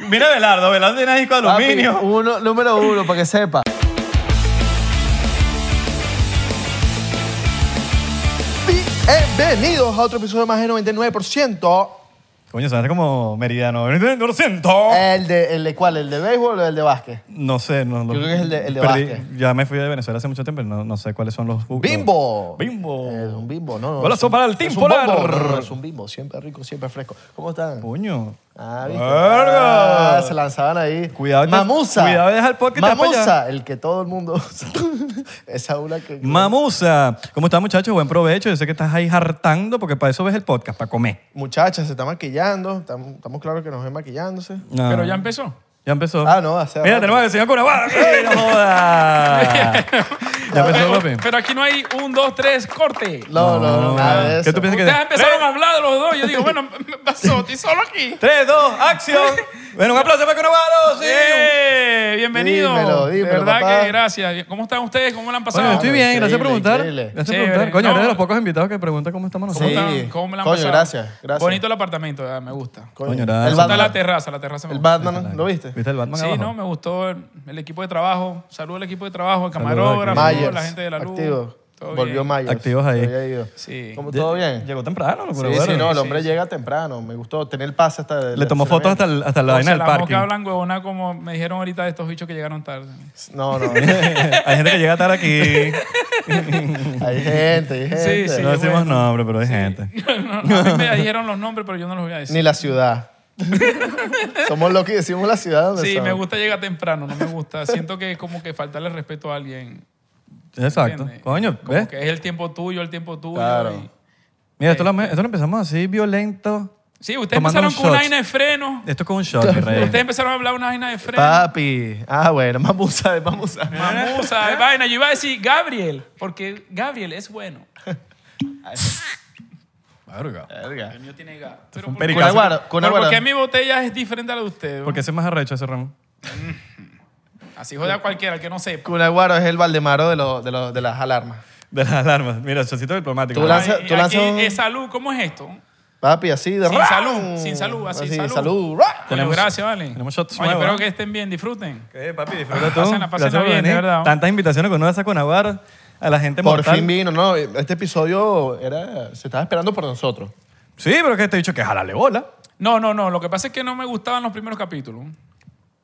Mira Belardo, Belardo tiene disco de Papi, aluminio. uno, número uno, para que sepa. Bienvenidos a otro episodio más de 99%. Coño, suena como meridiano. 99%. ¿El de, ¿El de cuál? ¿El de béisbol o el de básquet? No sé. No, Yo creo que es el de- el de perdí. básquet. Ya me fui de Venezuela hace mucho tiempo y no, no sé cuáles son los... ¡Bimbo! Bimbo. Es un bimbo, no. no, Golazo es un- para el es Team un Polar. bombo, Es un bimbo, siempre rico, siempre fresco. ¿Cómo están? Coño. Ah, ¿viste? Verga. Ah, se lanzaban ahí. Cuidado, Mamusa. cuidado de dejar para Mamusa, el que todo el mundo usa. Esa una que... Mamusa. ¿Cómo estás, muchachos? Buen provecho. Yo sé que estás ahí hartando porque para eso ves el podcast, para comer. Muchacha, se está maquillando. Estamos, estamos claros que nos ven maquillándose. No. Pero ya empezó. Ya empezó. Ah, no, hace Mira, tenemos al señor Curaguara aquí. ¡No joda! ya empezó, papi. Pero aquí no hay un, dos, tres, corte. No, no, no, nada de eso. ¿Qué tú piensas que Ustedes de- empezaron a hablar de los dos. Yo digo, bueno, me pasó, estoy solo aquí. 3, 2, acción. bueno, un aplauso para Curaguaro. Sí. ¡Eh! Bienvenido. Dímelo, dímelo, de verdad papá. que gracias. ¿Cómo están ustedes? ¿Cómo la han pasado? Bueno, estoy bien, gracias por increíble, preguntar. increíble. Gracias por Chévere. preguntar. Coño, No. eres de los pocos invitados que preguntan cómo estamos ¿Cómo, nosotros. Sí. están? ¿Cómo me la han Coño, pasado? gracias, gracias. Bonito el apartamento, ah, me gusta. Coño, gracias. el la terraza, la terraza me el gusta. Batman, ¿lo viste? ¿Viste el Batman Sí, abajo? no, me gustó el, el equipo de trabajo. Saludos al equipo de trabajo, el camarógrafo. Myers, la gente de la luz. activo. Todo Volvió bien. Myers. Activos ahí. Sí. ¿Cómo todo bien? Llegó temprano, Sí, sí, no, el Sí, hombre sí. llega temprano. Me gustó tener el pase hasta... Le tomó fotos hasta, el- hasta la vaina del parking. moscas hablan huevona como me dijeron ahorita de estos bichos que llegaron tarde. No, no. hay gente que llega tarde aquí. hay gente, hay gente. Sí, no decimos bueno. nombre, pero hay gente. No, a mí me dijeron los nombres, pero yo no los voy a decir. Ni la ciudad. Somos los que decimos la ciudad donde Sí, me gusta llegar temprano, no me gusta. Siento que es como que faltarle respeto a alguien. Exacto. ¿entiendes? Coño, Como ¿ves? que es el tiempo tuyo, el tiempo tuyo. Claro. y- Mira, esto lo, esto lo empezamos así, violento. Sí, ustedes empezaron un con una vaina de freno. Esto es como un shot. Ustedes empezaron a hablar una vaina de freno. Papi. Ah, bueno, mamusa, mamusa. Mamusa, vaina. Yo iba a decir Gabriel, porque Gabriel es bueno. Verga. Verga. El mío tiene gas. Pero, un ¿por- pericazo. Cunaguaro, pero. ¿por qué mi botella es diferente a la de ustedes? Porque ese es más arrecho ese ron. Así jode a cualquiera, el que no sepa. Cunaguaro es el Valdemaro de, los de, las alarmas. De las alarmas. Mira, chocito diplomático. Tú lanzas- Ay, tú lanzas aquí un- es salud, ¿cómo es esto? Papi, así de Sin salud, sin salud, así, salud. Coño, Tenemos- gracias, vale. tenemos shots Oye, nuevos, espero ¿eh? que estén bien, disfruten. ¿Qué, papi? Disfruta tú. Pásenla, pásenla Gracias por bien, de venir. verdad. Tantas invitaciones que uno hace con Navarro a la gente Por mortal. fin vino, ¿no? Este episodio era, se estaba esperando por nosotros. Sí, pero que te he dicho que jalale bola. No, no, no. Lo que pasa es que no me gustaban los primeros capítulos.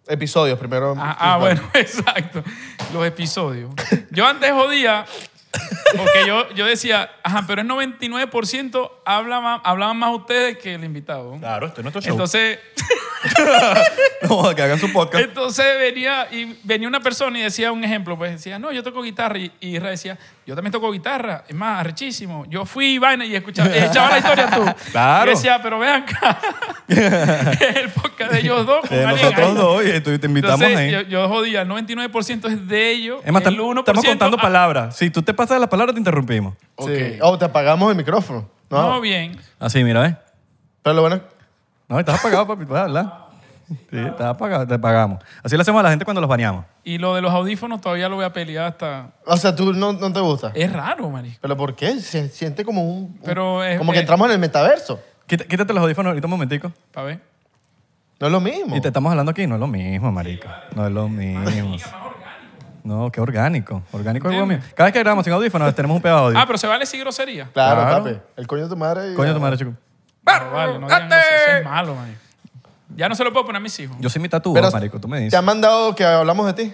Episodios, primero. Ah, ah, bueno, exacto. Los episodios. Yo antes jodía porque yo, yo decía, ajá, pero es 99% hablaban, hablaban más ustedes que el invitado. Claro, esto es nuestro show. Entonces, no, que hagan su podcast. entonces venía, y venía una persona y decía un ejemplo, pues decía, no, yo toco guitarra. Y, y Isra decía, yo también toco guitarra. Es más, arrechísimo. Yo fui vaina y escuchaba, y echaba la historia tú. Claro. Y decía, pero vean acá. el podcast de ellos dos. con Eh, nosotros dos, y tú- te invitamos Entonces, ahí. yo, yo jodía, el 99% es de ellos. es más, el tam- 1% estamos contando palabras. Si tú te pasas las palabras, te interrumpimos. Sí. Oh, te apagamos el micrófono. No. No, bien. Así, mira, ¿ves? Pero lo bueno es- No, estás apagado, papi, puedes hablar. Sí, estás apagado, te pagamos. Así le hacemos a la gente cuando los baneamos. Y lo de los audífonos todavía lo voy a pelear hasta... O sea, tú no, no te gusta. Es raro, marico. ¿Pero por qué? Se siente como un... un- Pero es- como que es- entramos en el metaverso. Quita- Quítate los audífonos ahorita un momentico. Pa' ver. No es lo mismo. Y te estamos hablando aquí, no es lo mismo, marico. No es lo mismo. No, qué orgánico. Orgánico es algo mío. Cada vez que grabamos sin audífonos tenemos un pedo de audio. Ah, pero se vale decir grosería. Claro, Claro. papi. El coño de tu madre. y- Coño, tu madre, chico. No, vale, no digan grosería, eso es malo, marico. Ya no se lo puedo poner a mis hijos. Yo soy mi tatu, Pero marico, tú me ¿Te dices. han mandado que hablamos de ti?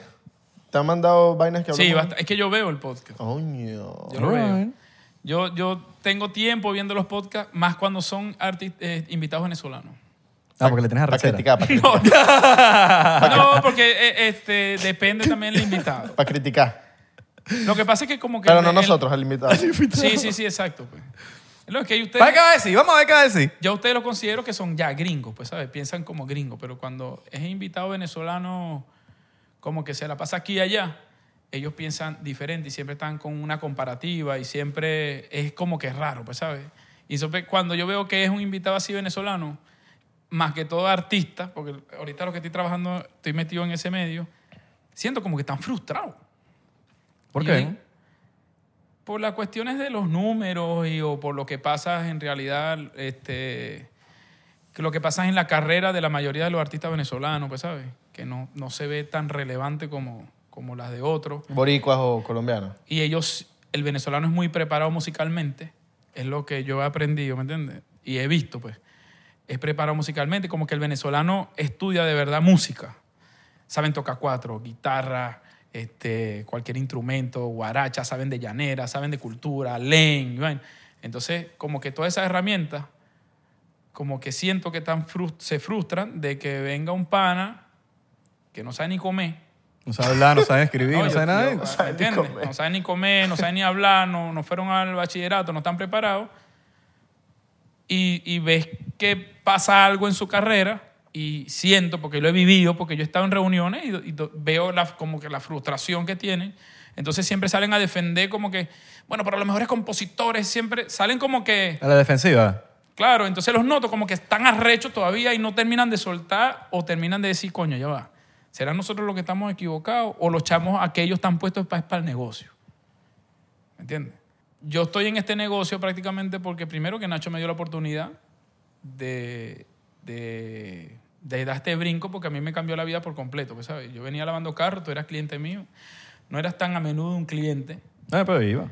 ¿Te han mandado vainas que hablamos? Sí, basta- es que yo veo el podcast. Coño. Yo lo veo. Alright. Yo, yo tengo tiempo viendo los podcasts, más cuando son arti- eh, invitados venezolanos. Ah, porque le tienes Para arrechera. criticar, para criticar. No, porque eh, este, depende también del invitado. Para criticar. Lo que pasa es que como que... Pero no el- nosotros, al invitado. Sí, sí, sí, exacto. pues. Es lo que ustedes. ¿Para qué va a decir? Vamos a ver qué va a decir. Yo a ustedes los considero que son ya gringos, pues, ¿sabes? Piensan como gringos, pero cuando es invitado venezolano, como que se la pasa aquí y allá, ellos piensan diferente y siempre están con una comparativa y siempre es como que es raro, pues, ¿sabes? Y pues, cuando yo veo que es un invitado así venezolano, más que todo artista, porque ahorita lo que estoy trabajando, estoy metido en ese medio, siento como que están frustrados. ¿Por Y qué? Por las cuestiones de los números y, o por lo que pasa en realidad, este, que lo que pasa en la carrera de la mayoría de los artistas venezolanos, pues, ¿sabes? Que no, no se ve tan relevante como, como las de otros. Boricuas o colombianos. Y ellos, el venezolano es muy preparado musicalmente, es lo que yo he aprendido, ¿me entiendes? Y he visto, pues. Es preparado musicalmente, como que el venezolano estudia de verdad música. Saben tocar cuatro, guitarra, este, cualquier instrumento, guaracha, saben de llanera, saben de cultura, len, y vaina. Entonces, como que todas esas herramientas, como que siento que tan frus- se frustran de que venga un pana que no sabe ni comer, No sabe hablar, no sabe escribir, no, yo- sabe nada. yo- de- sabe ni ¿entiendes? comer. No saben ni comer, no saben ni hablar, no, no fueron al bachillerato, no están preparados. Y, y ves que pasa algo en su carrera y siento, porque lo he vivido, porque yo he estado en reuniones y, veo la, como que la frustración que tienen. Entonces siempre salen a defender como que, bueno, pero los mejores compositores siempre salen como que, A la defensiva. claro, entonces los noto como que están arrechos todavía y no terminan de soltar o terminan de decir, coño, ya va. ¿Será nosotros los que estamos equivocados o los chamos aquellos están puestos para, para el negocio? ¿Me entiendes? Yo estoy en este negocio prácticamente porque primero que Nacho me dio la oportunidad de, de, de dar este brinco porque a mí me cambió la vida por completo. pues, ¿sabes? Yo venía lavando carros, tú eras cliente mío. No eras tan a menudo un cliente. No, pero iba.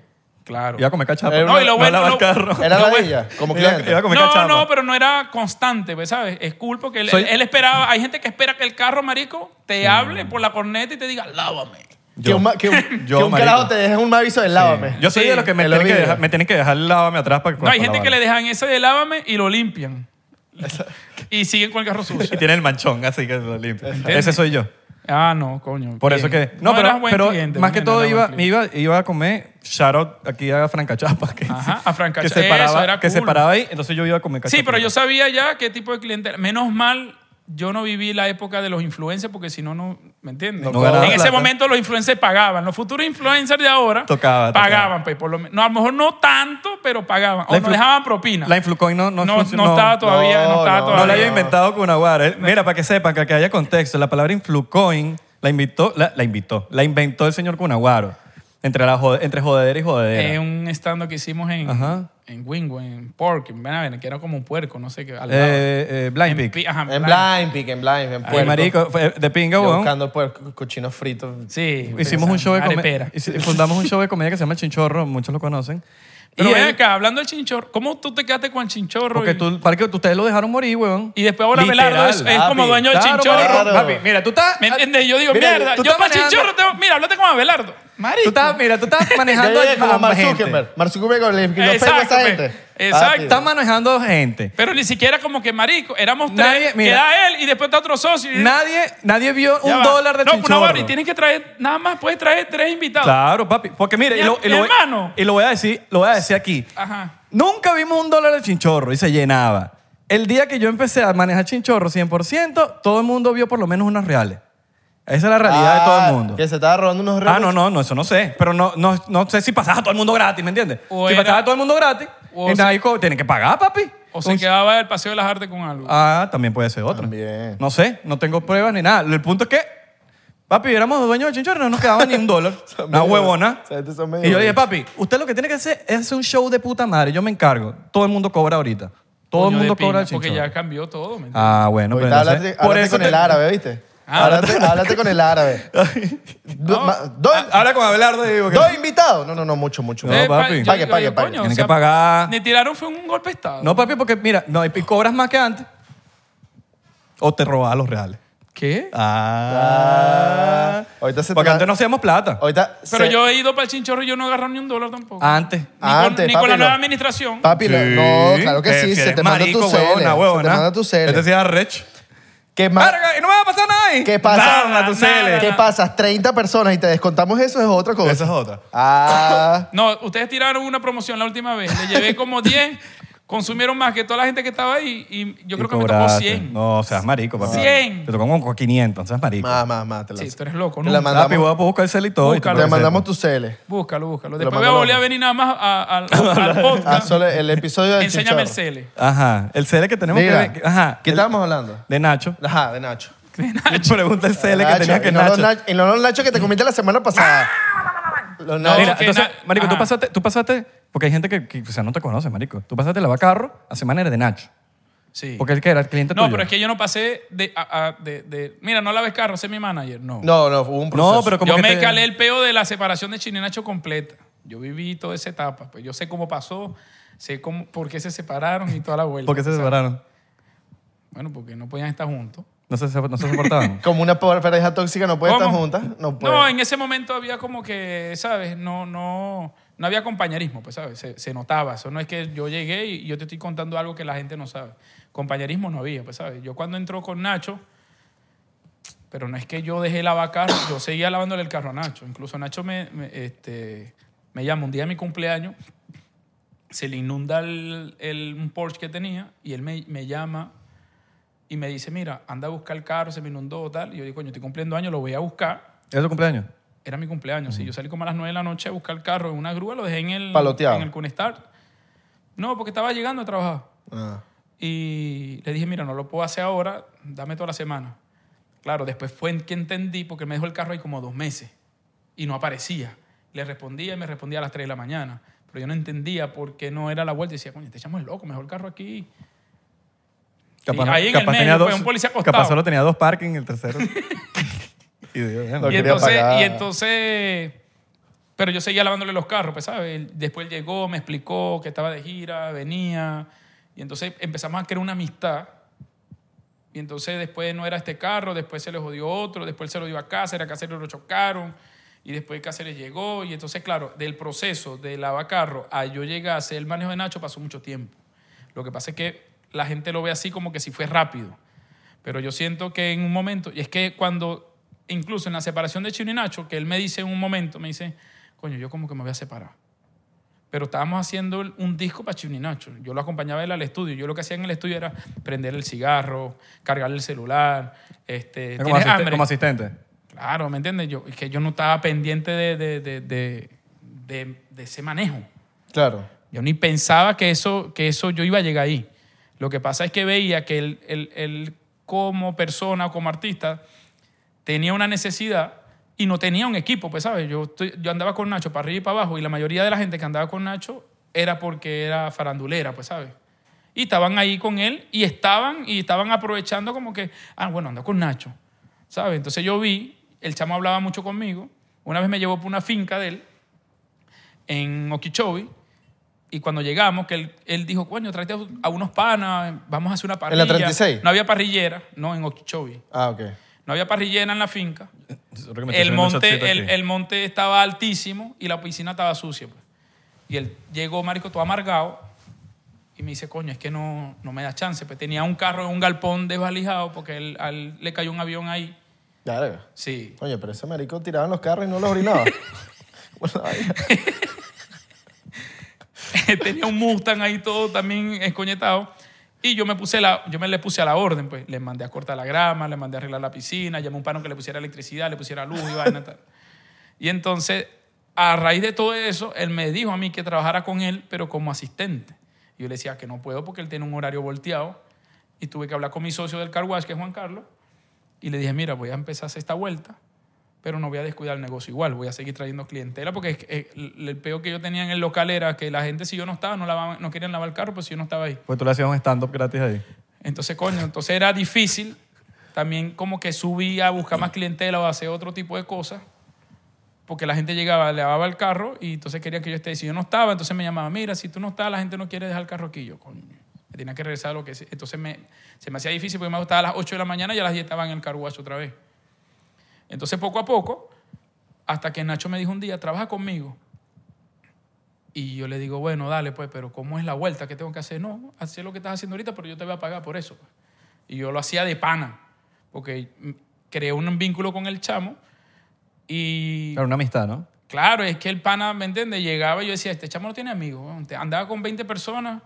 Claro. Iba a comer cachapa. Era No, y lo no bueno- carro. Era la bueno. de ella, como cliente. iba a comer no, cachapa. no, pero no era constante, pues, ¿sabes? Es cool porque él, Soy- él- él esperaba, hay gente que espera que el carro, marico, te hable por la corneta y te diga, lávame. que un, que un, Yo, que un carajo te deje un aviso de lávame. Yo soy Sí, de los que me tienen que, dejar, me tienen que dejar el lávame atrás para No, hay gente que le dejan ese de lávame y lo limpian. Y siguen con el carro Y sucio. tiene el manchón, así que lo limpia. Ese soy yo. Ah, no, coño. Por eso que... No, eras pero, buen pero cliente, más que no todo eras iba, buen me iba, iba a comer shout out aquí a Franca Chapa. Que, Ajá, a Franca que Chapa. se Eso paraba, era que se cool. paraba ahí, entonces yo iba a comer cachapa. Sí, pero yo sabía ya qué tipo de cliente. Menos mal, yo no viví la época de los influencers porque si no, no. ¿Me entiendes? No en ese plata. momento los influencers pagaban. Los futuros influencers de ahora Tocaba, tocaba. pagaban. Pues, por lo menos. No, a lo mejor no tanto, pero pagaban. O La nos influ- dejaban propina. La Influcoin no, no, no, no, estaba todavía. No, No, estaba no, todavía. No la había inventado Cunaguara. Eh, Mira, para que sepan, que, que haya contexto, la palabra Influcoin la invitó, la, la invitó, la inventó el señor Cunaguaro. Entre, la jode- entre jodedera y jodedera. En un stand que hicimos en, Ajá. en Wingo, en Pork, en que era como un puerco, no sé qué. al lado. eh, eh, Blind En Pig. Pi- ajá, En Blind. pick, en blind, en Ay, puerco. marico, fue de pinga, Yo weón. buscando puerco, cochinos fritos. Sí. Hicimos un show de arepera. comedia. Fundamos un show de comedia que se llama El Chinchorro, muchos lo conocen. Pero y ven él- acá, hablando del chinchorro, ¿cómo tú te quedaste con el chinchorro? porque y, tú, para que ustedes lo dejaron morir, weón. y después ahora Literal. Belardo es, es como dueño del Claro, chinchorro. marico. Claro. Papi, mira, tú estás... ¿Me entiendes? Yo digo, Mira, mierda, tú yo estás para manejando- chinchorro tengo... Mira, háblate con Abelardo. Marico. Tú estás, mira, tú estás Ya manejando llegué como a Mark gente. Zuckerberg. Mark Zuckerberg le a esa gente. Exacto. Estás manejando gente. Pero ni siquiera como que marico, éramos tres, Nadie- mira. queda él y después está otro socio. y- Nadie, nadie vio Ya un va. dólar de No, pues, chinchorro. Navarro, y tienes que traer, nada más puedes traer tres invitados. Claro, papi. Porque mire, y Mi- lo, y mi lo voy- hermano. y lo voy a decir, lo voy a decir aquí. Ajá. Nunca vimos un dólar de chinchorro y se llenaba. El día que yo empecé a manejar chinchorro 100%, todo el mundo vio por lo menos unos reales. Esa es la realidad de todo Ah, el mundo. Que se estaba robando unos Ah, reales. no, no, no, eso no sé. Pero no, no, no sé si pasaba a todo el mundo gratis, ¿me entiendes? O si era- pasaba a todo el mundo gratis, o y se- nadie co- tiene que pagar, papi. O se Un- quedaba el paseo de las artes con algo. Ah, también puede ser otro. También. No sé, no tengo pruebas ni nada. El punto es que, papi, éramos dueños de chinchorro no nos quedaba ni un dólar. Son Una medio- huevona. son medio Y yo dije, papi, usted lo que tiene que hacer es hacer un show de puta madre. Yo me encargo. Todo el mundo cobra ahorita. Todo Coño el de mundo cobra el Porque chinchorro. ya cambió todo, ¿me entiendes? Ah, bueno, pero Ahorita entonces, háblate, háblate con te- el árabe, ¿viste? Ah, háblate, háblate con el árabe. Do- ma- Habla con Abelardo y digo que... dos invitados. No, no, no, mucho, mucho. No, Eh, pa- papi. yo Pague, digo, pague, pague. coño, Tienen que pagar. Ni tiraron fue un golpe de estado. No, papi, porque mira, no, y cobras más que antes. O te robas los reales. ¿Qué? Ah. Ahorita se Porque antes no hacíamos plata. Ahorita Pero se- yo he ido para el chinchorro y yo no he agarrado ni un dólar tampoco. Antes. Ni con, Antes, ni con papi, la nueva administración. Papi, no, claro que Eh, sí. si Se te manda tu huevona, Se te huevona. manda tu cele. Este sí es arrecho. ¿Qué más? ¡Verga! ¡Y no me va a pasar nada ahí! ¿Qué pasa? Tu cele. ¿Qué pasas? 30 personas y te descontamos eso es otra cosa. Esa es otra. Ah, No, ustedes tiraron una promoción la última vez. Le llevé como 10, consumieron más que toda la gente que estaba ahí y yo creo que me tocó cobraste. 100. No, seas marico, papá. 100. Te tocó como 500, seas marico. más, más, más. Te la, Sí, tú eres loco, te ¿no? la Papi, mandamos, voy a buscar el cel y todo. Búscalo. te mandamos tu cele. Búscalo, búscalo. Lo Después voy a volver a venir nada más a- al, al Ah, podcast. el episodio del Enséñame el cele. Ajá. El cele que tenemos Mira, que ver. Ajá. ¿qué el- estábamos hablando? De Nacho. Ajá, de Nacho. Pregunta el cele que Nacho, tenía que y no los Nacho. nach- Y no los nachos que te comiste la semana pasada. Los nachos. Mira, entonces, marico, tú Ajá. pasaste, tú pasaste, porque hay gente que, que, o sea, no te conoce, marico. Tú pasaste la carro a semana de Nacho. Sí. Porque él que era el cliente No, tuyo. pero es que yo no pasé de, a- a- de, de- mira, no laves carro, sé mi manager. No. No, no, hubo un proceso. No, pero como yo que me te- calé el peo de la separación de Chino y Nacho completa. Yo viví toda esa etapa. Pues yo sé cómo pasó, sé cómo, por qué se separaron y toda la vuelta. ¿Por qué se ¿sabes? separaron? Bueno, porque no podían estar juntos. No se, no se soportaban. Como una pareja tóxica no puede ¿Cómo? estar juntas. No puede. No, en ese momento había como que, ¿sabes? No, no, no había compañerismo, pues, ¿sabes? Se, notaba. Eso no es que yo llegué y yo te estoy contando algo que la gente no sabe. Compañerismo no había, pues, ¿sabes? Yo cuando entró con Nacho, pero no es que yo dejé lavar carro, yo seguía lavándole el carro a Nacho. Incluso Nacho me, me, este, me llama un día de mi cumpleaños, se le inunda el, el- un Porsche que tenía y él me, me llama y me dice, mira, anda a buscar el carro, se me inundó tal. Y yo digo, coño, estoy cumpliendo años, lo voy a buscar. ¿Es tu cumpleaños? Era mi cumpleaños, sí. Yo salí como a las 9 de la noche a buscar el carro en una grúa, lo dejé en el, Paloteado. en el Cunestar. No, porque estaba llegando a trabajar. Ah. Y le dije, mira, no lo puedo hacer ahora, dame toda la semana. Claro, después fue en que entendí, porque me dejó el carro ahí como dos meses y no aparecía. Le respondía y me respondía a las 3 de la mañana. Pero yo no entendía por qué no era la vuelta. Y decía, coño, este chamo es loco, mejor el carro aquí. Capaz, ahí en el medio, tenía dos, un policía acostado. capaz solo tenía dos parking, el tercero. y Dios, entonces, pagar. y entonces, pero yo seguía lavándole los carros, pues, ¿sabes? Después él llegó, me explicó que estaba de gira, venía, y entonces empezamos a crear una amistad. Y entonces después no era este carro, después se le jodió otro, después se lo dio a Cáceres, a Cáceres lo chocaron, y después Cáceres llegó, y entonces, claro, del proceso de lavacarro a yo llegar a hacer el manejo de Nacho pasó mucho tiempo. Lo que pasa es que la gente lo ve así como que si fue rápido. Pero yo siento que en un momento, y es que cuando, incluso en la separación de Chino y Nacho, que él me dice en un momento, me dice, coño, yo como que me voy a separar. Pero estábamos haciendo un disco para Chino y Nacho. Yo lo acompañaba él al estudio. Yo lo que hacía en el estudio era prender el cigarro, cargarle el celular. Este, Es como, asistente. Claro, ¿me entiendes? Yo, es que yo no estaba pendiente de, de, de, de, ese manejo. Claro. Yo ni pensaba que eso, que eso yo iba a llegar ahí. Lo que pasa es que veía que él, él- él como persona o como artista tenía una necesidad y no tenía un equipo, pues, ¿sabes? Yo, estoy- yo andaba con Nacho para arriba y para abajo y la mayoría de la gente que andaba con Nacho era porque era farandulera, pues, ¿sabes? Y estaban ahí con él y estaban, y estaban aprovechando como que, ah, bueno, ando con Nacho, ¿sabes? Entonces yo vi, el chamo hablaba mucho conmigo, una vez me llevó por una finca de él en Okeechobee y cuando llegamos, que él, él dijo, coño, tráete a- unos panas, vamos a hacer una ¿En parrilla. la 36? No había parrillera, no, en Okeechobee. Ah, ok. No había parrillera en la finca. El monte, el, el monte estaba altísimo y la piscina estaba sucia. pues. Y él llegó, marico, todo amargado y me dice, coño, es que no, no me da chance. Pues tenía un carro en un galpón desvalijado porque él, a él le cayó un avión ahí. Ya, verga. Sí. Coño, pero ese marico tiraba en los carros y no los orinaba. Tenía un Mustang ahí todo también escoñetado. Y yo me puse la, yo me le puse a la orden, pues. Le mandé a cortar la grama, le mandé a arreglar la piscina, llamé a un pano que le pusiera electricidad, le pusiera luz y vaina tal. Y entonces, a raíz de todo eso, él me dijo a mí que trabajara con él, pero como asistente. Y yo le decía que no puedo porque él tiene un horario volteado. Y tuve que hablar con mi socio del car wash, que es Juan Carlos. Y le dije, mira, voy a empezar a hacer esta vuelta, pero no voy a descuidar el negocio igual. Voy a seguir trayendo clientela porque eh, el, el peo que yo tenía en el local era que la gente, si yo no estaba, no, lavaban- no querían lavar el carro, pues si yo no estaba ahí. Pues tú le hacías un stand-up gratis ahí. Entonces, coño, entonces era difícil también como que subir a buscar más clientela o hacer otro tipo de cosas. Porque la gente llegaba, le lavaba el carro y entonces quería que yo esté. Si yo no estaba, entonces me llamaba, mira, si tú no estás, la gente no quiere dejar el carro aquí. Yo, coño, me tenía que regresar a lo que... Entonces me, se me hacía difícil porque me gustaba a las 8 de la mañana y a las 10 estaba en el car wash otra vez. Entonces, poco a poco, hasta que Nacho me dijo un día, trabaja conmigo. Y yo le digo, bueno, dale, pues, pero ¿cómo es la vuelta? ¿Qué tengo que hacer? No, hacer lo que estás haciendo ahorita, pero yo te voy a pagar por eso. Y yo lo hacía de pana. porque creé un vínculo con el chamo y Claro, una amistad, ¿no? Claro, es que el pana, ¿me entiendes? Llegaba y yo decía, este chamo no tiene amigos. Andaba con 20 personas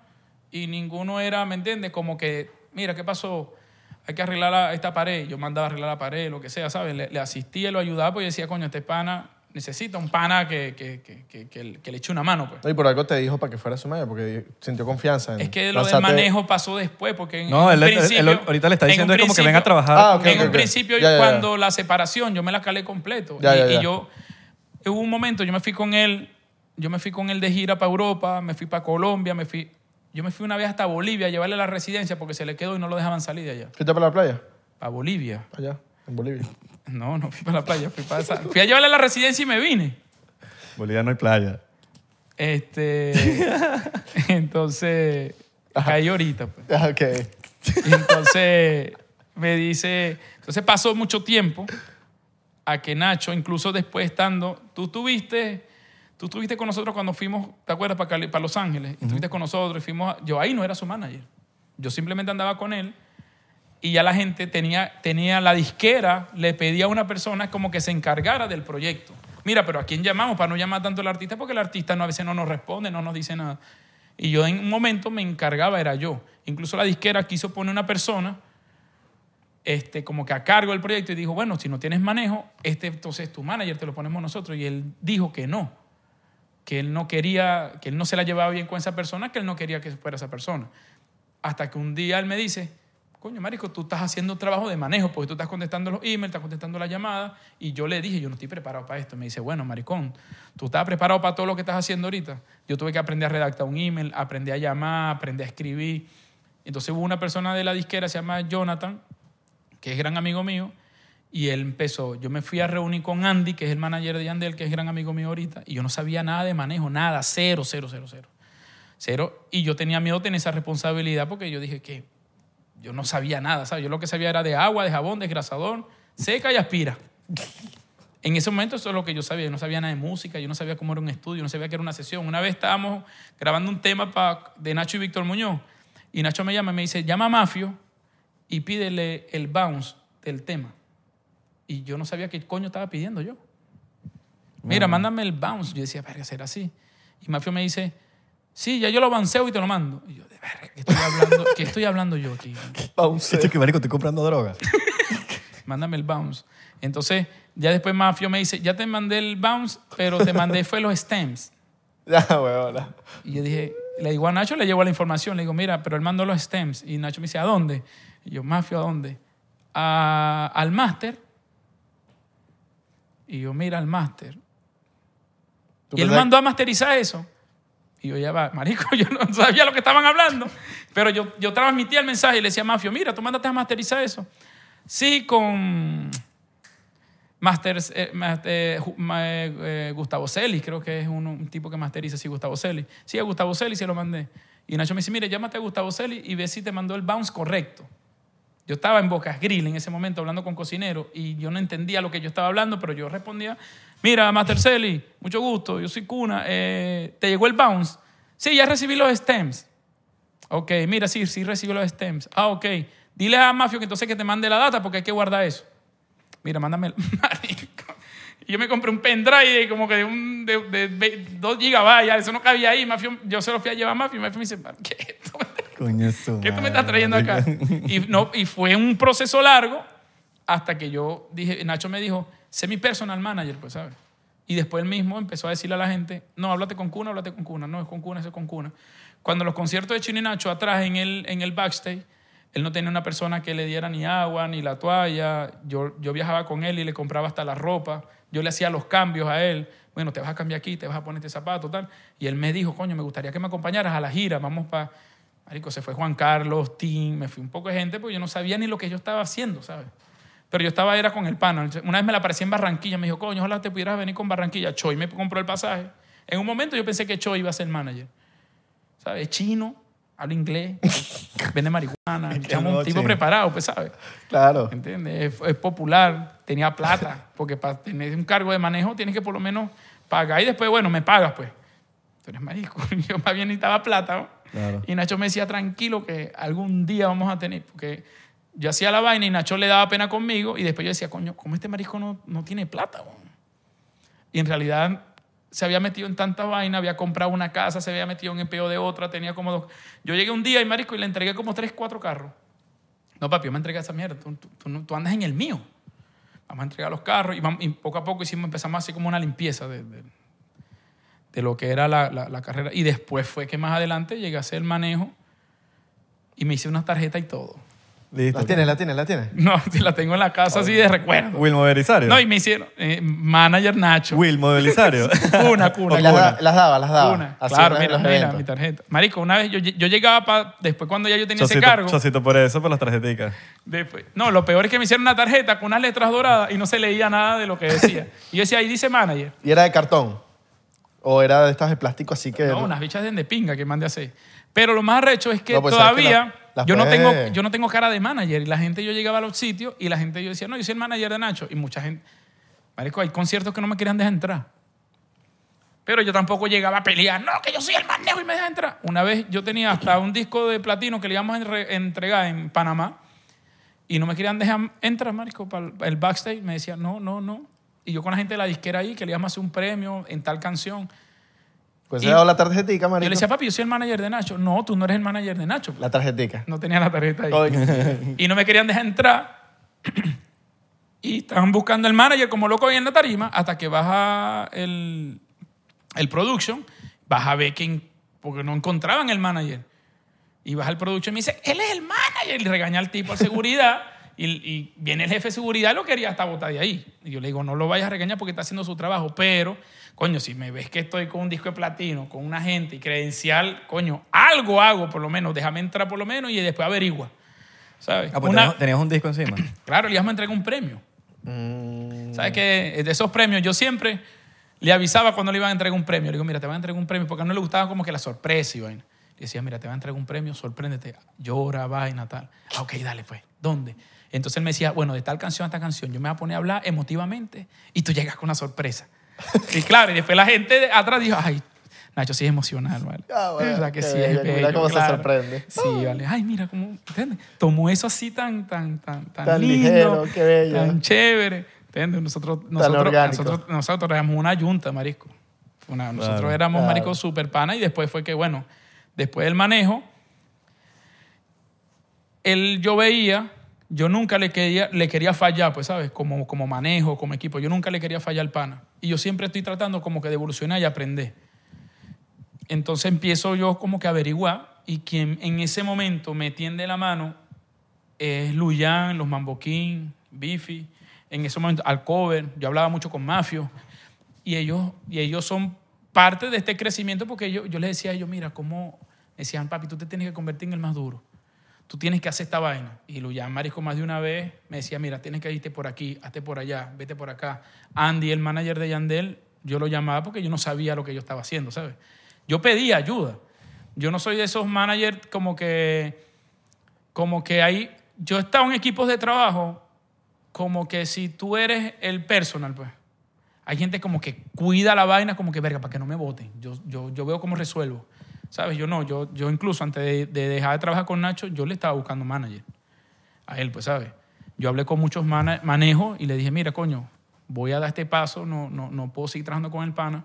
y ninguno era, ¿me entiendes? Como que, mira, ¿qué pasó? Hay que arreglar la- esta pared. Yo mandaba a arreglar la pared, lo que sea, ¿sabes? Le, le asistía, lo ayudaba, pues yo decía, coño, este pana necesita un pana que, que, que, que- que- que le eche una mano, pues. No, y por algo te dijo para que fuera su manager, porque sintió confianza. En Es que lo del manejo pasó después, porque en, No, en él, él- él principio... ahorita le está diciendo es como que principio- venga a trabajar. Ah, ok, en un principio, Ya, ya, ya. cuando la separación, yo me la calé completo. Ya, y, ya, y yo, hubo un momento, yo me fui con él, yo me fui con él de gira para Europa, me fui para Colombia, me fui, yo me fui una vez hasta Bolivia a llevarle a la residencia porque se le quedó y no lo dejaban salir de allá. ¿Fuiste para la playa? Para Bolivia. Allá, en Bolivia. No, no fui para la playa, fui para esa- Fui a llevarle a la residencia y me vine. Bolivia no hay playa. Este, entonces, caí ahorita, pues. Ah, Ok. Y entonces me dice, entonces pasó mucho tiempo a que Nacho, incluso después estando, tú estuviste, tú estuviste con nosotros cuando fuimos, ¿te acuerdas? Para, Cali- para Los Ángeles, y estuviste con nosotros y fuimos, a- yo ahí no era su manager, yo simplemente andaba con él y ya la gente tenía, tenía la disquera, le pedía a una persona como que se encargara del proyecto. Mira, pero ¿a quién llamamos para no llamar tanto al artista? Porque el artista no, a veces no nos responde, no nos dice nada. Y yo en un momento me encargaba, era yo. Incluso la disquera quiso poner una persona este, como que a cargo del proyecto y dijo, bueno, si no tienes manejo, este entonces tu manager te lo ponemos nosotros. Y él dijo que no, que él no quería, que él no se la llevaba bien con esa persona, que él no quería que fuera esa persona. Hasta que un día él me dice, coño, marico, tú estás haciendo un trabajo de manejo, porque tú estás contestando los emails, estás contestando las llamadas, y yo le dije, yo no estoy preparado para esto. Me dice, bueno, maricón, tú estás preparado para todo lo que estás haciendo ahorita. Yo tuve que aprender a redactar un email, aprendí a llamar, aprendí a escribir. Entonces hubo una persona de la disquera, se llama Jonathan, que es gran amigo mío, y él empezó, yo me fui a reunir con Andy, que es el manager de Yandel, que es gran amigo mío ahorita, y yo no sabía nada de manejo, nada, cero, cero, cero, cero. Cero. Y yo tenía miedo de tener esa responsabilidad porque yo dije que yo no sabía nada, ¿sabes? Yo lo que sabía era de agua, de jabón, desgrasador, seca y aspira. En ese momento eso es lo que yo sabía. Yo no sabía nada de música, yo no sabía cómo era un estudio, no sabía que era una sesión. Una vez estábamos grabando un tema pa- de Nacho y Víctor Muñoz y Nacho me llama y me dice, llama a Mafio y pídele el bounce del tema. Y yo no sabía qué coño estaba pidiendo yo. Mira, mándame el bounce. Yo decía, verga, será así. Y Mafio me dice, sí, ya yo lo avanceo y te lo mando. Y yo, de verga, ¿qué estoy hablando, ¿qué estoy hablando yo aquí? Bounce. Esto es que, marico, estoy comprando droga. Mándame el bounce. Entonces, ya después Mafio me dice, ya te mandé el bounce, pero te mandé fue los stems. Ya, huevona. Y yo dije, le digo a Nacho, le llevo la información, le digo, mira, pero él mandó los stems. Y Nacho me dice, ¿a dónde? Y yo, Mafio, ¿a dónde? "A- al máster. Y yo, mira, al máster. ¿Tú Y él mandó a masterizar eso. Y yo ya va, marico, yo no sabía lo que estaban hablando. Pero yo, yo transmitía el mensaje y le decía a Mafio, mira, tú mandaste a masterizar eso. Sí, con Masters, eh, eh, eh, Gustavo Celis, creo que es un tipo que masteriza, sí, Gustavo Celis. Sí, a Gustavo Celis se lo mandé. Y Nacho me dice, mire, llámate a Gustavo Celis y ve si te mandó el bounce correcto. Yo estaba en Bocas Grill en ese momento hablando con cocinero y yo no entendía lo que yo estaba hablando, pero yo respondía, mira, Master Celi, mucho gusto, yo soy Cuna, eh, ¿te llegó el bounce? Sí, ya recibí los stems. Ok, mira, sí, sí recibí los stems. Ah, ok. Dile a Mafio que entonces que te mande la data porque hay que guardar eso. Mira, mándame el... Yo me compré un pendrive como que de, un, de, de, ve- dos gigabytes, ya, eso no cabía ahí. Mafio, yo se lo fui a llevar a Mafio y Mafio me dice, ¿qué? Coño, su ¿Qué tú me estás trayendo acá? Y, no, y fue un proceso largo hasta que yo dije, Nacho me dijo, sé mi personal manager, pues, ¿sabes? Y después él mismo empezó a decirle a la gente, no, háblate con Cuna, háblate con Cuna, no, es con Cuna, es con Cuna. Cuando los conciertos de Chino y Nacho atrás en el, en el backstage, él no tenía una persona que le diera ni agua, ni la toalla. Yo, yo viajaba con él y le compraba hasta la ropa. Yo le hacía los cambios a él. Bueno, te vas a cambiar aquí, te vas a poner este zapato, tal. Y él me dijo, coño, me gustaría que me acompañaras a la gira. Vamos para... Marico, se fue Juan Carlos, Tim, me fui un poco de gente porque yo no sabía ni lo que yo estaba haciendo, ¿sabes? Pero yo estaba, era con el pana. Una vez me la aparecí en Barranquilla, me dijo, coño, ojalá te pudieras venir con Barranquilla. Choi me compró el pasaje. En un momento yo pensé que Choi iba a ser manager. ¿Sabes? Es chino, habla inglés, vende marihuana. Chamo un tipo preparado, pues, ¿sabes? Claro. ¿Entiendes? Es, es popular, tenía plata, porque para tener un cargo de manejo tienes que por lo menos pagar y después, bueno, me pagas, pues. Tú eres marico. Yo más bien necesitaba plata, ¿no? Y Nacho me decía, tranquilo, que algún día vamos a tener, porque yo hacía la vaina y Nacho le daba pena conmigo y después yo decía, coño, ¿cómo este marisco no, no tiene plata? weón?" Y en realidad se había metido en tanta vaina, había comprado una casa, se había metido en empleo de otra, tenía como dos... Yo llegué un día y marisco y le entregué como tres, cuatro carros. No, papi, yo me entregué esa mierda, tú, tú- andas en el mío. Vamos a entregar los carros y, vamos- y poco a poco hicimos, empezamos así como una limpieza de- de lo que era la, la- la carrera. Y después fue que más adelante llegué a hacer el manejo y me hice una tarjeta y todo. Listo. ¿La tienes, la tienes, la tienes? No, la tengo en la casa así de recuerdo. Wilmo Belisario. No, y me hicieron eh, manager Nacho. Wilmo Belisario. Cuna, cuna. Las, da- las daba, las daba. Cuna. Así Claro, mira, mira, eventos. mi tarjeta. Marico, una vez yo, yo llegaba para... Después cuando ya yo tenía ese cargo... chocito por eso, por las tarjeticas. Después- no, lo peor es que me hicieron una tarjeta con unas letras doradas y no se leía nada de lo que decía. Y yo decía, ahí dice manager. ¿Y era de cartón? ¿O era de estas de plástico así que...? No, unas bichas de pinga que mande a hacer. Pero lo más arrecho es que No, pues, ¿sabes que todavía la- las yo, no puedes- tengo, yo no tengo cara de manager. Y la gente, yo llegaba a los sitios y la gente, yo decía, no, yo soy el manager de Nacho. Y mucha gente, marico, hay conciertos que no me querían dejar entrar. Pero yo tampoco llegaba a pelear, no, que yo soy el manejo y me dejan entrar. Una vez yo tenía hasta un disco de platino que le íbamos a entre- entregar en Panamá y no me querían dejar entrar, marico, para el- el backstage. Me decían, no, no, no. Y yo con la gente de la disquera ahí, que le íbamos a hacer un premio en tal canción. Pues se ha dado la tarjetica, marico. Yo le decía, papi, yo soy el manager de Nacho. No, tú no eres el manager de Nacho. La tarjetica. No tenía la tarjeta ahí. Y no me querían dejar entrar. Y estaban buscando el manager como loco ahí en la tarima hasta que baja el, el production. Baja Becking porque no encontraban el manager. Y baja el production y me dice, él es el manager. Y regaña al tipo de seguridad. Y, y viene el jefe de seguridad, lo quería hasta botar de ahí. Y yo le digo, no lo vayas a regañar porque está haciendo su trabajo. Pero, coño, si me ves que estoy con un disco de platino, con una gente y credencial, coño, algo hago por lo menos. Déjame entrar por lo menos y después averigua. ¿Sabes? Ah, pues Una- tenías, tenías un disco encima. Claro, Elías me entregó un premio. Mm, ¿Sabes qué? De esos premios, yo siempre le avisaba cuando le iban a entregar un premio. Le digo, mira, te van a entregar un premio, porque a él no le gustaba como que la sorpresa y vaina. Le decía, mira, te van a entregar un premio, sorpréndete, llora, vaina, tal. Ah, ok, dale, pues. ¿Dónde? Entonces él me decía, bueno, de tal canción a esta canción, yo me voy a poner a hablar emotivamente y tú llegas con una sorpresa. y claro, y después la gente de atrás dijo, ay, Nacho sí es emocional, ¿vale? Ah, bueno, ¿Verdad que sí bello, es mira cómo se sorprende. Sí, vale. Ay, mira cómo, ¿entiendes? Tomó eso así tan, tan, tan, tan, Tan lindo, ligero, qué bello. tan chévere. ¿Entiendes? Nosotros, nosotros, orgánico. nosotros, nosotros éramos una yunta, marisco. Una- nosotros éramos Claro. marico super pana y después fue que, bueno, después del manejo, él, yo veía, yo nunca le quería, le quería fallar, pues, ¿sabes? Como, como manejo, como equipo. Yo nunca le quería fallar al pana. Y yo siempre estoy tratando como que de evolucionar y aprender. Entonces empiezo yo como que a averiguar y quien en ese momento me tiende la mano es Luyan, los Mamboquín, Bifi, en ese momento Alcover, yo hablaba mucho con Mafio y ellos, y ellos son parte de este crecimiento porque yo, yo les decía a ellos, mira, cómo me decían, papi, tú te tienes que convertir en el más duro, tú tienes que hacer esta vaina. Y Luyan Marisco más de una vez me decía, mira, tienes que irte por aquí, hazte por allá, vete por acá. Andy, el manager de Yandel, yo lo llamaba porque yo no sabía lo que yo estaba haciendo, ¿sabes? Yo pedía ayuda. Yo no soy de esos managers como que, como que hay, yo he estado en equipos de trabajo como que si tú eres el personal, pues. Hay gente como que cuida la vaina como que, verga, para que no me voten. Yo, yo, yo veo cómo resuelvo. ¿Sabes? Yo no, yo, yo incluso antes de, de dejar de trabajar con Nacho, yo le estaba buscando manager. A él, pues, ¿sabes? Yo hablé con muchos manejos y le dije, mira, coño, voy a dar este paso, no, no, no puedo seguir trabajando con el pana,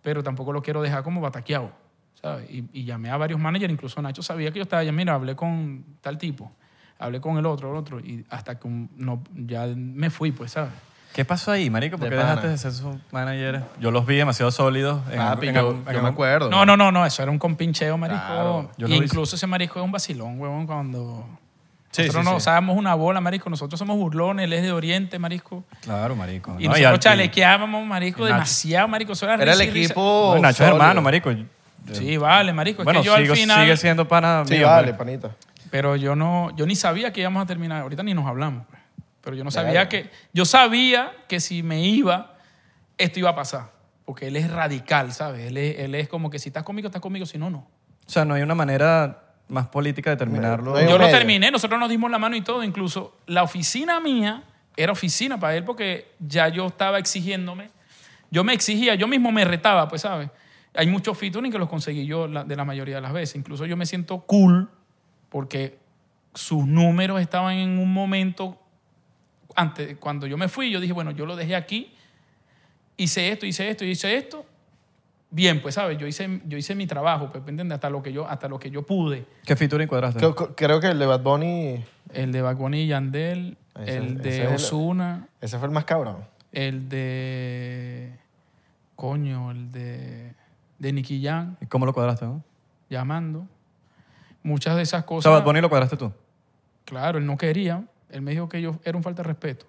pero tampoco lo quiero dejar como bataqueado, ¿sabes? Y, llamé a varios managers, incluso Nacho sabía que yo estaba allá, mira, hablé con tal tipo, hablé con el otro, el otro, y hasta que no, ya me fui, pues, ¿sabes? ¿Qué pasó ahí, marico? ¿Por De qué pana. dejaste de ser su manager? Yo los vi demasiado sólidos. En, Papi, en- yo, en- yo me acuerdo. No, no, no, no, eso era un compincheo, marico. Claro, yo lo vi. Incluso ese marico es un vacilón, huevón, cuando... Sí, nosotros sí, no sí. usábamos una bola, marico. Nosotros somos burlones, él es de Oriente, marico. Claro, marico. Y No, nosotros al- chalequeábamos, marico, y Nacho. demasiado, marico. Eso era, Era el risa y risa. equipo. No, Nacho es sólido. hermano, marico. Sí, vale, marico. Es Bueno, que yo sigo- al final... sigue siendo pana Sí, mío, vale, pues. panita. Pero yo no, yo ni sabía que íbamos a terminar. Ahorita ni nos hablamos. Pero yo no sabía que, yo sabía que si me iba, esto iba a pasar. Porque él es radical, ¿sabes? Él es, él es como que si estás conmigo, estás conmigo, si no, no. O sea, no hay una manera más política de terminarlo. No hay Yo lo terminé, nosotros nos dimos la mano y todo. Incluso la oficina mía era oficina para él porque ya yo estaba exigiéndome. Yo me exigía, yo mismo me retaba, pues, ¿sabes? Hay muchos featuring que los conseguí yo la- de la mayoría de las veces. Incluso yo me siento cool porque sus números estaban en un momento, antes, cuando yo me fui, yo dije, bueno, yo lo dejé aquí, hice esto, hice esto, hice esto. Bien, pues, ¿sabes? Yo hice, yo hice mi trabajo, pues, ¿me entiendes? Hasta lo que yo, hasta lo que yo pude. ¿Qué featuring cuadraste? Creo, creo que el de Bad Bunny, El de Bad Bunny y Yandel, Ese- el ese de es Osuna, ese fue el más cabrón. el de... Coño, el de, de Nicky Jam, ¿Y cómo lo cuadraste? no? llamando. Muchas de esas O cosas... sea, Bad Bunny lo cuadraste tú, Claro, él no quería. Él me dijo que yo era un falta de respeto.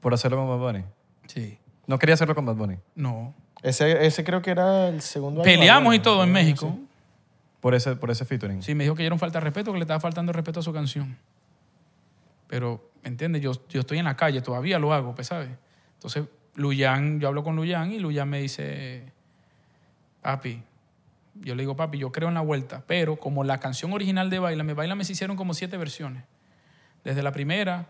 por hacerlo con Bad Bunny. Sí. No quería hacerlo con Bad Bunny. No. Ese, ese creo que era el segundo año. Peleamos y todo en Sí. México. Por ese, por ese featuring. Sí, me dijo que yo era un falta de respeto, que le estaba faltando el respeto a su canción. Pero, ¿me entiendes? Yo, yo estoy en la calle, todavía lo hago, pues, ¿sabes? Entonces, Luyan, yo hablo con Luyan y Luyan me dice, papi, yo le digo, papi, yo creo en la vuelta, pero como la canción original de Bailame, Bailame se hicieron como siete versiones. Desde la primera,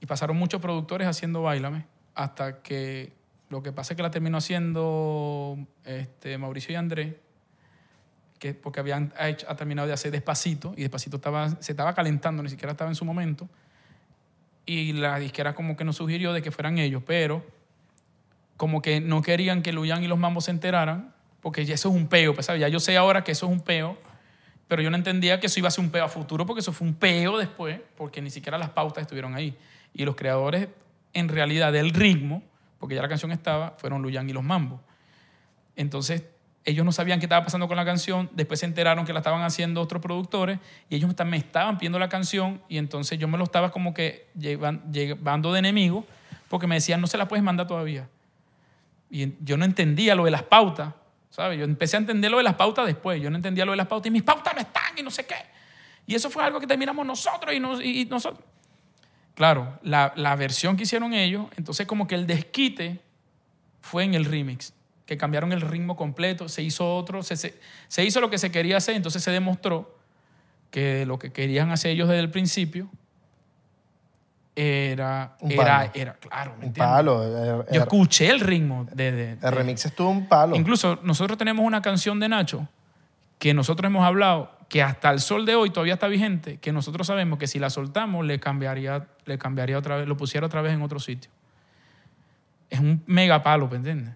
y pasaron muchos productores haciendo Bailame, hasta que lo que pasa es que la terminó haciendo este, Mauricio y Andrés, que porque habían ha terminado de hacer Despacito y Despacito estaba, se estaba calentando, ni siquiera estaba en su momento. Y la disquera como que nos sugirió de que fueran ellos, pero como que no querían que Luyan y los Mambos se enteraran, porque ya eso es un peo, pues, ¿sabes? Ya yo sé ahora que eso es un peo, pero yo no entendía que eso iba a ser un peo a futuro, porque eso fue un peo después, porque ni siquiera las pautas estuvieron ahí. Y los creadores, en realidad, del ritmo, porque ya la canción estaba, fueron Luyan y los Mambos. Entonces, ellos no sabían qué estaba pasando con la canción, después se enteraron que la estaban haciendo otros productores y ellos me estaban pidiendo la canción y entonces yo me lo estaba como que llevan- llevando de enemigo porque me decían, no se la puedes mandar todavía. Y yo no entendía lo de las pautas, ¿sabes? Yo empecé a entender lo de las pautas después, yo no entendía lo de las pautas y mis pautas no están y no sé qué. Y eso fue algo que terminamos nosotros y, nos- y- y nosotros. Claro, la, la versión que hicieron ellos, entonces como que el desquite fue en el remix, que cambiaron el ritmo completo, se hizo otro, se, se- se hizo lo que se quería hacer, entonces se demostró que lo que querían hacer ellos desde el principio era, Un era, era claro, ¿me Un entiendes? palo. El, Yo el- escuché el ritmo de, de- de- el remix estuvo un palo. Incluso nosotros tenemos una canción de Nacho que nosotros hemos hablado que hasta el sol de hoy todavía está vigente, que nosotros sabemos que si la soltamos le cambiaría, le cambiaría otra vez, lo pusiera otra vez en otro sitio. Es un mega palo, ¿me entiendes?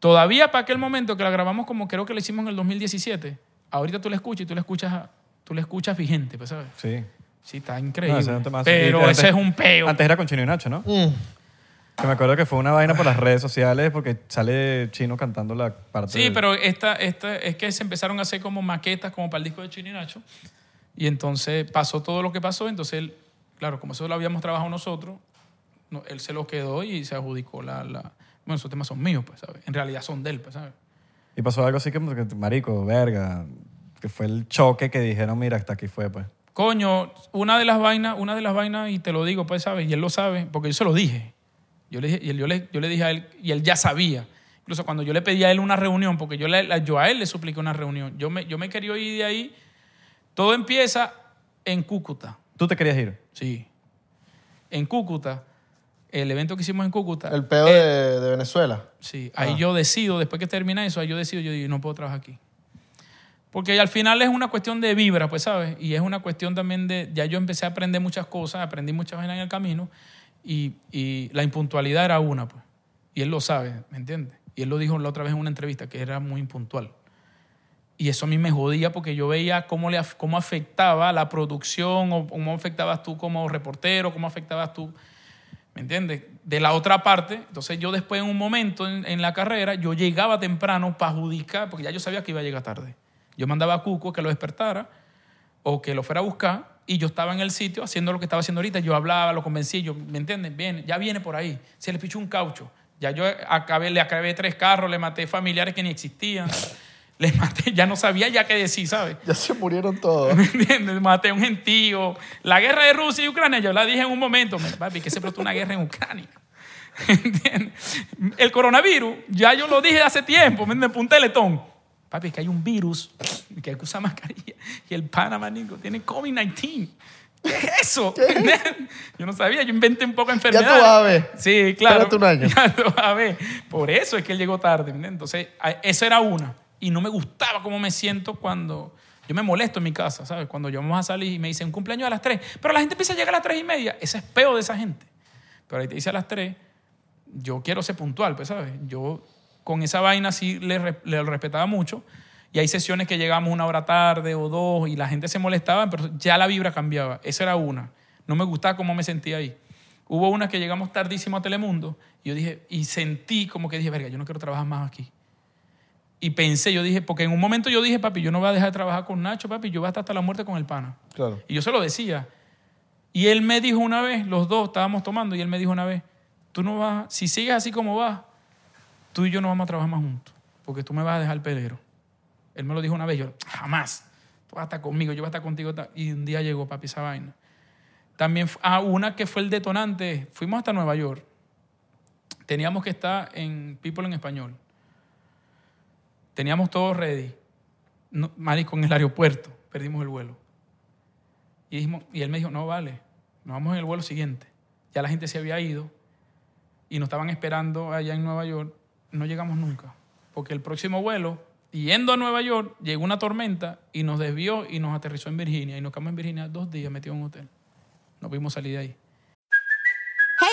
Todavía para aquel momento que la grabamos como creo que la hicimos en el 2017, ahorita tú la escuchas y tú la escuchas, tú la escuchas vigente, pues, ¿sabes? Sí. Sí, está No, increíble. ese es un temazo. pero antes- ese es un peo. Antes era con Chino y Nacho, ¿no? Mm. Que me acuerdo que fue una vaina por las redes sociales porque sale Chino cantando la parte Sí, de- pero esta, esta, es que se empezaron a hacer como maquetas como para el disco de Chino y Nacho. Y entonces pasó todo lo que pasó. Entonces, él, claro, como eso lo habíamos trabajado nosotros, no, él se lo quedó y se adjudicó la, la... Bueno, esos temas son míos, pues, ¿sabes? En realidad son de él, pues, ¿sabes? Y pasó algo así como que, marico, verga, que fue el choque que dijeron, mira, hasta aquí fue, pues. Coño, una de las vainas, una de las vainas, y te lo digo, pues, ¿sabes? Y él lo sabe, porque yo se lo dije. Yo le, dije- y él- yo, le, yo le dije a él, y él ya sabía. Incluso cuando yo le pedí a él una reunión, porque yo, le- la- yo a él le supliqué una reunión, yo me, yo me quería ir de ahí. Todo empieza en Cúcuta, ¿Tú te querías ir? sí. En Cúcuta, el evento que hicimos en Cúcuta. El peo eh, de, de Venezuela. Sí, ahí yo decido, después que termina eso, ahí yo decido, yo digo, no puedo trabajar aquí. Porque al final es una cuestión de vibra, pues, ¿sabes? Y es una cuestión también de, ya yo empecé a aprender muchas cosas, aprendí muchas vainas en el camino y, la impuntualidad era una, pues. Y él lo sabe, ¿me entiendes? Y él lo dijo la otra vez en una entrevista, que era muy impuntual. Y eso a mí me jodía porque yo veía cómo, le, cómo afectaba la producción o cómo afectabas tú como reportero, cómo afectabas tú ¿Me entiendes? De la otra parte, entonces yo después en un momento en, en la carrera, yo llegaba temprano para adjudicar, porque ya yo sabía que iba a llegar tarde. Yo mandaba a Cuco que lo despertara o que lo fuera a buscar y yo estaba en el sitio haciendo lo que estaba haciendo ahorita. Yo hablaba, lo convencí, yo, ¿me entienden? Viene, ya viene por ahí. Se le pichó un caucho. Ya yo acabé, le acabé tres carros, le maté familiares que ni existían. Le maté, ya no sabía ya qué decir, ¿sabes? Ya se murieron todos. ¿Me entiendes? Maté a un gentío. La guerra de Rusia y Ucrania, yo la dije en un momento, me- papi, que se explotó una guerra en Ucrania. ¿Entiendes? El coronavirus, ya yo lo dije hace tiempo, ¿me? Por un teletón. Papi, es que hay un virus que hay que usar mascarilla y el Panamá Nico tiene COVID-19. ¿Qué es eso? Yo no sabía, yo inventé un poco de enfermedad. tú vas a ver. Sí, claro. Espérate un año. Ya tú vas a ver. Por eso es que él llegó tarde. Entonces, esa era una. Y no me gustaba cómo me siento cuando Yo me molesto en mi casa, ¿sabes? Cuando yo vamos a salir y me dicen un cumpleaños a las 3, pero la gente empieza a llegar a las 3 y media. Ese es peo de esa gente. Pero ahí te dice a las 3, yo quiero ser puntual, pues, ¿sabes? Yo con esa vaina sí le, le respetaba mucho. Y hay sesiones que llegamos una hora tarde o dos y la gente se molestaba, pero ya la vibra cambiaba. Esa era una. No me gustaba cómo me sentía ahí. Hubo una que llegamos tardísimo a Telemundo y yo dije, y sentí como que dije, verga, yo no quiero trabajar más aquí. Y pensé, yo dije, porque en un momento yo dije, papi, yo no voy a dejar de trabajar con Nacho, papi, yo voy a estar hasta la muerte con el pana. Claro. Y yo se lo decía. Y él me dijo una vez, los dos estábamos tomando, y él me dijo una vez, tú no vas, si sigues así como vas, tú y yo no vamos a trabajar más juntos, porque tú me vas a dejar el pelero. Él me lo dijo una vez, yo, jamás, tú vas a estar conmigo, yo voy a estar contigo. Y un día llegó, papi, esa vaina. También, ah, una que fue el detonante, fuimos hasta Nueva York. Teníamos que estar en People en Español. Teníamos todo ready. No, marico, en el aeropuerto, perdimos el vuelo. Y, y él me dijo, no, vale, nos vamos en el vuelo siguiente. Ya la gente se había ido y nos estaban esperando allá en Nueva York. No llegamos nunca, porque el próximo vuelo, yendo a Nueva York, llegó una tormenta y nos desvió y nos aterrizó en Virginia. Y nos quedamos en Virginia dos días metidos en un hotel. No pudimos salir de ahí.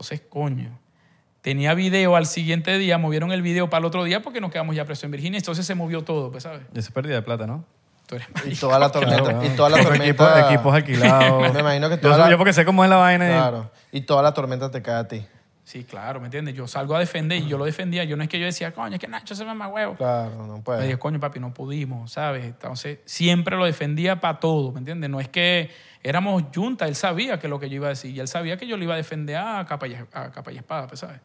Entonces, coño. Tenía video al siguiente día, movieron el video para el otro día porque nos quedamos ya presos en Virginia. Entonces se movió todo, pues, ¿sabes? Y eso es pérdida de plata, ¿no? Tú eres Y toda la tormenta. Claro, y toda la Equipos- tormenta. equipos alquilados. Me imagino que yo, toda la- yo porque sé cómo es la vaina. y- Claro. Y toda la tormenta te cae a ti. Sí, claro, ¿me entiendes? Yo salgo a defender y yo lo defendía. Yo no es que yo decía, coño, es que Nacho se llama huevo. Claro, no Me puedes. dije, coño, papi, no pudimos, ¿sabes? Entonces, siempre lo defendía para todo, ¿me entiendes? No es que éramos junta, él sabía que lo que yo iba a decir y él sabía que yo lo iba a defender a capa y, a capa y espada, pues, ¿sabes?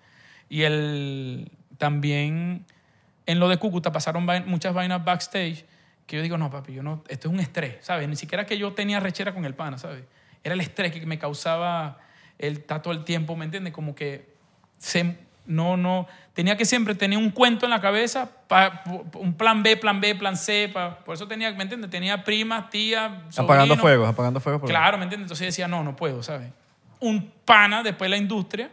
Y él también, en lo de Cúcuta, pasaron muchas vainas backstage que yo digo, no, papi, yo no, esto es un estrés, ¿sabes? Ni siquiera que yo tenía rechera con el pana, ¿sabes? Era el estrés que me causaba el estar todo el tiempo, ¿me entiendes? Como que se- no, no, tenía que siempre tener un cuento en la cabeza, pa- un plan B, plan B, plan C, pa- por eso tenía, ¿me entiendes? Tenía primas, tías, Apagando fuegos, apagando fuegos. por- Claro, ¿me entiendes? Entonces decía, no, no puedo, ¿sabes? Un pana después de la industria,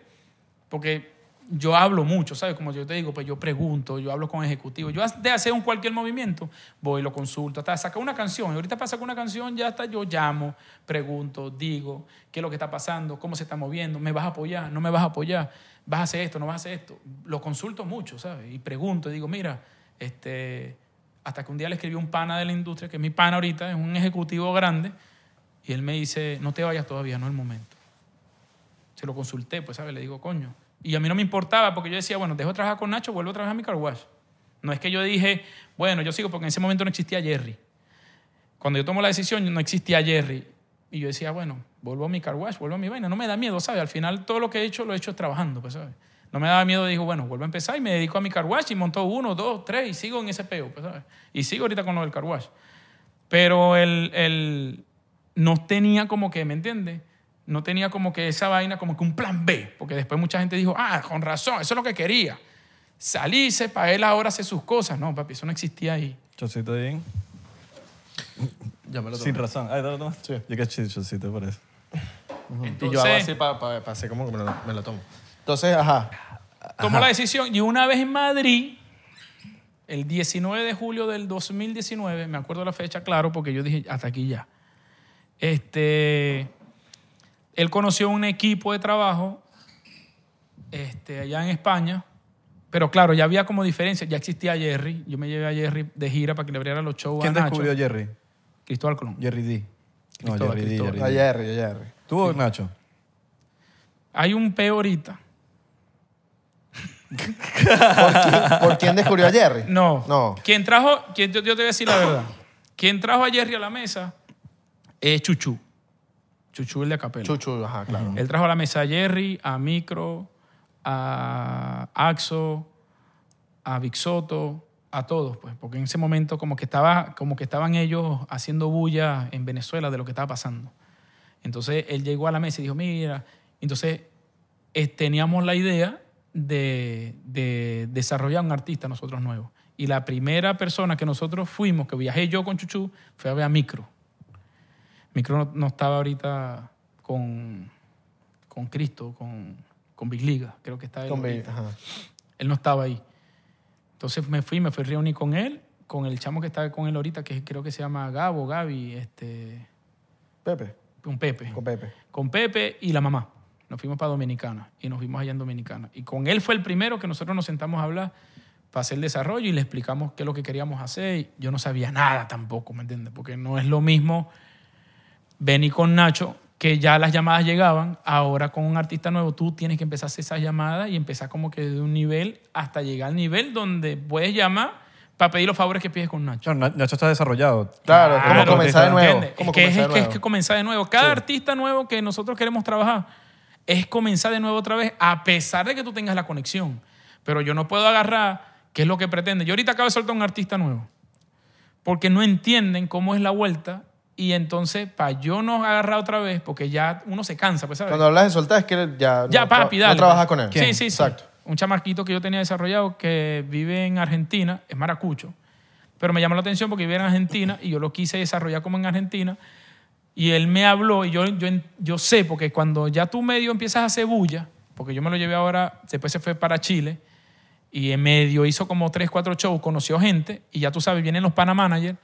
porque yo hablo mucho, ¿sabes? Como yo te digo, pues yo pregunto, yo hablo con ejecutivos. Yo de hacer un cualquier movimiento, voy, lo consulto, hasta sacar una canción. Y ahorita para sacar una canción, ya hasta yo llamo, pregunto, digo, qué es lo que está pasando, cómo se está moviendo, me vas a apoyar, no me vas a apoyar, vas a hacer esto, no vas a hacer esto. Lo consulto mucho, ¿sabes? Y pregunto, y digo, mira, este, hasta que un día le escribí un pana de la industria, que es mi pana ahorita, es un ejecutivo grande, y él me dice, no te vayas todavía, no es el momento. Se lo consulté, pues, ¿sabes? Le digo, coño. Y a mí no me importaba porque yo decía, bueno, dejo de trabajar con Nacho, vuelvo a trabajar en mi car wash. No es que yo dije, bueno, yo sigo porque en ese momento no existía Jerry. Cuando yo tomo la decisión no existía Jerry. Y yo decía, bueno, vuelvo a mi car wash, vuelvo a mi vaina. No me da miedo, ¿sabes? Al final todo lo que he hecho lo he hecho trabajando, pues, ¿sabes? No me daba miedo, digo, bueno, vuelvo a empezar y me dedico a mi car wash y monto uno, dos, tres y sigo en ese peo, pues, ¿sabes? Y sigo ahorita con lo del car wash. Pero el, el- no tenía como que, ¿me entiendes? No tenía como que esa vaina, como que un plan B, porque después mucha gente dijo, ah, con razón, eso es lo que quería. Salirse para él ahora hacer sus cosas. No, papi, eso no existía ahí. Chocito bien. Ya me lo Sin tomé. razón. Ay, ¿te lo tomas? Sí. Yo que chocito por eso. Y yo hago Entonces- así para hacer como que me lo, me lo tomo. Entonces, ajá. tomó la decisión y una vez en Madrid, el 19 de julio del 2019, me acuerdo la fecha, claro, porque yo dije, hasta aquí ya. Este, él conoció un equipo de trabajo este, allá en España, pero claro, ya había como diferencia, ya existía Jerry, yo me llevé a Jerry de gira para que le abriera los shows ¿Quién a Nacho. descubrió a Jerry? Cristóbal Colón. Jerry D. No, Cristóbal, Jerry D. Cristóbal. Jerry A D. Jerry, a Jerry. ¿Tú o Nacho? Hay un peo ahorita. ¿Por quién, por quién descubrió a Jerry? No. No. Quien trajo, quien, yo, yo te voy a decir la verdad. Quien trajo a Jerry a la mesa es Chuchu. Chuchu el de Acapella. Chuchu, ajá, claro. Él trajo a la mesa a Jerry, a Micro, a Axo, a Vic Soto, a todos, pues, porque en ese momento como que, estaba, como que estaban ellos haciendo bulla en Venezuela de lo que estaba pasando. Entonces él llegó a la mesa y dijo, mira, entonces eh, teníamos la idea de, de desarrollar un artista nosotros nuevos. Y la primera persona que nosotros fuimos, que viajé yo con Chuchu, fue a ver a Micro. Micro no, no estaba ahorita con, con Cristo, con, con Big Liga, creo que está él Con ahorita. Él no estaba ahí. Entonces me fui, me fui a reunir con él, con el chamo que está con él ahorita, que creo que se llama Gabo, Gaby, este, Pepe, un Pepe. con Pepe. Con Pepe y la mamá. Nos fuimos para Dominicana y nos vimos allá en Dominicana. Y con él fue el primero que nosotros nos sentamos a hablar para hacer el desarrollo y le explicamos qué es lo que queríamos hacer. Y yo no sabía nada tampoco, ¿me entiendes? Porque no es lo mismo venir con Nacho, que ya las llamadas llegaban, ahora con un artista nuevo tú tienes que empezar a hacer esas llamadas y empezar como que de un nivel hasta llegar al nivel donde puedes llamar para pedir los favores que pides con Nacho. Nacho, Nacho está desarrollado. Claro, es como Claro, comenzar de nuevo. Como es, que es, comenzar es de que es nuevo. que comenzar de nuevo. Cada artista nuevo que nosotros queremos trabajar es comenzar de nuevo otra vez, a pesar de que tú tengas la conexión. Pero yo no puedo agarrar qué es lo que pretende. Yo ahorita acabo de soltar un artista nuevo, porque no entienden cómo es la vuelta. Y entonces, para yo no agarrar otra vez, porque ya uno se cansa, pues, ¿sabes? Cuando hablas de soltar es que ya, Ya, no, papi, dale. no trabajas pues. con él. Sí, sí, sí. Exacto. Un chamaquito que yo tenía desarrollado que vive en Argentina, es maracucho, pero me llamó la atención porque vive en Argentina y yo lo quise desarrollar como en Argentina. Y él me habló y yo, yo, yo sé, porque cuando ya tú medio empiezas a hacer bulla, porque yo me lo llevé ahora, después se fue para Chile y en medio hizo como tres, cuatro shows, conoció gente y ya tú sabes, vienen los pana managers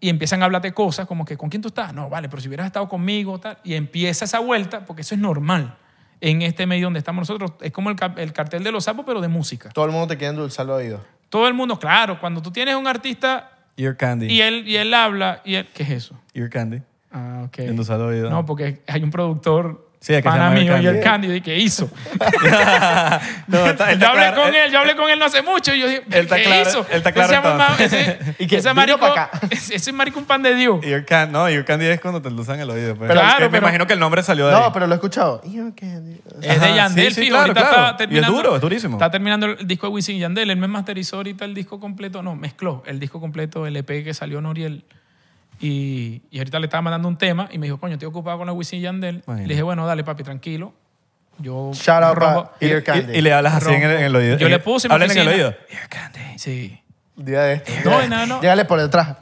y empiezan a hablarte cosas como que, ¿con quién tú estás? No, vale, pero si hubieras estado conmigo, tal. Y empieza esa vuelta, porque eso es normal en este medio donde estamos nosotros. Es como el, el cartel de los sapos, pero de música. Todo el mundo te quiere endulzar el oído. Todo el mundo, claro, cuando tú tienes un artista Ear Candy. y él, y él habla, y él, ¿qué es eso? Ear Candy. Ah, ok. Endulzar el oído. No, porque hay un productor Sí, es que se pana Ear mío, y el Candy. Candy, de que hizo. No, está- él yo hablé claro- con él- él, yo hablé con él no hace mucho y yo dije, Él está ¿qué claro- hizo? él está claro Ese, entonces. ese, Y que ese vino marico, pa' acá. ese, ese marico un pan de Dios. Ear Candy. No, Candy es cuando te endulzan el oído. pues. Pero- Es que Claro, me imagino que el nombre salió de ahí. No, pero lo he escuchado. Candy. Es de Yandel, sí, sí, fijo. claro, ahorita claro. está Y es terminando. duro, es durísimo. Está terminando el disco de Wisin y Yandel. Él me masterizó ahorita el disco completo. No, mezcló el disco completo, el EP que salió Noriel. Y, y ahorita le estaba mandando un tema y me dijo, coño, estoy ocupado con la Wisin y Yandel. Imagínate. Le dije, bueno, dale, papi, tranquilo. Yo Shout out Ear Candy. Y, y le hablas así en el, en el oído. Yo le puse en mi Hablen en el oído. Ear Candy. Sí. Día de esto. No, no, no. Llégale por detrás.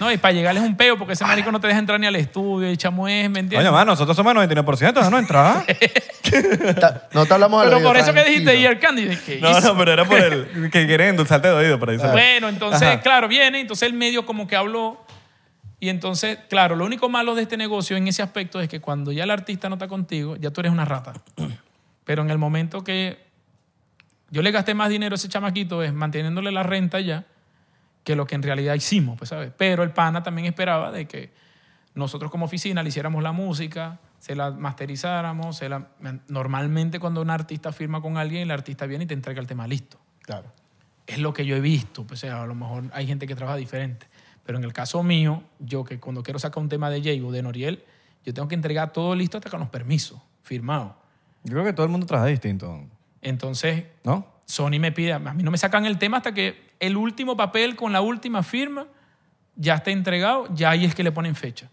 No, y para llegarles un peo porque ese marico no te deja entrar ni al estudio. Y chamo es, ¿me entiendes? Oye, mano, nosotros somos el 99%, déjanos entrar. Ta- No te hablamos al Pero oído, por eso que dijiste tranquilo. Ear Candy. de que No, hizo. no, pero era por el que quieren endulzarte el oído, por ahí. Bueno, entonces, Ajá. claro, viene, entonces el medio como que habló. Y entonces, claro, lo único malo de este negocio en ese aspecto es que cuando ya el artista no está contigo, ya tú eres una rata. Pero en el momento que yo le gasté más dinero a ese chamaquito es manteniéndole la renta ya que lo que en realidad hicimos, pues, ¿sabes? Pero el pana también esperaba de que nosotros como oficina le hiciéramos la música, se la masterizáramos, se la... Normalmente cuando un artista firma con alguien, el artista viene y te entrega el tema listo Claro. es lo que yo he visto. Pues, o sea, a lo mejor hay gente que trabaja diferente. Pero en el caso mío, yo que cuando quiero sacar un tema de Jay o de Noriel, yo tengo que entregar todo listo hasta con los permisos, firmados. Yo creo que todo el mundo trabaja distinto, Entonces, ¿no? Sony me pide, a mí no me sacan el tema hasta que el último papel con la última firma ya esté entregado, ya ahí es que le ponen fecha.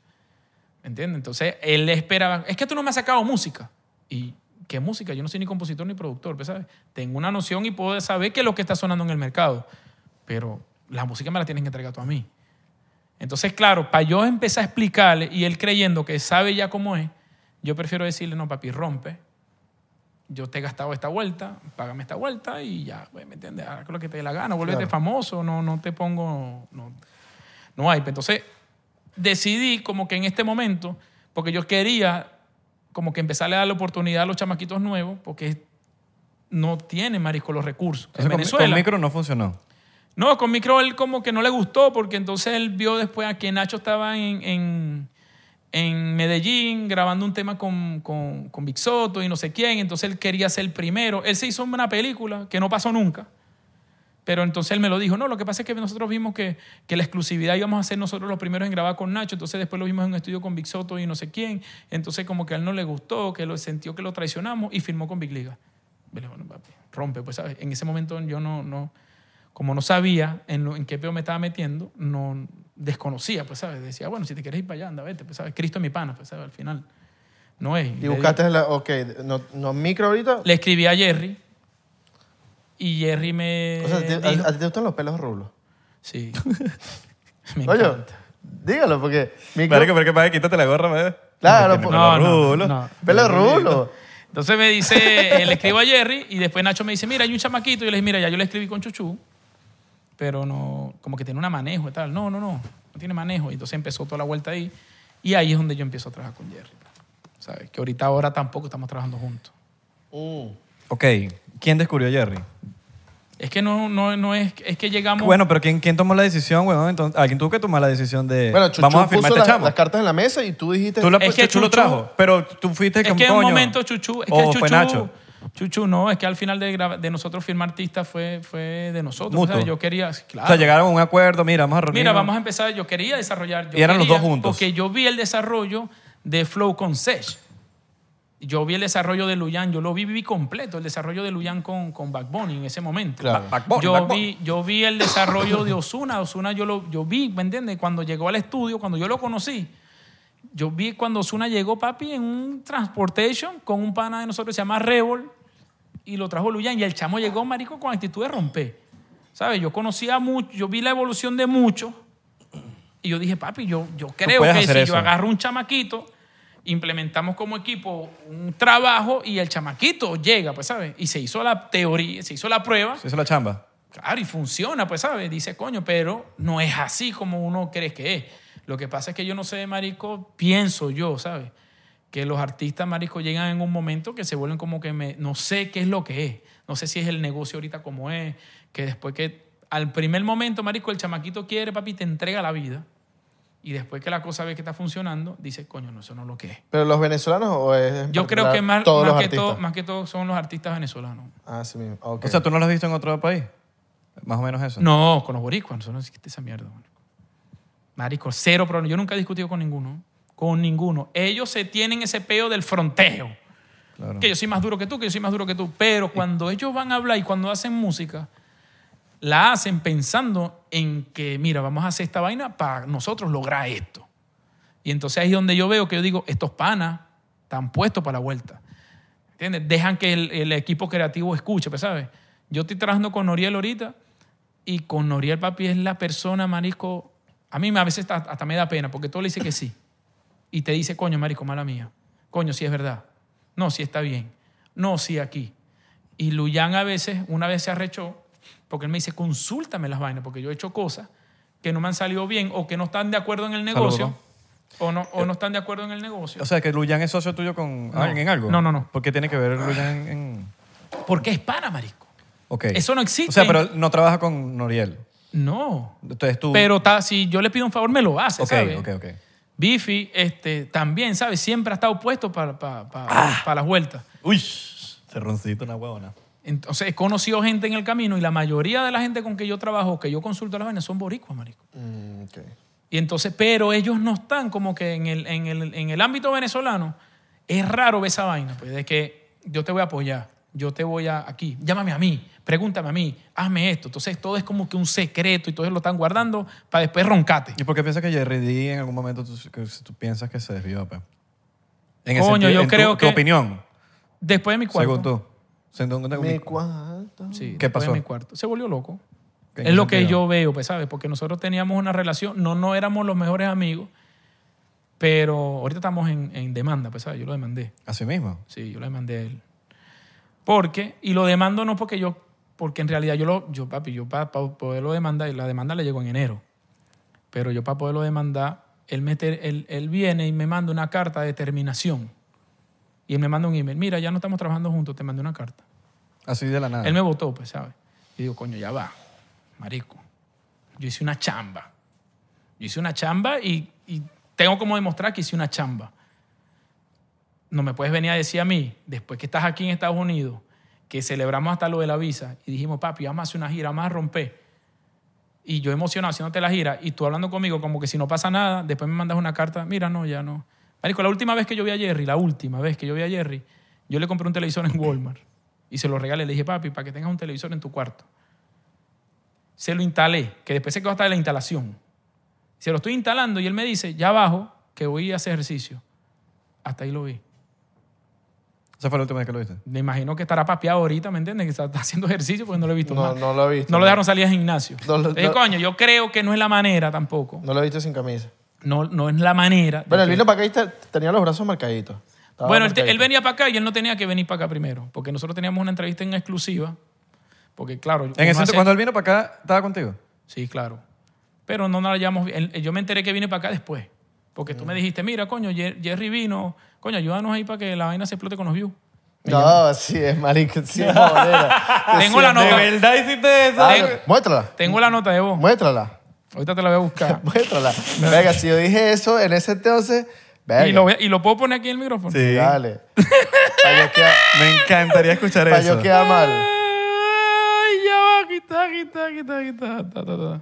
¿Me entiendes? Entonces, él esperaba, es que tú no me has sacado música. ¿Y qué música? Yo no soy ni compositor ni productor, ¿sabes? Tengo una noción y puedo saber qué es lo que está sonando en el mercado. Pero la música me la tienes que entregar tú a mí. Entonces, claro, para yo empezar a explicarle y él creyendo que sabe ya cómo es, yo prefiero decirle, no, papi, rompe. Yo te he gastado esta vuelta, págame esta vuelta y ya, pues, ¿me entiendes? Haz lo que te dé la gana, vuélvete Claro. famoso, no, no te pongo... No, no hay. Entonces, decidí como que en este momento, porque yo quería como que empezarle a dar la oportunidad a los chamaquitos nuevos, porque no tienen, marisco, los recursos. En Entonces, con, Venezuela... con micro no funcionó. No, con micro él como que no le gustó porque entonces él vio después a que Nacho estaba en, en, en Medellín grabando un tema con, con, con Big Soto y no sé quién, entonces él quería ser el primero. Él se hizo una película que no pasó nunca, pero entonces él me lo dijo, no, lo que pasa es que nosotros vimos que, que la exclusividad íbamos a ser nosotros los primeros en grabar con Nacho, entonces después lo vimos en un estudio con Big Soto y no sé quién, entonces como que a él no le gustó, que lo sintió que lo traicionamos y firmó con Big Liga. Rompe, pues. En ese momento yo no, no, como no sabía en, lo- en qué peo me estaba metiendo, no desconocía, pues, ¿sabes? Decía, bueno, si te quieres ir para allá, anda, vete, pues, ¿sabes? Cristo es mi pana, pues, ¿sabes? Al final. No es. Y buscaste la. Ok, no, no micro ahorita. le escribí a Jerry y Jerry me O sea, ¿te- dijo- a, ti te gustan los pelos rulos? Sí. me Oye, encanta. dígalo, porque. Micro, Marico, pero que pasa, quítate la gorra. Claro, Tiene pues- pelo No, no, rulo. no. pelo rulo. Entonces me dice, eh, le escribo a Jerry y después Nacho me dice, mira, hay un chamaquito. Y yo le dije, mira, ya yo le escribí con Chuchu, pero no, como que tiene una manejo y tal. No, no, no, no tiene manejo. Y entonces empezó toda la vuelta ahí. Y ahí es donde yo empiezo a trabajar con Jerry. ¿Sabes? Que ahorita ahora tampoco estamos trabajando juntos. Mm. Ok, ¿quién descubrió a Jerry? Es que no, no, no es, es que llegamos... Bueno, pero ¿quién, quién tomó la decisión, weón? Entonces, alguien tuvo que tomar la decisión de Bueno, Chuchu vamos a firmar puso este las, chamo. las cartas en la mesa y tú dijiste. Tú, la, Es que Chuchu lo trajo, pero tú fuiste Es que en un momento Chuchu, es que o Chuchu, fue Nacho. Chuchu no, es que al final de, de nosotros firmar artistas fue, fue de nosotros. Yo quería, claro. O sea, llegaron a un acuerdo, mira, vamos a reunirnos. Mira, vamos a empezar. Yo quería desarrollar. yo Y eran los dos juntos. Porque yo vi el desarrollo de Flow con Sesh. Yo vi el desarrollo de Luyan, yo lo vi, viví completo, el desarrollo de Luyan con, con Back Bunny en ese momento. Claro. Back Bunny, yo, vi, yo vi el desarrollo de Osuna. Osuna yo lo yo vi, ¿me entiendes? Cuando llegó al estudio, cuando yo lo conocí, yo vi cuando Osuna llegó, papi, en un transportation con un pana de nosotros que se llama Revol y lo trajo Luyan. Y el chamo llegó, marico, con actitud de romper. ¿Sabes? Yo conocía mucho, yo vi la evolución de muchos y yo dije, papi, yo, yo creo que si eso. yo agarro un chamaquito, implementamos como equipo un trabajo y el chamaquito llega, pues, ¿sabes? Y se hizo la teoría, se hizo la prueba. Se hizo la chamba. Claro, y funciona, pues, ¿sabes? Dice, coño, pero no es así como uno cree que es. Lo que pasa es que yo no sé, marico, pienso yo, ¿sabes? Que los artistas, marico, llegan en un momento que se vuelven como que me... No sé qué es lo que es. No sé si es el negocio ahorita como es. Que después que... Al primer momento, marico, el chamaquito quiere, papi, te entrega la vida. Y después que la cosa ve que está funcionando, dice, coño, no, eso no es lo que es. ¿Pero los venezolanos o es.? en Yo creo que más, todos más los que artistas? todo, más que todo son los artistas venezolanos. Ah, sí mismo. ok. O sea, ¿tú no lo has visto en otro país? Más o menos eso. No, con los boricuas, eso no existe esa mierda. Marico, Marico, cero problema. Yo nunca he discutido con ninguno. Con ninguno. Ellos se tienen ese peo del fronteo. Claro. Que yo soy más duro que tú, que yo soy más duro que tú. Pero cuando ellos van a hablar y cuando hacen música, la hacen pensando en que, mira, vamos a hacer esta vaina para nosotros lograr esto. Y entonces ahí es donde yo veo que yo digo, estos panas están puestos para la vuelta. ¿Entiendes? Dejan que el, el equipo creativo escuche, pues, ¿sabes? Yo estoy trabajando con Noriel ahorita y con Noriel, papi, es la persona, marico. A mí a veces hasta, me da pena porque todo le dice que sí. Y te dice, coño, marico, mala mía. Coño, sí es verdad. No, sí está bien. No, sí aquí. Y Luyan a veces, una vez se arrechó, porque él me dice, consúltame las vainas, porque yo he hecho cosas que no me han salido bien o que no están de acuerdo en el negocio. O no, o no están de acuerdo en el negocio. O sea, que Luyan es socio tuyo con No. alguien en algo. No, no, no. ¿Por qué tiene que ver Luyan en...? Porque es pana, marico. Eso no existe. O sea, pero no trabaja con Noriel. No. Entonces tú... Pero ta- si yo le pido un favor, me lo hace, Ok, ¿sabes? ok, ok. Bifi este, también, ¿sabes? Siempre ha estado puesto para Ah. las vueltas. Uy, cerroncito, una huevona. Entonces, he conocido gente en el camino y la mayoría de la gente con que yo trabajo, que yo consulto las vainas, son boricuas, marico. Mm, ok. Y entonces, pero ellos no están como que en el, en el, en el ámbito venezolano. Es raro ver esa vaina, pues, de que yo te voy a apoyar, yo te voy a aquí, llámame a mí, pregúntame a mí, hazme esto. Entonces, todo es como que un secreto y todos lo están guardando para después roncate. ¿Y por qué piensas que Jerry D en algún momento tú, que tú piensas que se desvió? pe? En el Coño, sentido- yo en tu- creo tu que- opinión, Después de mi cuarto. según tú. Según tú. Mi cuarto. Sí, ¿Qué después pasó? de mi cuarto. Se volvió loco. ¿En Es lo que yo veo, pues, ¿sabes? Porque nosotros teníamos una relación, no, no éramos los mejores amigos, pero ahorita estamos en, en demanda, pues, ¿sabes? Yo lo demandé. Así mismo. Sí, yo lo demandé a él. Porque, y lo demando no porque yo, porque en realidad yo lo, yo, papi, yo para poderlo demandar, y la demanda le llegó en enero, pero yo para poderlo demandar, él, me él, él viene y me manda una carta de terminación. Y él me manda un email, mira, ya no estamos trabajando juntos, te mandé una carta. Así de la nada. Él me votó, pues, ¿sabes? Y digo, coño, ya va, marico. Yo hice una chamba. Yo hice una chamba y, y tengo como demostrar que hice una chamba. No me puedes venir a decir a mí, después que estás aquí en Estados Unidos, que celebramos hasta lo de la visa y dijimos, papi, vamos a hacer una gira, vamos a romper. Y yo emocionado haciéndote la gira y tú hablando conmigo como que si no pasa nada, después me mandas una carta, mira, no, ya no. Marico, la última vez que yo vi a Jerry, la última vez que yo vi a Jerry, yo le compré un televisor en Walmart y se lo regalé. Le dije, papi, para que tengas un televisor en tu cuarto. se lo instalé, que después se quedó hasta de la instalación. Se lo estoy instalando y él me dice, ya abajo, que voy a hacer ejercicio. Hasta ahí lo vi. Esa fue la última vez que lo viste. Me imagino que estará papeado ahorita, ¿me entiendes? Que está, está haciendo ejercicio porque no lo he visto No, más. no lo he visto. No lo dejaron salir al gimnasio. No no- coño, yo creo que no es la manera tampoco. No lo he visto sin camisa. No, no es la manera. Bueno, él vino para acá y te- tenía los brazos marcaditos. Estaba Bueno, él, te- marcadito. él venía para acá y él no tenía que venir para acá primero, porque nosotros teníamos una entrevista en exclusiva, porque claro... En ese, hace- cuando él vino para acá, ¿estaba contigo? Sí, claro. Pero no nos la. Él- Yo me enteré que viene para acá después, porque Mm. tú me dijiste, mira, coño, Jer- Jerry vino, coño, ayúdanos ahí para que la vaina se explote con los views. No, sí, es marico. Sí, es. Tengo la nota. ¿De verdad hiciste eso? Ah, Tengo- muéstrala. Tengo la nota de voz. Muéstrala. Ahorita te la voy a buscar. Muéstrala. Venga, si yo dije eso en ese entonces, venga. y, lo, voy a- y lo puedo poner aquí en el micrófono. Sí. Dale. Para yo quedar, Me encantaría escuchar pa' eso. yo quedar mal. Ay, ya va, aquí está, aquí está, aquí está, aquí está. Ta, ta, ta.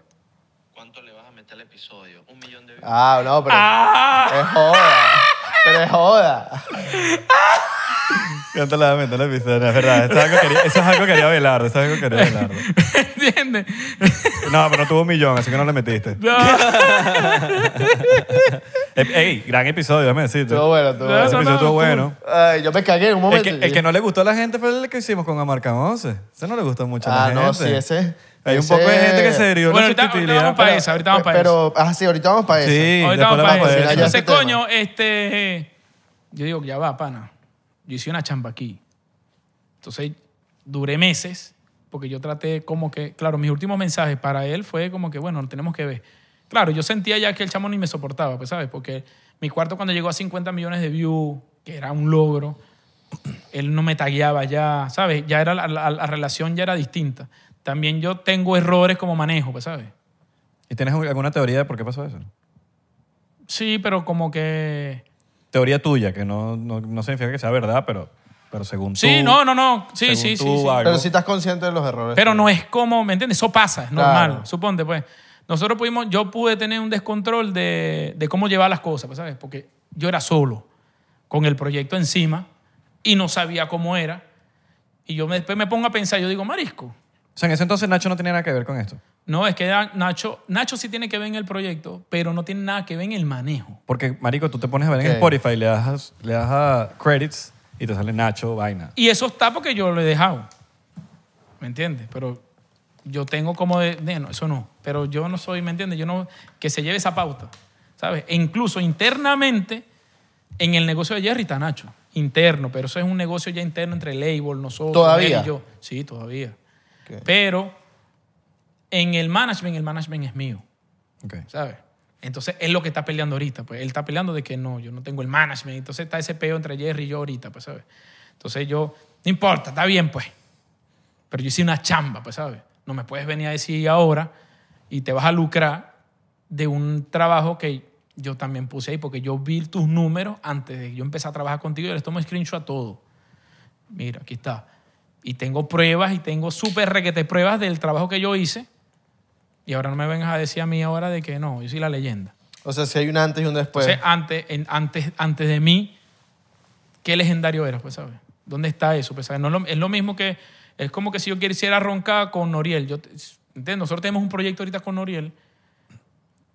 ¿Cuánto le vas a meter al episodio? Un millón de views. Ah, no, pero Ah. es joda. Pero es joda. ¿Cuánto le vas a meter al episodio? Es verdad. Eso es algo que haría, eso es algo que haría Belardo. Eso es algo que haría Belardo. ¿Entiendes? No, pero no tuvo un millón, así que no le metiste. No. Ey, gran episodio, déjame decirte. Estuvo bueno, estuvo No, Ese bueno. no, episodio estuvo bueno. Ay, yo me cagué en un El momento. que, el que no le gustó a la gente fue el que hicimos con Amarca 11. Ese no le gustó mucho a la Ah, gente. no, sí, ese. Hay un ese- poco de gente que se dio Bueno, ahorita, ahorita vamos para esa, ahorita vamos para Pero, ah, sí, ahorita vamos para eso. Sí, Ahorita después vamos para vamos eso. eso. Entonces, ese tema. coño, este. Yo digo, ya va, pana. Yo hice una chamba aquí. Entonces, duré meses, porque yo traté como que. Claro, mis últimos mensajes para él fue como que, bueno, tenemos que ver. Claro, yo sentía ya que el chamo ni me soportaba, pues, ¿sabes? Porque mi cuarto, cuando llegó a 50 millones de views, que era un logro, él no me tagueaba ya, ¿sabes? Ya era la, la- la relación ya era distinta. También yo tengo errores como manejo, pues, ¿sabes? ¿Y tienes alguna teoría de por qué pasó eso? Sí, pero como que. Teoría tuya, que no, no, no significa que sea verdad, pero, pero según tú. Sí, no, no, no. Sí, según sí, sí. tú, sí. algo. Pero si estás consciente de los errores. Pero no es como, ¿me entiendes? Eso pasa, es normal. Claro. Suponte, pues. Nosotros pudimos, yo pude tener un descontrol de, de cómo llevar las cosas, pues, ¿sabes? Porque yo era solo, con el proyecto encima, y no sabía cómo era. Y yo me- después me pongo a pensar, yo digo, Marisco, sea, en ese entonces Nacho no tenía nada que ver con esto. no, es que Nacho, Nacho sí tiene que ver en el proyecto, pero no tiene nada que ver en el manejo. Porque, marico, tú te pones a ver en Ok. Spotify, le das, le das a credits y te sale Nacho, vaina. Y eso está porque yo lo he dejado. ¿Me entiendes? Pero yo tengo como de, de, no, eso no. Pero yo no soy, ¿me entiendes? Yo no, que se lleve esa pauta, ¿sabes? E incluso internamente, en el negocio de Jerry está Nacho. Interno, pero eso es un negocio ya interno entre label, nosotros, ¿Todavía? él y yo. Sí, todavía. Ok. Pero en el management, el management es mío. Ok. ¿sabes? Entonces, él lo que está peleando ahorita, pues él está peleando de que no, yo no tengo el management. Entonces está ese peo entre Jerry y yo ahorita, pues, ¿sabes? Entonces yo, no importa, está bien, pues. Pero yo hice una chamba, pues, ¿sabes? No me puedes venir a decir ahora y te vas a lucrar de un trabajo que yo también puse ahí, porque yo vi tus números antes de que yo empecé a trabajar contigo y les tomo screenshot a todo. Mira, aquí está. Y tengo pruebas y tengo súper requete pruebas del trabajo que yo hice. Y ahora no me vengas a decir a mí ahora de que no, yo soy la leyenda. O sea, si hay un antes y un después. Entonces, antes, en- antes, antes de mí, ¿qué legendario eras? Pues, ¿sabes? ¿Dónde está eso? Pues, ¿sabes? No es, lo, es lo mismo que, es como que si yo quisiera roncar con Noriel. Yo, te- ¿entiendes? Nosotros tenemos un proyecto ahorita con Noriel.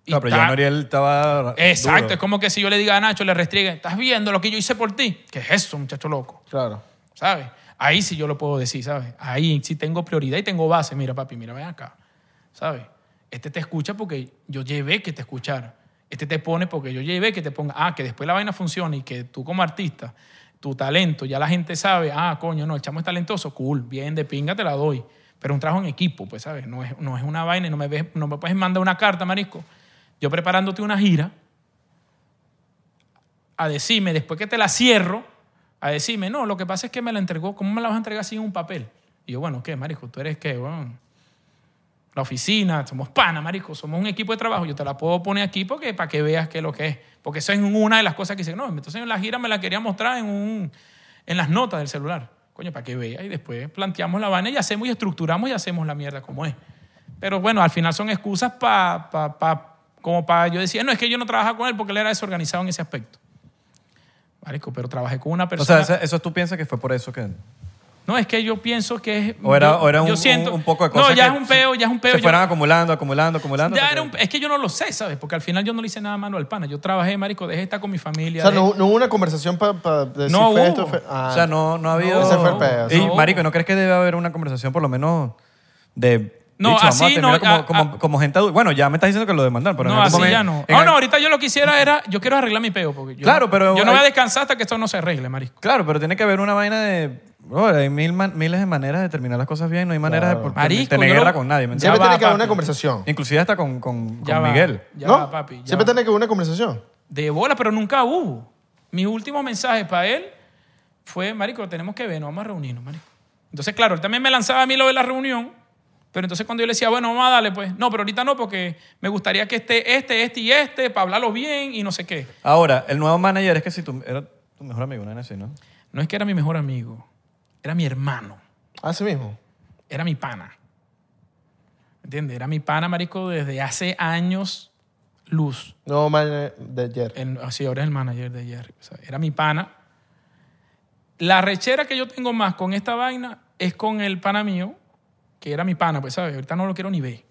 y No, pero está- ya Noriel estaba. Exacto, duro. es como que si yo le diga a Nacho, le restriegue, ¿estás viendo lo que yo hice por ti? ¿Qué es eso, muchacho loco? Claro. ¿Sabes? Ahí sí yo lo puedo decir, ¿sabes? Ahí sí tengo prioridad y tengo base. Mira, papi, mira, ven acá. ¿Sabes? Este te escucha porque yo llevé que te escuchara. Este te pone porque yo llevé que te ponga. Ah, que después la vaina funcione y que tú como artista, tu talento, ya la gente sabe, ah, coño, no, el chamo es talentoso, cool, bien, de pinga te la doy. Pero un trabajo en equipo, pues, ¿sabes? No es, no es una vaina y no me, ves, no me puedes mandar una carta, marisco. Yo preparándote una gira, a decirme, después que te la cierro, a decirme, no, lo que pasa es que me la entregó, ¿cómo me la vas a entregar sin un papel? Y yo, bueno, ¿qué, marico? ¿Tú eres qué? La oficina, somos pana, marico, somos un equipo de trabajo, yo te la puedo poner aquí porque para que veas qué es lo que es. Porque eso es una de las cosas que dice, no, entonces en la gira me la quería mostrar en, un, en las notas del celular. Coño, para que veas y después planteamos la vaina y hacemos y estructuramos y hacemos la mierda como es. Pero bueno, al final son excusas para, pa, pa- como para yo decía, no, es que yo no trabajaba con él porque él era desorganizado en ese aspecto. Marico, pero trabajé con una O persona. sea, eso, eso tú piensas que fue por eso que. No, es que yo pienso que es... O era, yo- o era un, yo siento- un- un poco de cosas No, ya que es un peo, ya es un peo. Se yo- fueron acumulando, acumulando, acumulando. ya era un- es que yo no lo sé, ¿sabes? Porque al final yo no le hice nada malo al pana. Yo trabajé, marico, dejé estar con mi O familia. sea, dejé- no, no hubo una conversación para decir No fue hubo. esto, fue- ah, O sea, no, no ha habido... Ese fue el peo, Y, no. marico, ¿no crees que debe haber una conversación por lo menos de... No, "Bicho, vamos a así no, como, a- como, a- como gente adulta. Bueno, ya me estás diciendo que lo demandaron, pero en no, algún así momento- ya no. No, no, ahorita yo lo que quisiera era... Yo quiero arreglar mi peo. Porque yo, Claro, pero Yo no voy a descansar hasta que esto no se arregle, marisco. Claro, pero tiene que haber una vaina de... bro, hay mil man- miles de maneras de terminar las cosas bien. No hay manera de, por- Marisco, tener guerra con nadie. ¿me? Siempre va, tiene que haber una conversación. Inclusive hasta con, con, Ya con va, Miguel. Ya ¿No? va, papi. ya Siempre va. tiene que haber una conversación. De bola, pero nunca hubo. Mi último mensaje para él fue, marico, tenemos que ver, nos vamos a reunirnos, marico. Entonces, claro, él también me lanzaba a mí lo de la reunión, pero entonces cuando yo le decía, bueno, vamos a darle, pues, no, pero ahorita no, porque me gustaría que esté este, este y este, para hablarlo bien y no sé qué. Ahora, el nuevo manager es que si tú... Era tu mejor amigo, ¿no? Así, ¿no? No es que era mi mejor amigo, era mi hermano, Así mismo. era mi pana. ¿Entiendes? Era mi pana, marico, desde hace años luz. No, man, eh, de ayer. El- así, ahora es el manager de Jerry. o sea, era mi pana. La rechera que yo tengo más con esta vaina es con el pana mío, que era mi pana, pues, ¿sabes? Ahorita no lo quiero ni ver.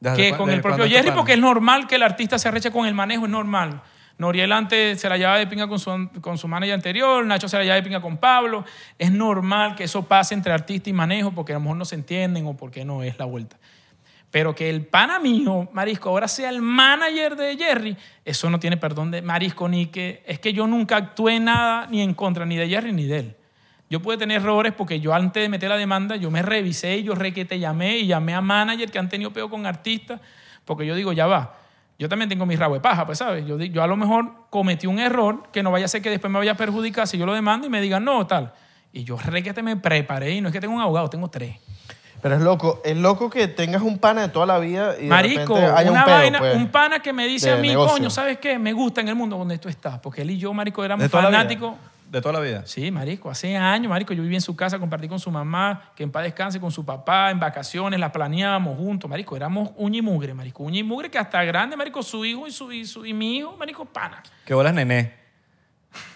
¿Desde Que con el propio Jerry, porque es normal que el artista se arreche con el manejo, es normal. Noriel antes se la llevaba de pinga con su, con su manager anterior, Nacho se la llevaba de pinga con Pablo. Es normal que eso pase entre artista y manejo porque a lo mejor no se entienden o porque no es la vuelta. Pero que el pana mío, Marisco, ahora sea el manager de Jerry, eso no tiene perdón de Marisco ni que... Es que yo nunca actué nada ni en contra ni de Jerry ni de él. Yo pude tener errores porque yo antes de meter la demanda, yo me revisé y yo re que te llamé y llamé a manager que han tenido peo con artistas, porque yo digo, ya va. Yo también tengo mi rabo de paja, pues, ¿sabes? Yo, yo a lo mejor cometí un error que no vaya a ser que después me vaya a perjudicar si yo lo demando y me digan no, tal. Y yo re que te me preparé y no es que tengo un abogado, tengo tres. Pero es loco. Es loco que tengas un pana de toda la vida y de Marico, repente haya una un pedo, vaina, pues. un pana que me dice a mí, negocio. coño, ¿sabes qué? Me gusta en el mundo donde tú estás. Porque él y yo, Marico, éramos fanáticos. De toda la vida. Sí, Marico, hace años, Marico, yo viví en su casa, compartí con su mamá, que en paz descanse, con su papá, en vacaciones, la planeábamos juntos, Marico, éramos uña y mugre, Marico, uña y mugre que hasta grande, Marico, su hijo y, su, y, su- y mi hijo, Marico, pana. ¿Qué bolas, nené?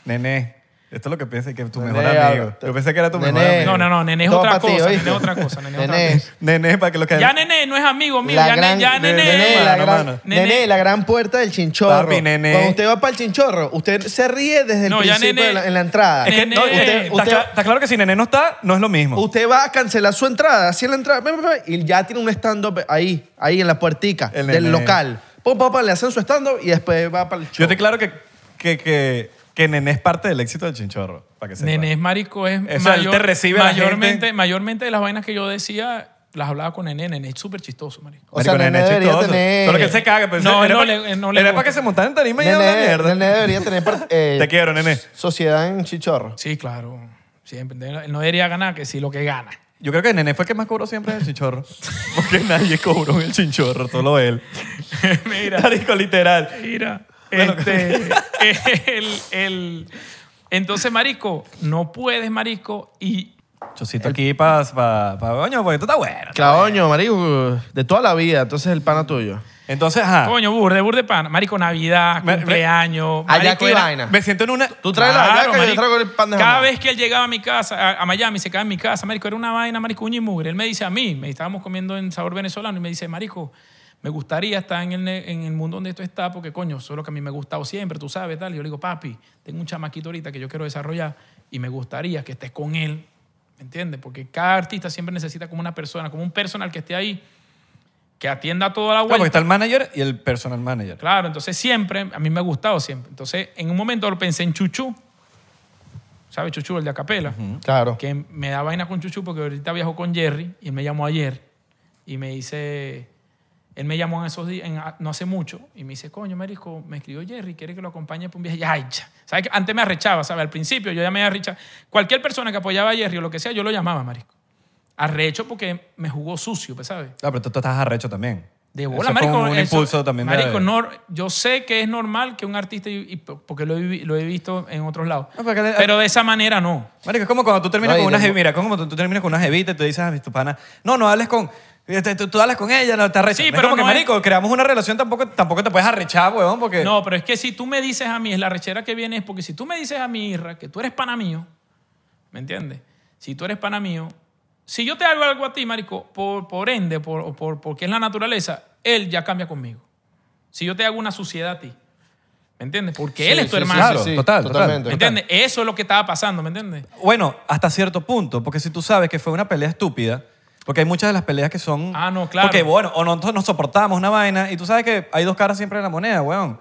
Nené. Esto es lo que pensé que es tu mejor amigo. Yo pensé que era tu mejor amigo. No, no, no, Nené es Todo otra ti, cosa, ¿oíste? Nené es otra cosa, Nené es otra cosa. Nené, para que lo que... Ya Nené no es amigo mío, La ya, gran, ne- ya Nené. Nené, la Mano, gran, mano. Nené. la gran puerta del chinchorro. Papi, Nené. Cuando usted va para el chinchorro, usted se ríe desde el No, ya principio Nené. de la- en la entrada. Es que No, Nené. usted- Usted- está, usted- cla- está claro que si Nené no está, no es lo mismo. Usted va a cancelar su entrada, así en la entrada, y ya tiene un stand-up ahí, ahí en la puertica El del local. Pum, pum, pum, le hacen su stand-up y después va para el show. Yo estoy claro que, que, que, que Nené es parte del éxito del chinchorro, para que sepa. Nené es marico, es O sea, él te recibe a la mayormente, gente. mayormente de las vainas que yo decía, las hablaba con Nené. Nené es súper chistoso, marico. O sea, Marico, Nené es debería chistoso. tener- Solo que él se caga. Pero No, era no pa- le- no le era gusta. para que se montara en tarima y era una Nené, mierda. Nené debería tener par- eh, Te quiero, Nené. sociedad en Chichorro. Sí, claro. Siempre. Él no debería ganar que sí lo que gana. Yo creo que Nené fue el que más cobró siempre en el chinchorro. Porque nadie cobró en el chinchorro, solo él. Mira. Marico, literal. Mira. Este, el, el- entonces, marico, no puedes, marico, y Chocito aquí para... Pa, pa, coño, porque esto está bueno. Claoño, marico, de toda la vida, entonces el pana tuyo. Entonces, ajá. coño, burde, burde pana. Marico, Navidad, Me- cumpleaños. Allá marico, era- vaina. Me siento en una... Tú traes la Claro, yaca y yo marico. traigo el pan de Cada jamón. vez que él llegaba a mi casa, a, a Miami, se quedaba en mi casa, marico, era una vaina, marico, uña y mugre. Él me dice a mí, me estábamos comiendo en sabor venezolano y me dice, marico, me gustaría estar en el, en el mundo donde tú estás porque, coño, eso es lo que a mí me ha gustado siempre, tú sabes, tal. Y yo le digo, papi, tengo un chamaquito ahorita que yo quiero desarrollar y me gustaría que estés con él, ¿me entiendes? Porque cada artista siempre necesita como una persona, como un personal que esté ahí, que atienda toda la Claro, porque vuelta. está el manager y el personal manager. Claro, entonces siempre, a mí me ha gustado siempre. Entonces, en un momento lo pensé en Chuchu, ¿sabes? Chuchu, el de Acapela, Claro. que me da vaina con Chuchu porque ahorita viajó con Jerry y él me llamó ayer y me dice, él me llamó en esos días, en- no hace mucho, y me dice, coño, Marisco, me escribió Jerry, quiere que lo acompañe por un viaje. Y, Ay, ya. ¿Sabes? que Antes me arrechaba, ¿sabes? Al principio yo ya me arrechaba. Cualquier persona que apoyaba a Jerry o lo que sea, yo lo llamaba, Marisco. Arrecho porque me jugó sucio, pues, ¿sabes? Claro, pero tú, tú estás arrecho también. De Eso bola, fue marico. un, un eso- impulso también de... marico, no- yo sé que es normal que un artista, y- y porque lo he, vi- lo he visto en otros lados, No, porque pero de esa manera no. Marico, es como cuando tú terminas No, con una jevita. Mira, como cuando tú terminas con una jevita y tú dices a tu pana, no, no hables con. Tú, tú hablas con ella, no te arrechas. Sí, pero como que, no es- marico, creamos una relación, tampoco, tampoco te puedes arrechar, huevón, porque. No, pero es que si tú me dices a mí, es la rechera que viene, es porque si tú me dices a mí, Isra, que tú eres pana mío, ¿me entiendes? si tú eres pana mío, si yo te hago algo a ti, marico, por, por ende, por, o por, porque es la naturaleza, él ya cambia conmigo. Si yo te hago una suciedad a ti, ¿me entiendes? Porque él Sí, es tu sí, hermano. Claro, total, total. totalmente. ¿Me entiendes? Eso es lo que estaba pasando, ¿me entiendes? Bueno, hasta cierto punto, porque si tú sabes que fue una pelea estúpida, porque hay muchas de las peleas que son... Ah, no, claro. Porque, bueno, o nosotros nos soportamos una vaina y tú sabes que hay dos caras siempre en la moneda, weón.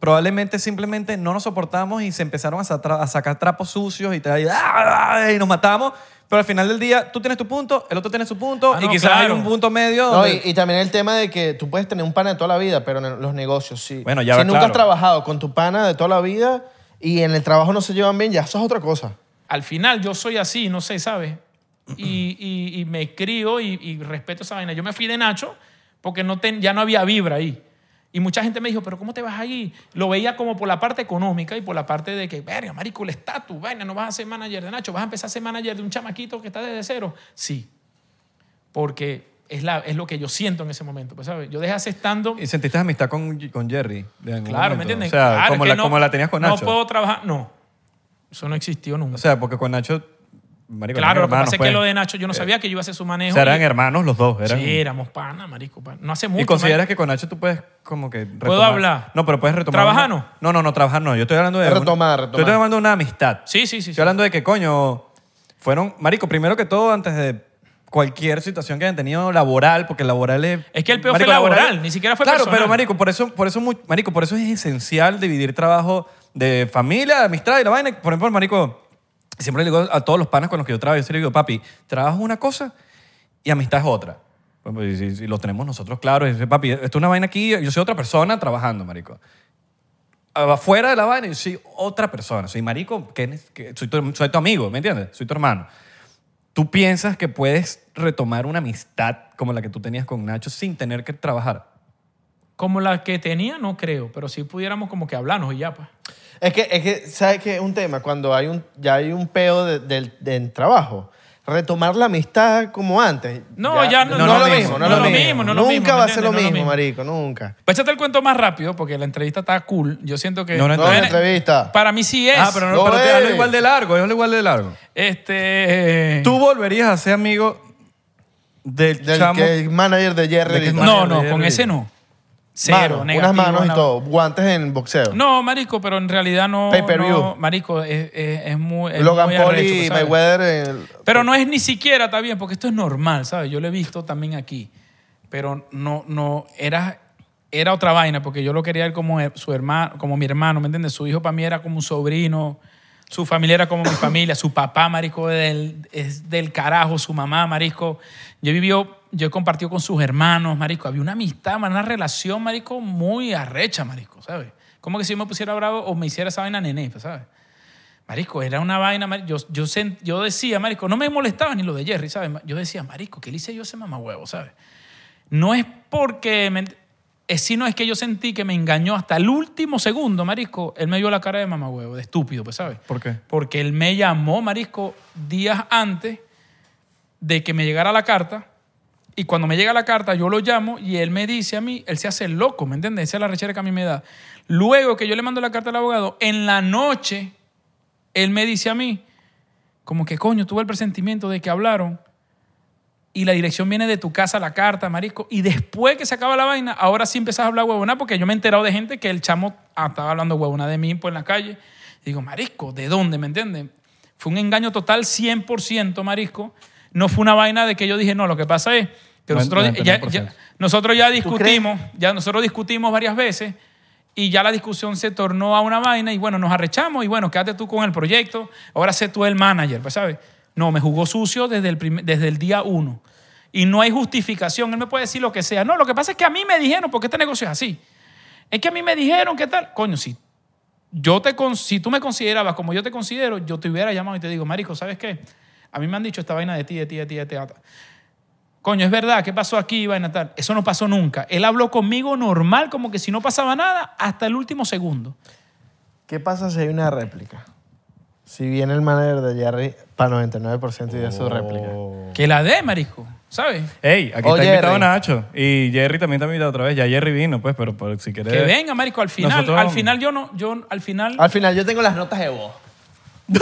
Probablemente simplemente no nos soportamos y se empezaron a, sa- a sacar trapos sucios y, te, y, ¡ah! y nos matamos. Pero al final del día, tú tienes tu punto, el otro tiene su punto Ah, y no, quizás hay un punto medio No, donde- y, y también el tema de que tú puedes tener un pana de toda la vida, pero en los negocios sí. Bueno, ya si va, nunca claro. has trabajado con tu pana de toda la vida y en el trabajo no se llevan bien, ya eso es otra cosa. Al final yo soy así, no sé, ¿sabes? Y, y- y me crío y, y respeto esa vaina. Yo me fui de Nacho porque no ten- ya no había vibra ahí. Y mucha gente me dijo, pero ¿cómo te vas ahí? Lo veía como por la parte económica y por la parte de que, verga, marico, el estatus, vaina, no vas a ser manager de Nacho, vas a empezar a ser manager de un chamaquito que está desde cero. Sí, porque es, la, es lo que yo siento en ese momento, pues, ¿sabes? Yo dejé hacer estando... Y sentiste amistad con, con Jerry. de Claro, ¿me momento? entiendes? O sea, Claro, como, la, no- como la tenías con Nacho. No puedo trabajar, no. Eso no existió nunca. O sea, porque con Nacho... marico, claro, lo que hermanos, pasa es pues. que lo de Nacho, yo no sabía que yo iba a hacer su O manejo. sea, eran y- hermanos los dos. Eran, Sí, éramos pana, marico. pana. No hace mucho. ¿Y consideras marico. que con Nacho tú puedes como que ¿Puedo hablar? No, pero puedes retomar. ¿Trabajar una- no? No, no, no, trabajar no. Yo estoy hablando de... Retomar, un- retomar. Yo estoy hablando de una amistad. Sí, sí, sí. sí. Estoy hablando de que, coño, fueron... Marico, primero que todo, antes de cualquier situación que hayan tenido laboral, porque laboral es... Es que el peor Marico, fue laboral, ni siquiera fue Claro, personal. pero marico, por eso, por eso, marico, por eso es esencial dividir trabajo de familia, de amistad y la vaina. Por ejemplo, marico, siempre le digo a todos los panas con los que yo trabajo, yo siempre digo, papi, trabajo una cosa y amistad es otra. Pues, pues, si, si lo tenemos nosotros claro, dice, papi, esto es una vaina aquí, yo soy otra persona trabajando, marico. Afuera de la vaina, yo soy otra persona. Soy marico, que, que soy, tu, soy tu amigo, ¿me entiendes? Soy tu hermano. ¿Tú piensas que puedes retomar una amistad como la que tú tenías con Nacho sin tener que trabajar? Como la que tenía, no creo. Pero sí pudiéramos como que hablarnos y ya, pues. Es que, es que ¿sabes qué? Es un tema, cuando hay un, ya hay un peo de- del del trabajo, retomar la amistad como antes. No, ya no- no, no es lo mismo, mismo, no no lo mismo, mismo. no lo Nunca mismo, va a ¿me ser lo? No mismo, lo marico, nunca. Pues échate el cuento más rápido porque la entrevista está cool. Yo siento que. No, no, No, entrevista. Para mí sí es. Ah, pero, no, No pero te es. hablo igual de largo, es igual de largo. Este. ¿Tú volverías a ser amigo del, Del chamo? que manager de Jerry. De. No, no, de con ese no. Cero, Mano, negativo. unas manos y todo, guantes en boxeo. No, marico, pero en realidad no. Pay-per-view. no, marico, es, es- es muy. es Logan muy Paul arrecho, y ¿sabes? Mayweather. el- Pero no es ni siquiera, está bien, porque esto es normal, ¿sabes? Yo lo he visto también aquí. Pero no, no, era, era otra vaina, porque yo lo quería ver como her- su hermano, como mi hermano, ¿me entiendes? Su hijo para mí era como un sobrino, su familia era como mi familia, su papá, marico, del, es del carajo, su mamá, marico. Yo he vivido, yo he compartido con sus hermanos, marico. Había una amistad, una relación, marico, muy arrecha, marico, ¿sabes? Como que si yo me pusiera bravo o me hiciera esa vaina nené, pues, ¿sabes? Marico, era una vaina, marico. Yo, yo, sent- yo decía, marico, no me molestaba ni lo de Jerry, ¿sabes? Yo decía, marico, ¿qué le hice yo a ese mamahuevo, ¿sabes? No es porque, me, es, sino es que yo sentí que me engañó hasta el último segundo, marico. Él me dio la cara de mamahuevo, de estúpido, pues, ¿sabes? ¿Por qué? Porque él me llamó, marisco, días antes de que me llegara la carta. Y cuando me llega la carta, yo lo llamo y él me dice a mí, él se hace loco, ¿me entiendes? Esa es la rechera que a mí me da. Luego que yo le mando la carta al abogado, en la noche, él me dice a mí, como que coño, tuve el presentimiento de que hablaron y la dirección viene de tu casa, la carta, marisco. Y después que se acaba la vaina, ahora sí empezás a hablar huevona porque yo me he enterado de gente que el chamo ah, estaba hablando huevona de mí pues, en la calle. Digo, marisco, ¿de dónde? ¿Me entienden? Fue un engaño total 100%, marisco. No fue una vaina de que yo dije, no, lo que pasa es que nosotros ya, 99%. ya- nosotros ya discutimos, ya nosotros discutimos varias veces y ya la discusión se tornó a una vaina y bueno, nos arrechamos y bueno, quédate tú con el proyecto, ahora sé tú el manager, pues, ¿sabes? No, me jugó sucio desde el, desde el día uno. Y no hay justificación, él me puede decir lo que sea. No, lo que pasa es que a mí me dijeron, porque este negocio es así. Es que a mí me dijeron, ¿qué tal? Coño, si, yo te, con- si tú me considerabas como yo te considero, yo te hubiera llamado y te digo, Marico, ¿sabes qué? A mí me han dicho esta vaina de ti, de ti, de ti, de ti. de ti. Coño, es verdad, ¿qué pasó aquí, vaina tal? Eso no pasó nunca. Él habló conmigo normal, como que si no pasaba nada, hasta el último segundo. ¿Qué pasa si hay una réplica? Si viene el manager de Jerry para 99% y de su réplica. Que la dé, marico, ¿sabes? Ey, aquí está invitado Jerry. Nacho. Y Jerry también está invitado otra vez. Ya Jerry vino, pues, pero, pero si quieres... Que venga, marico, al final, Nosotros- al final yo no, yo al final... Al final yo tengo las notas de voz.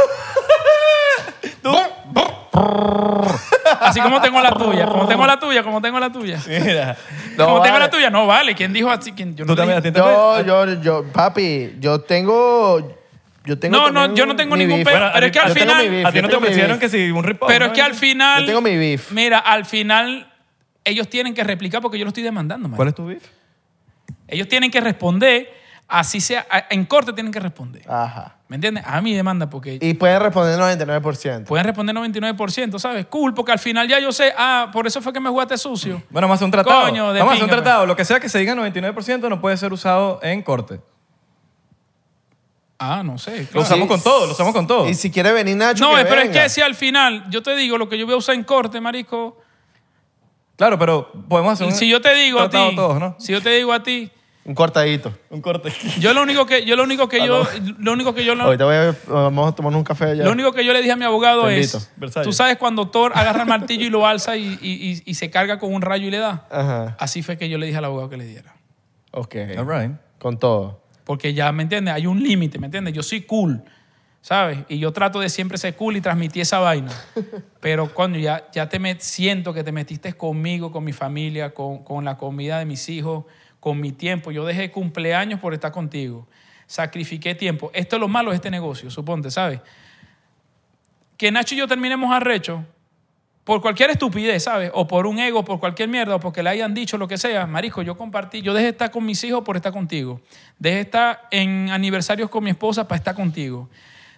Así como tengo la tuya, como tengo la tuya, como tengo la tuya. Mira. No como tengo vale. la tuya, no vale. ¿Quién dijo así? ¿Quién? Yo Tú no también, a dije- ti te Yo, yo, yo, papi, yo tengo. Yo tengo No, no, yo no tengo ningún beef. pero es que al final- beef, A ti no te ofrecieron que si un rip Pero es que al final. Yo tengo mi beef. Mira, al final ellos tienen que replicar porque yo lo estoy demandando, man. ¿Cuál es tu beef? Ellos tienen que responder, así sea, en corte tienen que responder. Ajá. ¿Me entiendes? A mi demanda porque Y pueden responder el 99%. pueden responder 99%, ¿sabes? Cool, porque al final ya yo sé, ah, por eso fue que me jugaste sucio. Bueno, vamos a hacer un tratado. Coño, de vamos a hacer un tratado. Lo que sea que se diga 99% no puede ser usado en corte. Ah, no sé. Lo usamos con todo, lo usamos con todo. Y si quiere venir Nacho, No, que pero es que si al final yo te digo lo que yo voy a usar en corte, marico, Claro, pero podemos hacer un si yo te digo a ti, tratado todos, ¿no? si yo te digo a ti, Un cortadito. Un corte. yo lo único que yo lo único que yo lo único que yo lo, Ahorita voy a, vamos a tomarnos un café allá. Lo único que yo le dije a mi abogado Te es, invito. Versalles. tú sabes cuando Thor agarra el martillo y lo alza y, y- y- y se carga con un rayo y le da. Ajá. Así fue que yo le dije al abogado que le diera. Ok. All right. Con todo. Porque ya, ¿me entiendes? Hay un límite, ¿me entiendes? Yo soy cool, ¿sabes? Y yo trato de siempre ser cool y transmitir esa vaina. Pero cuando ya, ya te met- siento que te metiste conmigo, con mi familia, con, con la comida de mis hijos, con mi tiempo. Yo dejé cumpleaños por estar contigo. Sacrifiqué tiempo. Esto es lo malo de este negocio, suponte, ¿sabes? Que Nacho y yo terminemos arrecho por cualquier estupidez, ¿sabes? O por un ego, por cualquier mierda, o porque le hayan dicho lo que sea. Marico, yo compartí, yo dejé de estar con mis hijos por estar contigo. Dejé de estar en aniversarios con mi esposa para estar contigo.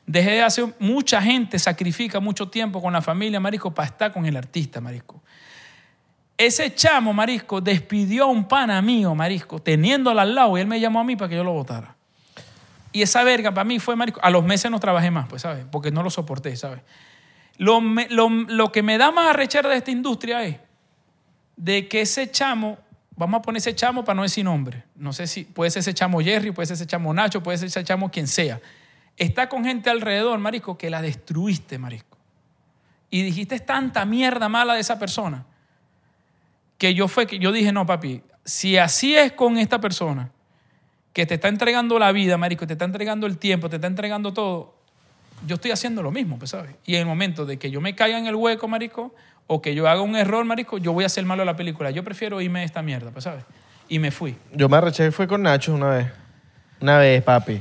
Dejé de hacer, mucha gente sacrifica mucho tiempo con la familia, Marisco, para estar con el artista, Marisco. Ese chamo, Marisco, despidió a un pana mío, Marisco, teniéndolo al lado, y él me llamó a mí para que yo lo votara. Y esa verga para mí fue, Marisco, a los meses no trabajé más, pues, ¿sabes? Porque no lo soporté, ¿sabes? Lo, lo- lo que me da más arrechera de esta industria es de que ese chamo, vamos a poner ese chamo para no decir nombre, no sé si puede ser ese chamo Jerry, puede ser ese chamo Nacho, puede ser ese chamo quien sea, está con gente alrededor, Marisco, que la destruiste, Marisco. Y dijiste tanta mierda mala de esa persona que yo fue que yo dije, no, papi, si así es con esta persona, que te está entregando la vida, marico, te está entregando el tiempo, te está entregando todo, yo estoy haciendo lo mismo, pues, ¿sabes? Y en el momento de que yo me caiga en el hueco, marico, o que yo haga un error, marico, yo voy a hacer malo a la película. Yo prefiero irme de esta mierda, pues, ¿sabes? Y me fui. Yo me arreché fue con Nacho una vez. Una vez, papi.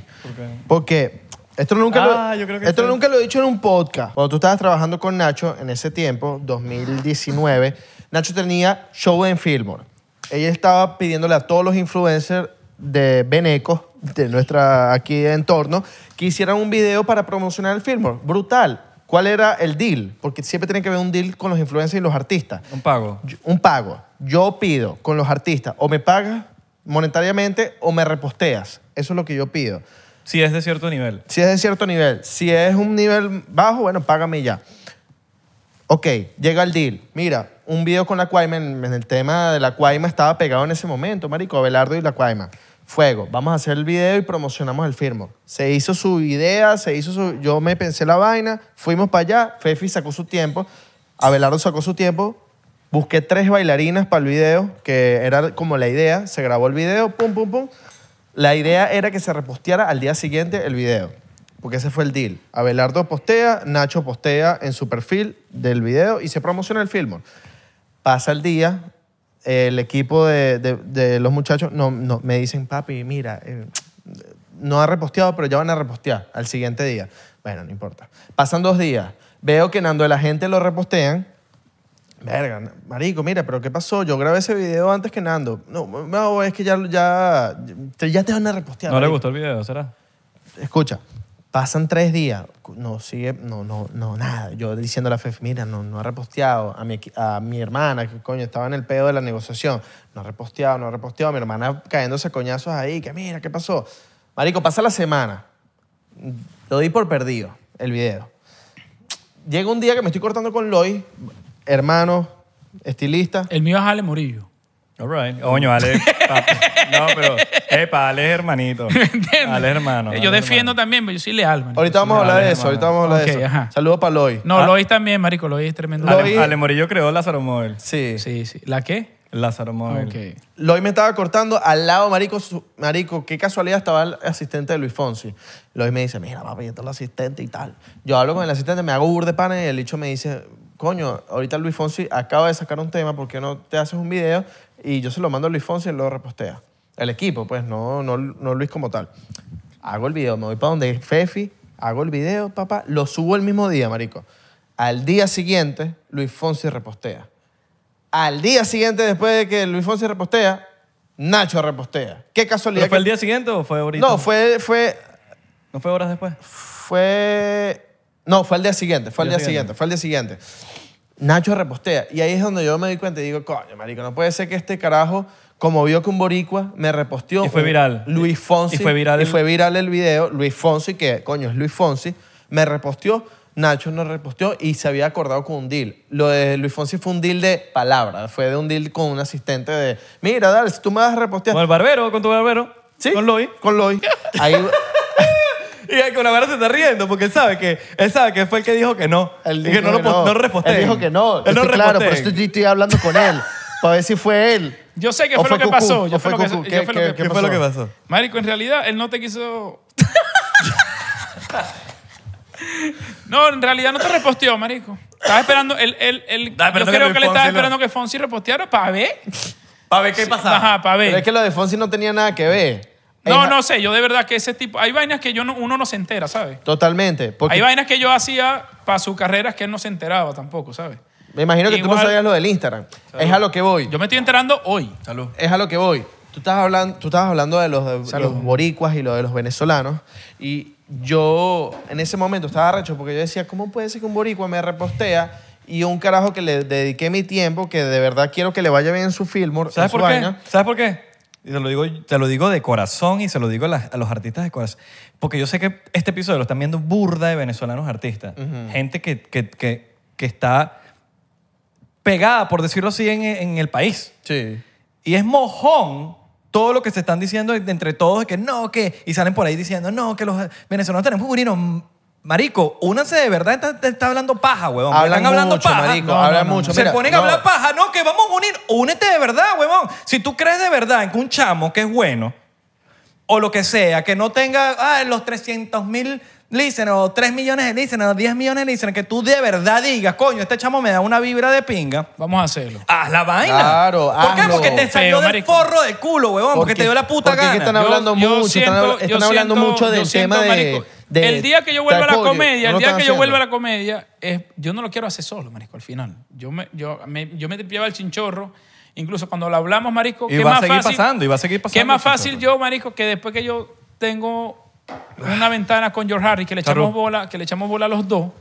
Porque esto nunca, Ah, lo, yo creo que esto nunca lo he dicho en un podcast. Cuando tú estabas trabajando con Nacho en ese tiempo, 2019, Nacho tenía show en Fillmore. Ella estaba pidiéndole a todos los influencers de Beneco, de nuestra aquí entorno, que hicieran un video para promocionar el Fillmore. Brutal. ¿Cuál era el deal? Porque siempre tiene que haber un deal con los influencers y los artistas Un pago. yo- un pago. Yo pido con los artistas, o me pagas monetariamente o me reposteas. Eso es lo que yo pido. Si es de cierto nivel. Si es de cierto nivel. Si es un nivel bajo, bueno, págame ya. Ok, llega el deal. Mira, un video con la Cuaima, en, el tema de la Cuaima estaba pegado en ese momento, marico, Abelardo y la Cuaima. Fuego, vamos a hacer el video y promocionamos el firmo. Se hizo su idea, se hizo su... Yo me pensé la vaina, fuimos para allá, Fefi sacó su tiempo, Abelardo sacó su tiempo, busqué tres bailarinas para el video, que era como la idea, se grabó el video, pum, pum, pum. La idea era que se reposteara al día siguiente el video, porque ese fue el deal. Abelardo postea, Nacho postea en su perfil del video y se promociona el film. Pasa el día, el equipo de, de- de los muchachos no, no, me dicen, papi, mira, eh, no ha reposteado, pero ya van a repostear al siguiente día. Bueno, no importa. Pasan dos días, veo que cuando la gente lo repostean, Verga, marico, mira, pero ¿qué pasó? Yo grabé ese video antes que Nando. No, no es que ya, ya, ya te van a repostear. No le marico. gustó el video, ¿será? Escucha, pasan tres días, no sigue, no, no, no, nada. Yo diciendo a la FEF, mira, no, no ha reposteado. A mi, a mi hermana, que coño, estaba en el pedo de la negociación. No ha reposteado, no ha reposteado. Mi hermana cayéndose coñazos ahí, que mira, ¿qué pasó? Marico, pasa la semana. Lo di por perdido, el video. Llega un día que me estoy cortando con Loy, hermano, estilista. El mío es Ale Morillo. All right. Coño, Ale. papi. No, pero. Epa, Ale es hermanito. Ale es hermano. yo Ale es defiendo hermano. también, pero yo soy leal, man. Ahorita vamos a hablar de eso, hermano. ahorita vamos a hablar de eso. ajá. Saludos para Loy. No, Ah. Lois también, marico. Lois es tremendo. Lois- Ale, Ale Morillo creó Lázaro Móvil. Sí. Sí, sí. ¿La qué? Lázaro Móvil. Ok. Loy me estaba cortando al lado, marico, su- marico, qué casualidad estaba el asistente de Luis Fonsi. Loy me dice, mira, papi, yo soy el asistente y tal. Yo hablo con el asistente, me hago bur de pana y el dicho me dice, coño, ahorita Luis Fonsi acaba de sacar un tema, ¿por qué no te haces un video? Y yo se lo mando a Luis Fonsi y él lo repostea. El equipo, pues, no, no, no Luis como tal. Hago el video, me voy para donde Fefi, hago el video, papá, lo subo el mismo día, marico. Al día siguiente, Luis Fonsi repostea. Al día siguiente, después de que Luis Fonsi repostea, Nacho repostea. Qué casualidad. ¿Pero fue que- el día siguiente o fue ahorita? No, fue, fue, ¿No fue horas después? fue, no, fue el día siguiente, fue el Día día siguiente. siguiente, fue el día siguiente. Nacho repostea. Y ahí es donde yo me di cuenta y digo, coño, marico, no puede ser que este carajo, como vio que un boricua me reposteó. Y fue viral. Luis Fonsi. Y fue viral Y fue viral el video. Luis Fonsi, que coño es Luis Fonsi, me reposteó. Nacho no reposteó y se había acordado con un deal. Lo de Luis Fonsi fue un deal de palabra. Fue de un deal con un asistente de, mira, dale, si tú me vas a repostear. Con el barbero, con tu barbero. Sí, Con Loy. Con Loy. Ahí, Y ahí con la verdad se está riendo porque él sabe que, él sabe que fue el que dijo que no. Él y dijo que no lo, pos- no repostee. Él dijo que no. Él no Estoy claro, pero estoy, estoy hablando con él. Para ver si fue él. Yo sé que ¿O fue lo que pasó. ¿O Yo fue lo que- yo ¿Qué- fue lo qué- que- qué ¿Qué fue lo que pasó? Marico, en realidad él no te quiso. no, en realidad no te reposteó, Marico. Estaba esperando. Él, él, él- Ah, yo que creo que le estaba Fonsi lo- esperando que Fonsi reposteara para ver. Para ver qué pasaba. Ajá, para ver. Pero es que lo de Fonsi no tenía nada que ver. No, no sé, yo de verdad que ese tipo. Hay vainas que yo no- uno no se entera, ¿sabes? Totalmente. Porque Hay vainas que yo hacía para su carrera que él no se enteraba tampoco, ¿sabes? me imagino que tú no Igual- sabías lo del Instagram. Es a lo que voy. Yo me estoy enterando hoy. Salud. Es a lo que voy. Tú estás hablando, tú estabas hablando de los, de Salud. los boricuas y lo de los venezolanos. Y yo en ese momento estaba arrecho porque yo decía, ¿cómo puede ser que un boricua me repostea y un carajo que le dediqué mi tiempo, que de verdad quiero que le vaya bien en su film, ¿Sabes por qué? ¿Sabes por qué? Y te lo digo, te lo digo de corazón y se lo digo a, las- a los artistas de corazón. Porque yo sé que este episodio lo están viendo burda de venezolanos artistas. Gente que, que, que, que está pegada, por decirlo así, en, en el país. Sí. Y es mojón todo lo que se están diciendo entre todos, que no, que... Y salen por ahí diciendo, no, que los venezolanos tenemos burinos. Marico, únanse de verdad, está, está hablando paja, huevón. Hablan Están hablando mucho, paja. marico, hablan mucho. Se Mira, ponen a no. hablar paja, no, que vamos a unir. Únete de verdad, huevón. Si tú crees de verdad en que un chamo que es bueno, o lo que sea, que no tenga ah, los 300 mil listeners, o 3 millones de listeners, o 10 millones de listeners, que tú de verdad digas, coño, este chamo me da una vibra de pinga. Vamos a hacerlo. Haz la vaina. Claro, ¿Por qué? hazlo. Porque te salió Feo, del marico. forro de culo, huevón. Porque, te dio la puta porque es gana. que están hablando yo mucho, siento- están, yo hablando siento- mucho yo del siento, tema de, marico, de- El día que yo vuelva a la comedia, No el día que yo vuelva a la comedia, es, yo no lo quiero hacer solo, marico, al final. Yo me, yo me, yo me el chinchorro. Incluso cuando lo hablamos, marico, Y ¿qué va a más seguir fácil, pasando, y va a seguir pasando ¿Qué más fácil yo, marico, que después que yo tengo una ventana con George Harris, que le echamos Salud. bola, que le echamos bola a los dos,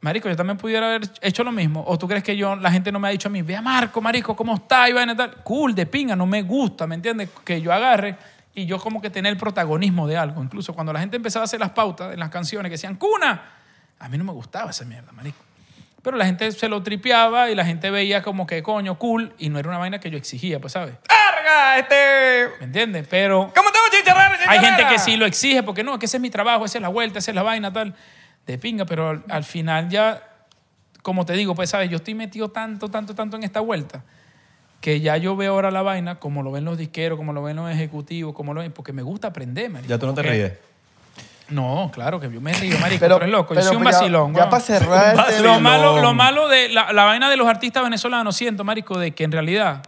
Marico, yo también pudiera haber hecho lo mismo. ¿O tú crees que yo, la gente no me ha dicho a mí, vea Marco, Marico, ¿cómo está? Y vaina y tal. Cool, de pinga, no me gusta, ¿me entiendes? Que yo agarre y yo como que tener el protagonismo de algo. Incluso cuando la gente empezaba a hacer las pautas en las canciones que decían, cuna, a mí no me gustaba esa mierda, Marico. Pero la gente se lo tripeaba y la gente veía como que, coño, cool, y no era una vaina que yo exigía, pues, ¿sabes? ¡Arga, este! ¿Me entiendes? Pero ¿Cómo estamos, chicharrera, hay gente que sí lo exige porque no, que ese es mi trabajo, esa es la vuelta, esa es la vaina, tal, de pinga, pero al, al final ya, como te digo, pues, ¿sabes? Yo estoy metido tanto, tanto, tanto en esta vuelta que ya yo veo ahora la vaina como lo ven los disqueros, como lo ven los ejecutivos, como lo ven, porque me gusta aprender, marico. Ya tú no te ríes. No, claro que yo me río, marico, Pero- pero, es loco, yo pero soy un ya- vacilón. ya weón. para cerrar este vacilón. Lo malo, lo malo de la, la vaina de los artistas venezolanos, siento, marico, de que en realidad...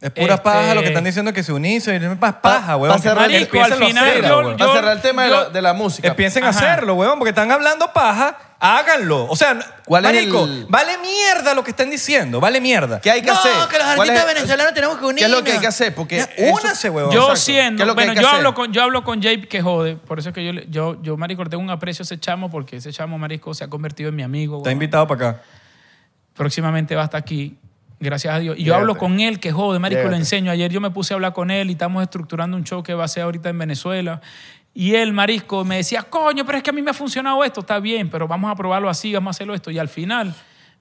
Es pura Este- paja lo que están diciendo que se unirse. Es pa- paja, huevón. pa' cerrar- Marico, al a final yo-. Para yo- cerrar el tema de, yo- la, de la música. A Ajá. hacerlo, huevón, porque están hablando paja, háganlo. O sea, ¿Cuál es marico, el- vale mierda lo que están diciendo, vale mierda. ¿Qué hay que no, hacer? que los ¿Cuál artistas es- venezolanos tenemos que unirnos. ¿Qué es lo que hay que hacer? Porque Ya, eso- únanse, huevón. Yo Exacto. ¿Qué siendo, es lo que bueno, hay que yo hacer? hablo, con, yo hablo con Jape que jode, por eso es que yo, le- yo, yo, marico, le tengo un aprecio a ese chamo porque ese chamo, marico, se ha convertido en mi amigo. Está weón. invitado para acá. Próximamente va a estar aquí, gracias a Dios. Y yo Llégate. hablo con él que jode, marico, Llégate. le enseño. Ayer yo me puse a hablar con él y estamos estructurando un show que va a ser ahorita en Venezuela. Y él, marisco, me decía, coño, pero es que a mí me ha funcionado esto, está bien, pero vamos a probarlo así, vamos a hacerlo esto. Y al final,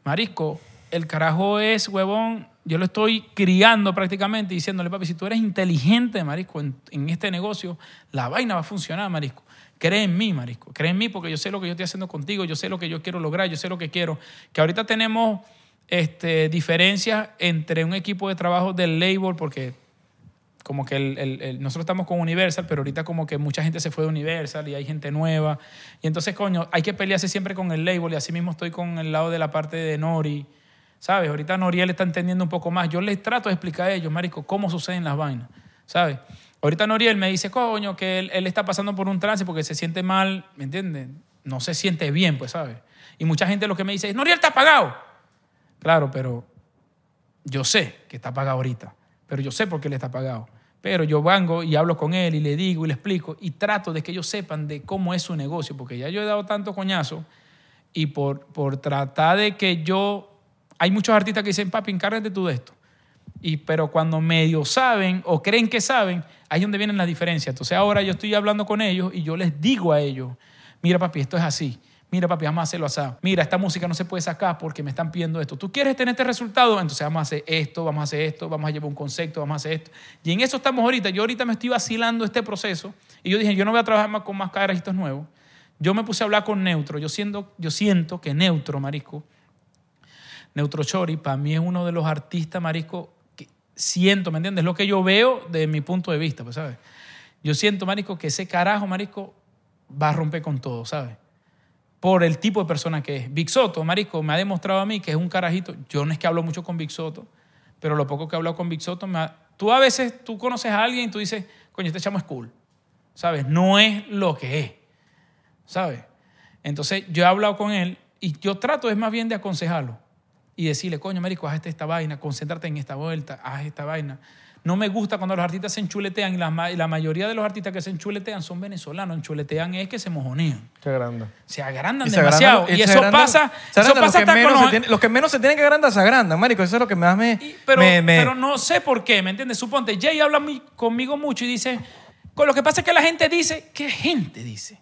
marisco, el carajo es, huevón, yo lo estoy criando prácticamente diciéndole, papi, si tú eres inteligente, marisco, en, en este negocio, la vaina va a funcionar, marisco. Cree en mí, marisco. Cree en mí porque yo sé lo que yo estoy haciendo contigo, yo sé lo que yo quiero lograr, yo sé lo que quiero. Que ahorita tenemos este, diferencias entre un equipo de trabajo del label, porque como que el- nosotros estamos con Universal, pero ahorita como que mucha gente se fue de Universal y hay gente nueva. Y entonces, coño, hay que pelearse siempre con el label y así mismo estoy con el lado de la parte de Nori. ¿Sabes? Ahorita Noriel está entendiendo un poco más. Yo les trato de explicar a ellos, marico, cómo suceden las vainas. ¿Sabes? Ahorita Noriel me dice, coño, que él, él está pasando por un trance porque se siente mal, ¿me entiendes? No se siente bien, pues, ¿sabes? Y mucha gente lo que me dice es, Noriel está apagado. Claro, pero yo sé que está pagado ahorita, pero yo sé por qué él está pagado. Pero yo vengo y hablo con él y le digo y le explico y trato de que ellos sepan de cómo es su negocio, porque ya yo he dado tanto coñazo y por, por tratar de que yo... Hay muchos artistas que dicen, papi, encárgate tú de esto. Y, pero cuando medio saben o creen que saben, ahí es donde vienen las diferencias. Entonces ahora yo estoy hablando con ellos y yo les digo a ellos, mira papi, esto es así. Mira papi, vamos a hacerlo así. Mira, esta música no se puede sacar porque me están pidiendo esto. ¿Tú quieres tener este resultado? Entonces vamos a hacer esto, vamos a hacer esto, vamos a llevar un concepto, vamos a hacer esto. Y en eso estamos ahorita. Yo ahorita me estoy vacilando este proceso y yo dije, yo no voy a trabajar más con más carajitos nuevos. Yo me puse a hablar con Neutro. Yo siento, yo siento que Neutro, marisco, Neutro Chori, para mí es uno de los artistas, marisco, que siento, ¿me entiendes? Lo que yo veo de mi punto de vista, pues, ¿sabes? Yo siento, marisco, que ese carajo, marisco, va a romper con todo, ¿sabes? Por el tipo de persona que es. Big Soto, marisco, me ha demostrado a mí que es un carajito. Yo no es que hablo mucho con Big Soto, pero lo poco que he hablado con Big Soto, me tú a veces, tú conoces a alguien y tú dices, coño, este chamo es cool, ¿sabes? No es lo que es. ¿sabes? Entonces yo he hablado con él y yo trato es más bien de aconsejarlo y decirle, coño, marico, haz esta vaina, concéntrate en esta vuelta, haz esta vaina. No me gusta cuando los artistas se enchuletean y la, ma- y la mayoría de los artistas que se enchuletean son venezolanos. Enchuletean es que se mojonean. Se agrandan Y se demasiado. agrandan- y se eso agrandan- pasa, se eso pasa que hasta menos con se los- Los que menos se tienen que agrandar se agrandan, marico. Eso es lo que más me... y- pero, me- me- pero no sé por qué, ¿me entiendes? Suponte, Jay habla mi- conmigo mucho y dice, con lo que pasa es que la gente dice, ¿qué gente dice?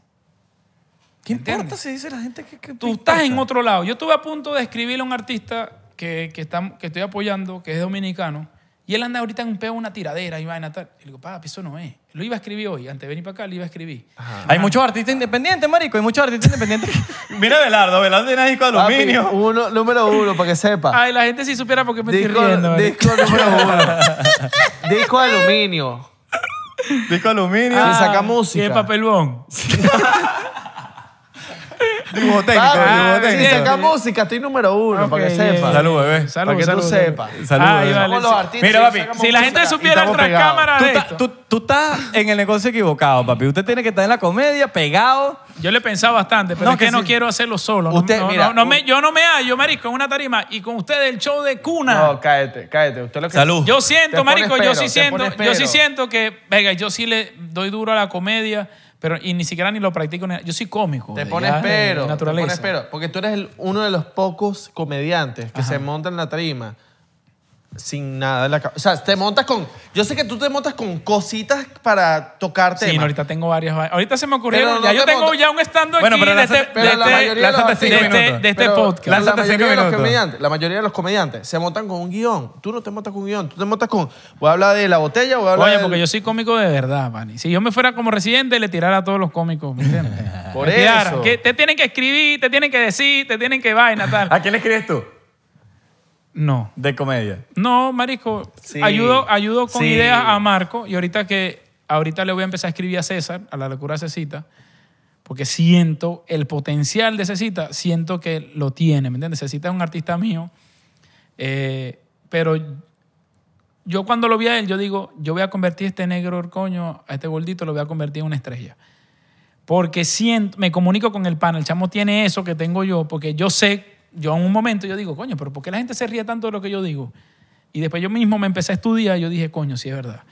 ¿Qué ¿entiendes? importa si dice la gente que... que Tú estás en otro lado. Yo estuve a punto de escribirle a un artista que, que, está- que estoy apoyando, que es dominicano, y él anda ahorita en un peo, una tiradera y vaina tal. Y le digo, papi, eso no es. Lo iba a escribir hoy, antes de venir para acá, lo iba a escribir. Hay muchos artistas independientes, marico. Hay muchos artistas independientes. Mira Belardo. Belardo tiene disco de Papi, aluminio. uno, número uno, para que sepa. Ay, la gente si supiera por qué me disco, estoy riendo. ¿vale? disco número uno. disco de aluminio. Disco de aluminio. Ah, saca Y música. el papelbón. Dibujo técnico. Papi, dibujo si saca música, estoy número uno, para que Ok, sepa. yeah. Salud, bebé. Salud, Para que salud, tú sepas. Salud, Ay, bebé. vale, Somos los sí. artistas. Mira, papi, Si la gente supiera tras cámara Tú, de estás- esto. tú- tú estás en el negocio equivocado, papi. Usted tiene que estar en la comedia, pegado. Yo le he pensado bastante, pero No, es que, que no sí. quiero hacerlo solo. Usted, no, mira, no- me- yo no me hallo, marico, en una tarima y con ustedes el show de cuna. No, cállate, cállate. Usted lo que Salud. Yo siento, marico, yo sí siento, yo sí siento que, venga, yo sí le doy duro a la comedia, pero y ni siquiera ni lo practico. ni- Yo soy cómico. Te pones ya, pero, te pones pero. Porque tú eres el- uno de los pocos comediantes que se montan en la tarima sin nada en la cabeza. O sea, te montas con... Yo sé que tú te montas con cositas para tocar Sí, temas. no, ahorita tengo varias. va- Ahorita se me ocurrieron. Pero no ya yo te tengo montas- ya un stand Bueno, aquí pero de lánzate- este, Pero de la este- mayoría de los lánzate artistas- cinco de este- minutos. de este Pero podcast. La Lánzate mayoría, cinco de los minutos. comediantes, la mayoría de los comediantes se montan con un guion. Tú no te montas con un guion. Tú te montas con... Voy a hablar de la botella, voy a hablar Oye, del- porque yo soy cómico de verdad, Manny. Si yo me fuera como residente, le tirara a todos los cómicos, ¿me entiendes? Por Le tirara, eso. Que te tienen que escribir, te tienen que decir, te tienen que vaina, tal. ¿A quién le escribes tú? No. De comedia. No, marico, Sí. ayudo, ayudo con Sí. ideas a Marco y ahorita que ahorita le voy a empezar a escribir a César, a la locura de Cecita, porque siento el potencial de Cecita, siento que lo tiene, ¿me entiendes? Cecita es un artista mío, eh, pero yo cuando lo vi a él, yo digo, yo voy a convertir a este negro coño, a este gordito, lo voy a convertir en una estrella. Porque siento, me comunico con el pana, el chamo tiene eso que tengo yo, porque yo sé, yo en un momento yo digo, coño, pero ¿por qué la gente se ríe tanto de lo que yo digo? Y después yo mismo me empecé a estudiar y yo dije, coño, sí es verdad.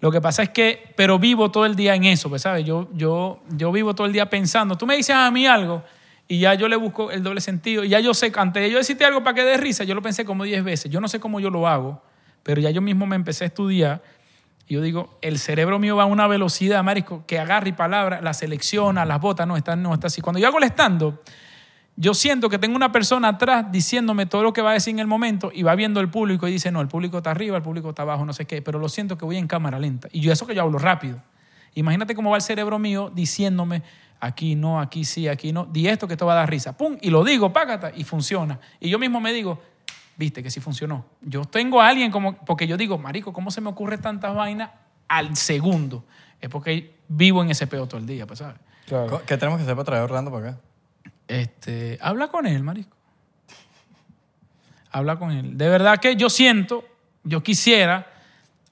Lo que pasa es que, pero vivo todo el día en eso, pues, ¿sabes? Yo, yo, yo vivo todo el día pensando. Tú me dices a mí algo y ya yo le busco el doble sentido. Y ya yo sé, antes de yo decirte algo para que dé risa, yo lo pensé como 10 veces. Yo no sé cómo yo lo hago, pero ya yo mismo me empecé a estudiar. Y yo digo, el cerebro mío va a una velocidad, marico, que agarra y palabra, la selecciona, las botas, no, está, no, está así. Cuando yo hago el stand-up, yo siento que tengo una persona atrás diciéndome todo lo que va a decir en el momento y va viendo el público y dice, no, el público está arriba, el público está abajo, no sé qué, pero lo siento que voy en cámara lenta. Y yo eso que yo hablo rápido. Imagínate cómo va el cerebro mío diciéndome, aquí no, aquí sí, aquí no, di esto que esto va a dar risa. ¡Pum! Y lo digo, págata, y funciona. Y yo mismo me digo, viste que sí funcionó. Yo tengo a alguien como, porque yo digo, marico, ¿cómo se me ocurre tantas vainas al segundo? Es porque vivo en ese peo todo el día, pues, ¿sabes? Claro. ¿Qué tenemos que hacer para traer a Orlando para acá? Este, habla con él, marico. Habla con él. De verdad que yo siento, yo quisiera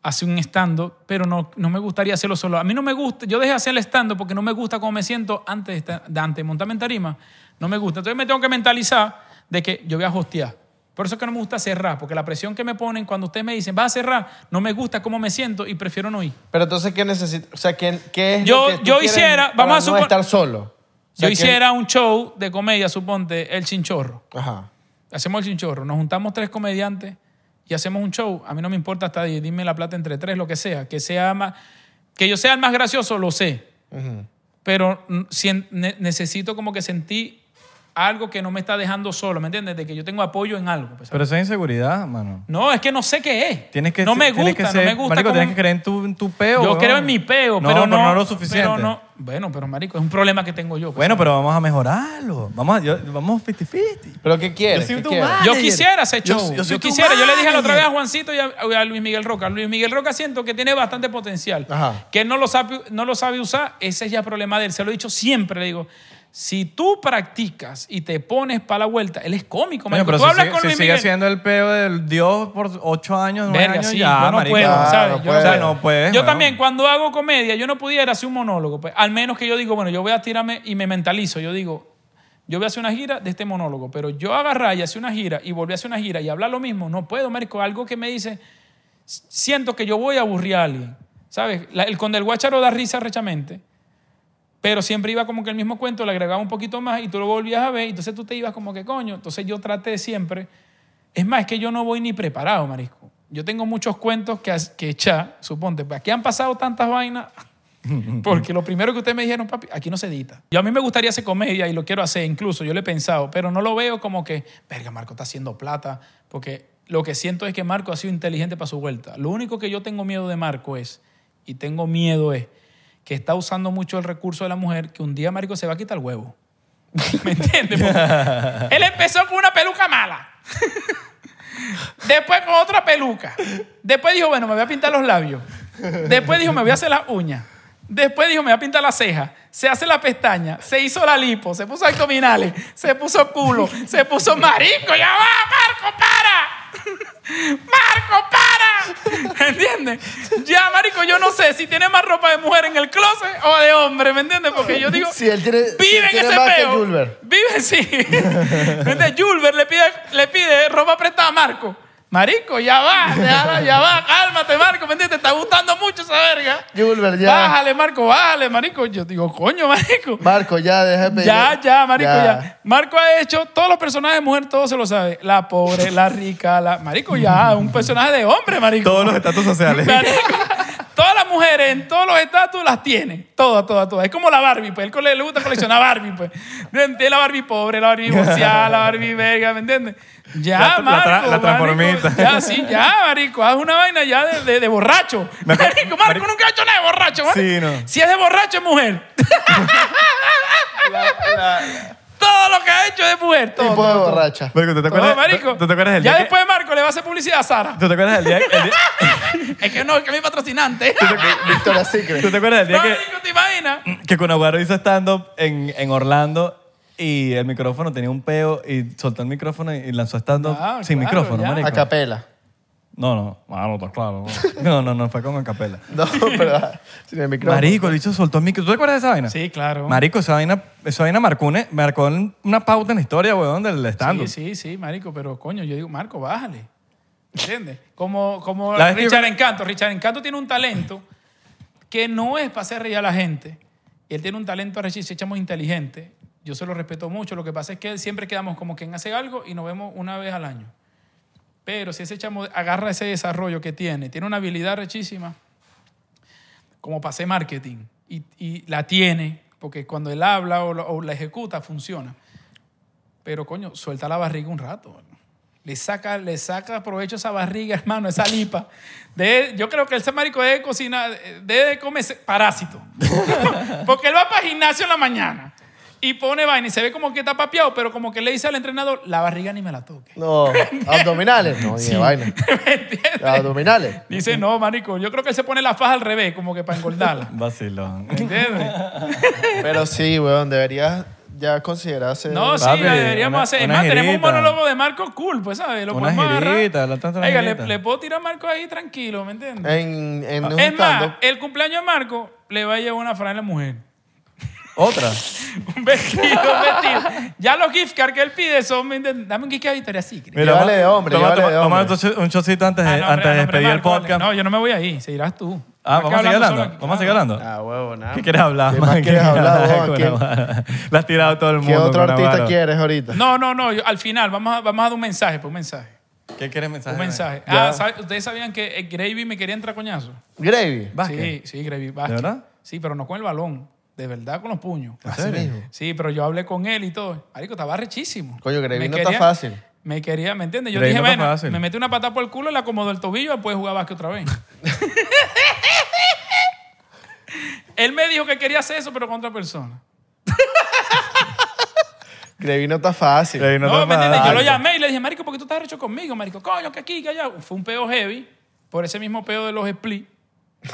hacer un stand pero no, no me gustaría hacerlo solo. A mí no me gusta, yo dejé de hacer el stand porque no me gusta cómo me siento antes de, antes de montarme en tarima. No me gusta. Entonces me tengo que mentalizar de que yo voy a hostear. Por eso es que no me gusta cerrar, porque la presión que me ponen cuando ustedes me dicen, vas a cerrar, no me gusta cómo me siento y prefiero no ir. Pero entonces, ¿qué necesitas? O sea, ¿qué, qué es Yo- lo que tú yo quieres hiciera- para vamos a no estar solo? Yo hiciera un show de comedia, suponte, El Chinchorro. Ajá. Hacemos el chinchorro, nos juntamos tres comediantes y hacemos un show. A mí no me importa hasta di- dime la plata entre tres, lo que sea. Que sea más, que yo sea el más gracioso, lo sé. Pero ne- necesito como que sentir algo que no me está dejando solo, ¿me entiendes? De que yo tengo apoyo en algo. pues, Pero eso es inseguridad, mano. no, es que no sé qué es. Tienes que no me tienes gusta, que ser- no me gusta. Marico, tienes que creer en tu, en tu peo. yo weón. creo en mi peo, No, pero no. no lo suficiente. Pero no, bueno, pero marico, es un problema que tengo yo. pues, Bueno, ¿sabes? pero vamos a mejorarlo. Vamos a, yo- vamos 50-50. ¿Pero qué quieres? Yo soy ¿Qué tu quieres? man. Yo manager. quisiera hacer Yo- show. yo Yo, soy tu quisiera. Yo le dije la otra vez a. Juancito y a, a Luis Miguel Roca. Luis Miguel Roca siento que tiene bastante potencial. Ajá. Que él no lo, sabe, no lo sabe usar, ese es ya problema de él. Se lo he dicho siempre. Le digo, si tú practicas y te pones para la vuelta, él es cómico. Marico. pero tú si, hablas sigue, con si Luis sigue Miguel. siendo el peo del Dios por ocho años, nueve Verga, años, sí, ya, yo no marico. puedo, Claro, ¿sabes? no Yo, puede. O sea, no puedes. yo weón. también, cuando hago comedia, yo no pudiera hacer un monólogo. Pues, al menos que yo digo, bueno, yo voy a tirarme y me mentalizo. Yo digo, yo voy a hacer una gira de este monólogo, pero yo agarrar y hacer una gira y volver a hacer una gira y hablar lo mismo, no puedo, marico. Algo que me dice, siento que yo voy a aburrir a alguien. ¿Sabes? La- el con del guacharo da risa rechamente, pero siempre iba como que el mismo cuento, le agregaba un poquito más y tú lo volvías a ver, y entonces tú te ibas como que coño. Entonces yo traté siempre. Es más, es que yo no voy ni preparado, marisco. Yo tengo muchos cuentos que, que echar, suponte. pues, Aquí han pasado tantas vainas. Porque lo primero que ustedes me dijeron, papi, aquí no se edita. Yo a mí me gustaría hacer comedia y lo quiero hacer, incluso yo lo he pensado, pero no lo veo como que, verga, Marco está haciendo plata, porque lo que siento es que Marco ha sido inteligente para su vuelta. Lo único que yo tengo miedo de Marco es, y tengo miedo es, que está usando mucho el recurso de la mujer, que un día Marco se va a quitar el huevo. ¿Me entiendes? Porque Él empezó con una peluca mala. Después con otra peluca. Después dijo, bueno, me voy a pintar los labios. Después dijo, me voy a hacer las uñas. Después dijo, me voy a pintar las cejas. Se hace la pestaña. Se hizo la lipo. Se puso abdominales. Se puso culo. Se puso marico. Ya va, Marco, para. Marco, para. ¿Entiendes? Ya, marico, yo no sé si tiene más ropa de mujer en el closet o de hombre, ¿me entiendes? Porque yo digo, Si él tiene, si vive él en tiene ese más peo. Vive, sí. ¿Entiendes? Julber le pide, le pide ropa prestada a Marco. Marico, ya va, ya, ya va, cálmate, Marco, ¿me entiendes? Te está gustando mucho esa verga. Julber, ya. Bájale, Marco, bájale, Marico. Yo digo, coño, Marico. Marco, ya, deja de pedir. Ya, ya, Marico, ya. Marco ha hecho todos los personajes de mujer, todo se lo sabe. La pobre, la rica, la. Marico, ya, un personaje de hombre, Marico. Todos los estatus sociales. Marico, Todas las mujeres en todos los estatus las tiene. Todas, todas, todas. Es como la Barbie, pues. Él le le gusta coleccionar Barbie, pues. Tiene la Barbie pobre, la Barbie divorciada, la Barbie verga, ¿me entiendes? Ya, La- la tra- Marco. la marico. transformita. Ya, sí, ya, Marico. Haz una vaina ya de, de- de borracho. Me Marico, Marco Marico- nunca ha hecho nada de borracho, Marico. Sí, no. Si es de borracho, es mujer. Todo lo que ha hecho es mujer. Todo, Tipo de borracha. Marico, ¿tú te Todo, acuerdas, marico. ¿tú te acuerdas del ya día que- después de Marco le va a hacer publicidad a Sara. ¿Tú te acuerdas del día, el día- es que no, es que es mi patrocinante. Victoria's Secret. ¿tú te acuerdas del día que, Marico, ¿te imaginas? que Cunaguaro hizo stand-up en, en Orlando y el micrófono tenía un peo y soltó el micrófono y lanzó stand-up Ah, sin claro, micrófono, ya. marico? A capela. No, no. Ah, no, está claro. No, no, no, fue con acapela. No, pero ah, sin el micrófono. Marico, el bicho soltó el micrófono. ¿Tú te acuerdas de esa vaina? Sí, claro. Marico, esa vaina, esa vaina marcó, una, marcó una pauta en la historia, weón, del stand-up. Sí, sí, sí, marico, pero coño, yo digo, Marco, bájale. ¿Entiendes? Como, como La vez que- Richard Encanto. Richard Encanto tiene un talento que no es para hacer reír a la gente. Él tiene un talento arrechísimo, echamos inteligente. Yo se lo respeto mucho. Lo que pasa es que siempre quedamos como quien hace algo y nos vemos una vez al año. Pero si ese chamo agarra ese desarrollo que tiene, tiene una habilidad rechísima, como hacer marketing, y, la tiene, porque cuando él habla o, la ejecuta, funciona. Pero, coño, suelta la barriga un rato. Le saca, le saca provecho esa barriga, hermano, esa lipa. De, yo creo que ese marico debe cocinar, debe comer parásito. Porque él va para el gimnasio en la mañana. Y pone vaina y se ve como que está papeado, pero como que le dice al entrenador, la barriga ni me la toque. No, abdominales. No, ni de vaina. ¿Me entiendes? Abdominales. Dice, no, marico, yo creo que él se pone la faja al revés, como que para engordarla. Vacilón. ¿Me entiendes? Pero sí, weón, deberías ya considerarse. No, sí, Papi, deberíamos una- hacer. Es más, tenemos un monólogo de Marco cool, pues, ¿sabes? Lo Una podemos agarrar. girita, la una Oiga, le, le puedo tirar a Marco ahí tranquilo, ¿me entiendes? En, en un es más, el cumpleaños de Marco le va a llevar una franela mujer. Otra. Un vestido, un vestido. Ya los gift cards que él pide son, dame un gift card y así. Mira, Llévale de hombre, Toma, llévale toma- de toma hombre. un chocito antes de, Ah, no, antes de hombre, despedir el Marco, podcast. No, yo no me voy ahí, seguirás tú. Ah, Acá vamos a seguir solo hablando. aquí. Vamos a seguir hablando. Ah, huevo, nada. ¿Qué quieres hablar? ¿Qué más man? quieres hablar. Le has tirado a todo el mundo. ¿Qué otro artista Navarro. quieres ahorita? No, no, no. yo- al final vamos a, vamos a dar un mensaje, pues un mensaje. ¿Qué quieres mensaje? Un mensaje. Ya. Ah, ¿sabe- ¿ustedes sabían que el Gravy me quería entrar a coñazo? Gravy. Sí, sí, Gravy. ¿De verdad? Sí, pero no con el balón. De verdad con los puños. Así mismo. Sí, pero yo hablé con él y todo. Marico, estaba rechísimo. Coño, Gravy Me no está quería- fácil. Me quería, ¿me entiendes? Yo Gravy dije, no está bueno, fácil. me metí una patada por el culo, le acomodo el tobillo y puede jugar básquet otra vez. él me dijo que quería hacer eso, pero con otra persona. Gravy no está fácil. No, está ¿me entiendes? Yo lo llamé y le dije, marico, ¿por qué tú estás hecho conmigo? Marico, coño, que aquí, que allá. Fue un peo heavy, por ese mismo peo de los split.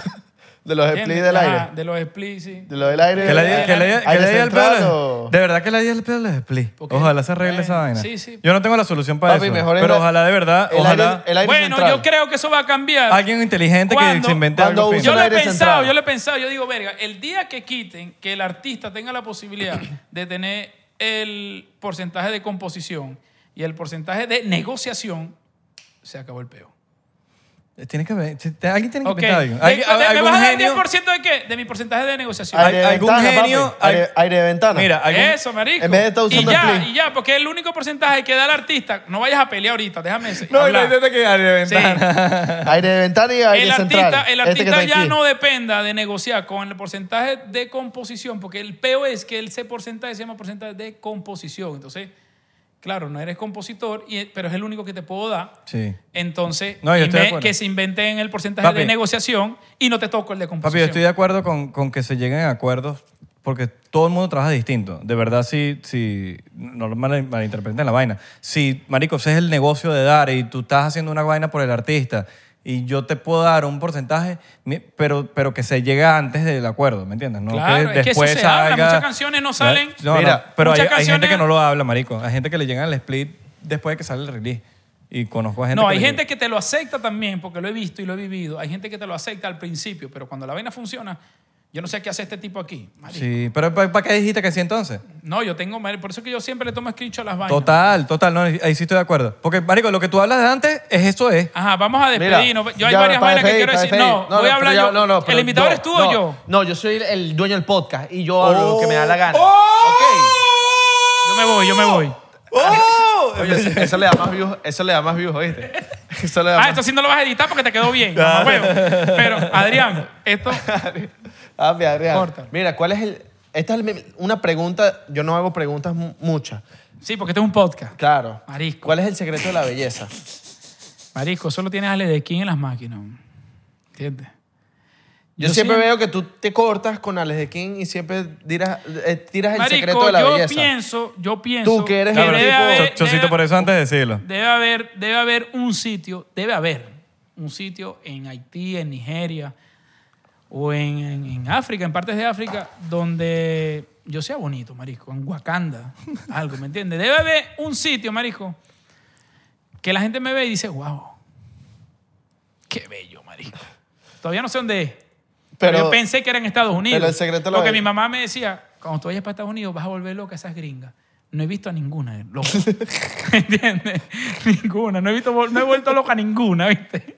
De los splits del Ajá, aire. De los split, sí. De lo del aire. Que le del diga- que le diga- que aire le diga el central pedo. o- De verdad que le diga el pedo les split. Ojalá se arregle esa Bueno, vaina. sí, sí. Yo no tengo la solución para Papi, eso. mejor es pero la- ojalá de verdad, el ojalá aire- el aire Bueno, central. yo creo que eso va a cambiar. alguien inteligente que se invente algo usa fino. Yo lo he aire pensado, central. yo lo he pensado. Yo digo, verga, el día que quiten que el artista tenga la posibilidad de tener el porcentaje de composición y el porcentaje de negociación, se acabó el peo. Tiene que haber, alguien tiene que Ok. inventar algo. ¿Me, algún vas a dar genio- 10% de qué? De mi porcentaje de negociación. Aire de algún ventana, genio- papi. Aire, al- aire de ventana. Mira, algún- Eso, marico. En vez de estar usando y ya, y ya, porque el único porcentaje que da el artista, no vayas a pelear ahorita, déjame ese- No, hablar. imagínate que aire de Sí. ventana. Aire de ventana y aire el central. artista, el Este que artista está ya aquí. no dependa de negociar con el porcentaje de composición, porque el peo es que ese porcentaje se llama porcentaje de composición. Entonces, claro, no eres compositor, y- pero es el único que te puedo dar. Sí. Entonces, No, yo que se inventen el porcentaje Papi. de negociación y no te toco el de composición. Papi, yo estoy de acuerdo con, con que se lleguen a acuerdos porque todo el mundo trabaja distinto. De verdad, si, si no lo mal- malinterpreten la vaina. Si, marico, ese es el negocio de dar y tú estás haciendo una vaina por el artista y yo te puedo dar un porcentaje, pero, pero que se llegue antes del acuerdo, ¿me entiendes? No Claro, es que eso se habla, muchas canciones no salen- No, no, Mira, pero hay, muchas hay gente canciones- que no lo habla, marico. Hay gente que le llega al split después de que sale el release. Y conozco a gente No, que hay le- gente que te lo acepta también, porque lo he visto y lo he vivido. Hay gente que te lo acepta al principio, pero cuando la vaina funciona, yo no sé qué hace este tipo aquí. marico. Sí, pero ¿para qué dijiste que sí entonces? No, yo tengo, por eso es que yo siempre le tomo screenshot a las vainas. Total, total, no, ahí sí estoy de acuerdo. Porque, marico, lo que tú hablas de antes es eso es. Ajá, vamos a Mira, despedirnos. yo hay ya, varias para vainas que despedir, quiero para decir. despedir. No, voy a hablar pero yo. no, no, pero ¿El invitador yo- es tú o no, yo? No, yo soy el, dueño del podcast y yo hablo lo que me da la gana. Yo me voy, yo me voy. Oye, eso, eso le da más views, eso le da más views, ¿oíste? Eso le da Ah, más esto sí no lo vas a editar porque te quedó bien. mamá huevo. Pero, Adrián, esto... Ah. Corta. Mira, ¿cuál es el...? Esta es una pregunta, yo no hago preguntas mu- muchas. Sí, porque este es un podcast. Claro. Marisco. ¿Cuál es el secreto de la belleza? Marisco, solo tienes Ale de King en las máquinas. ¿Entiendes? Yo, siempre veo que tú te cortas con Alex de King y siempre tiras, eh, tiras el Marico, secreto de la yo belleza. pienso, yo pienso... Tú que eres el tipo- haber- Chocito, debe- por eso antes de decirlo. Debe haber, debe haber un sitio, debe haber un sitio en Haití, en Nigeria o en, en- en África, en partes de África, donde yo sea bonito, marisco, en Wakanda, algo, ¿me entiendes? Debe haber un sitio, marisco, que la gente me ve y dice, wow, qué bello, marisco. Todavía no sé dónde es. Pero, Pero- yo pensé que era en Estados Unidos. pero el secreto lo Porque mi mamá me decía, cuando tú vayas para Estados Unidos vas a volver loca a esas gringas. No he visto a ninguna eh, loca. ¿Entiendes? Ninguna. No he, visto, no he vuelto loca a ninguna, ¿viste?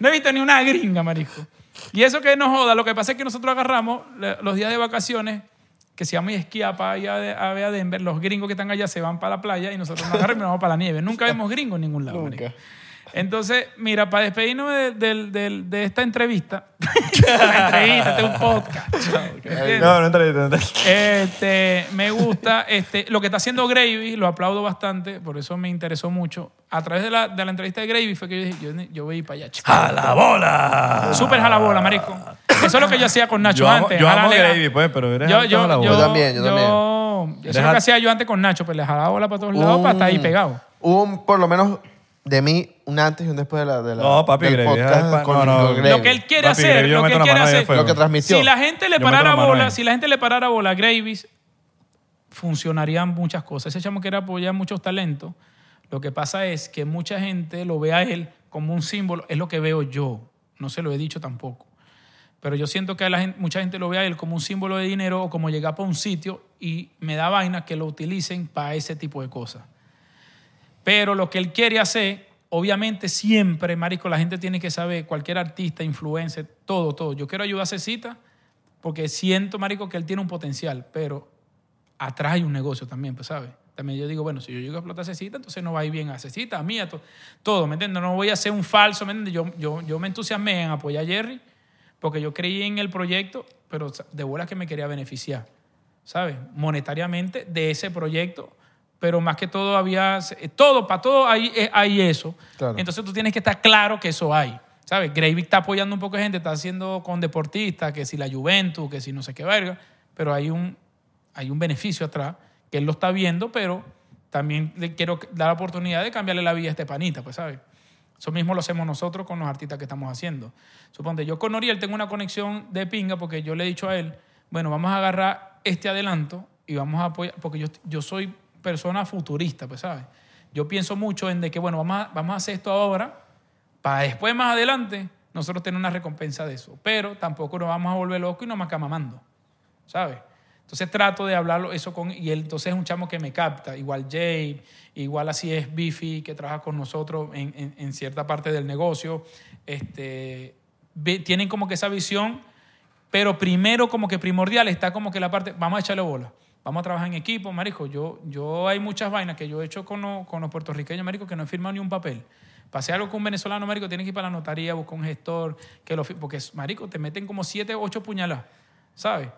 No he visto ni una gringa, marisco. Y eso que nos joda, lo que pasa es que nosotros agarramos los días de vacaciones, que si vamos a esquiar para allá a ver a Denver, los gringos que están allá se van para la playa y nosotros nos agarramos y nos vamos para la nieve. Nunca vemos gringos en ningún lado, marico. Entonces, mira, para despedirnos de, del- del- de esta entrevista, la entrevista, este es un podcast. ¿entiendes? No, no entrevista, no entrevista. Este, me gusta este, lo que está haciendo Gravy, lo aplaudo bastante, por eso me interesó mucho. A través de la, de la entrevista de Gravy fue que yo dije, yo, yo voy a ir para allá, chico. ¡A la bola! Súper jalabola, marico. Eso es lo que yo hacía con Nacho Yo amo- antes. yo amo la- Gravy, pues, pero eres yo, yo, jalabola. yo, Yo también, yo yo eso, eso es lo que hacía yo antes con Nacho, pues le jalaba bola para todos lados para estar ahí pegado. Hubo un- por lo menos de mí un antes y un después de la, de la No, papi, del Grevy, podcast pa- con, no, no, Grevy. Lo que él quiere Papi, hacer, lo que él quiere hacer. Lo que transmitió. Si la gente le parara bola, si la gente le parara bola a Gravis, funcionarían muchas cosas. Ese chamo quiere apoyar muchos talentos. Lo que pasa es que mucha gente lo ve a él como un símbolo. Es lo que veo yo. No se lo he dicho tampoco. Pero yo siento que a la gente- mucha gente lo ve a él como un símbolo de dinero o como llegar para un sitio y me da vaina que lo utilicen para ese tipo de cosas. Pero lo que él quiere hacer, obviamente siempre, marico, la gente tiene que saber, cualquier artista, influencer, todo, todo. Yo quiero ayudar a Cecita porque siento, marico, que él tiene un potencial, pero atrás hay un negocio también, pues, ¿sabes? También yo digo, bueno, si yo llego a explotar a Cecita, entonces no va a ir bien a Cecita, a mí, a to- todo, ¿me entiendes? No voy a ser un falso, ¿me entiendes? Yo, yo, yo me entusiasmé en apoyar a Jerry porque yo creí en el proyecto, pero de bolas que me quería beneficiar, ¿sabes? Monetariamente de ese proyecto, pero más que todo había, todo, para todo hay, eh, hay eso. Claro. Entonces tú tienes que estar claro que eso hay, ¿sabes? Gravy está apoyando un poco de gente, está haciendo con deportistas, que si la Juventus, que si no sé qué verga, pero hay un, hay un beneficio atrás que él lo está viendo, pero también le quiero dar la oportunidad de cambiarle la vida a este panita, pues, ¿sabes? Eso mismo lo hacemos nosotros con los artistas que estamos haciendo. Suponte, yo con Noriel tengo una conexión de pinga porque yo le he dicho a él, bueno, vamos a agarrar este adelanto y vamos a apoyar, porque yo, yo soy persona futurista, pues, ¿sabes? Yo pienso mucho en de que, bueno, vamos a, vamos a hacer esto ahora para después, más adelante, nosotros tener una recompensa de eso. Pero tampoco nos vamos a volver locos y nos más mamando, ¿sabes? Entonces trato de hablarlo eso con... Y él entonces es un chamo que me capta. Igual Jay, igual así es Biffy, que trabaja con nosotros en, en- en cierta parte del negocio. Este, tienen como que esa visión, pero primero como que primordial está como que la parte... Vamos a echarle bola. Vamos a trabajar en equipo, marico. Yo, yo hay muchas vainas que yo he hecho con, los- con los puertorriqueños, marico, que no he firmado ni un papel. Pasé algo con un venezolano, marico, tienes que ir para la notaría, buscar un gestor, que lo, porque, marico, te meten como siete, ocho puñaladas, ¿sabes?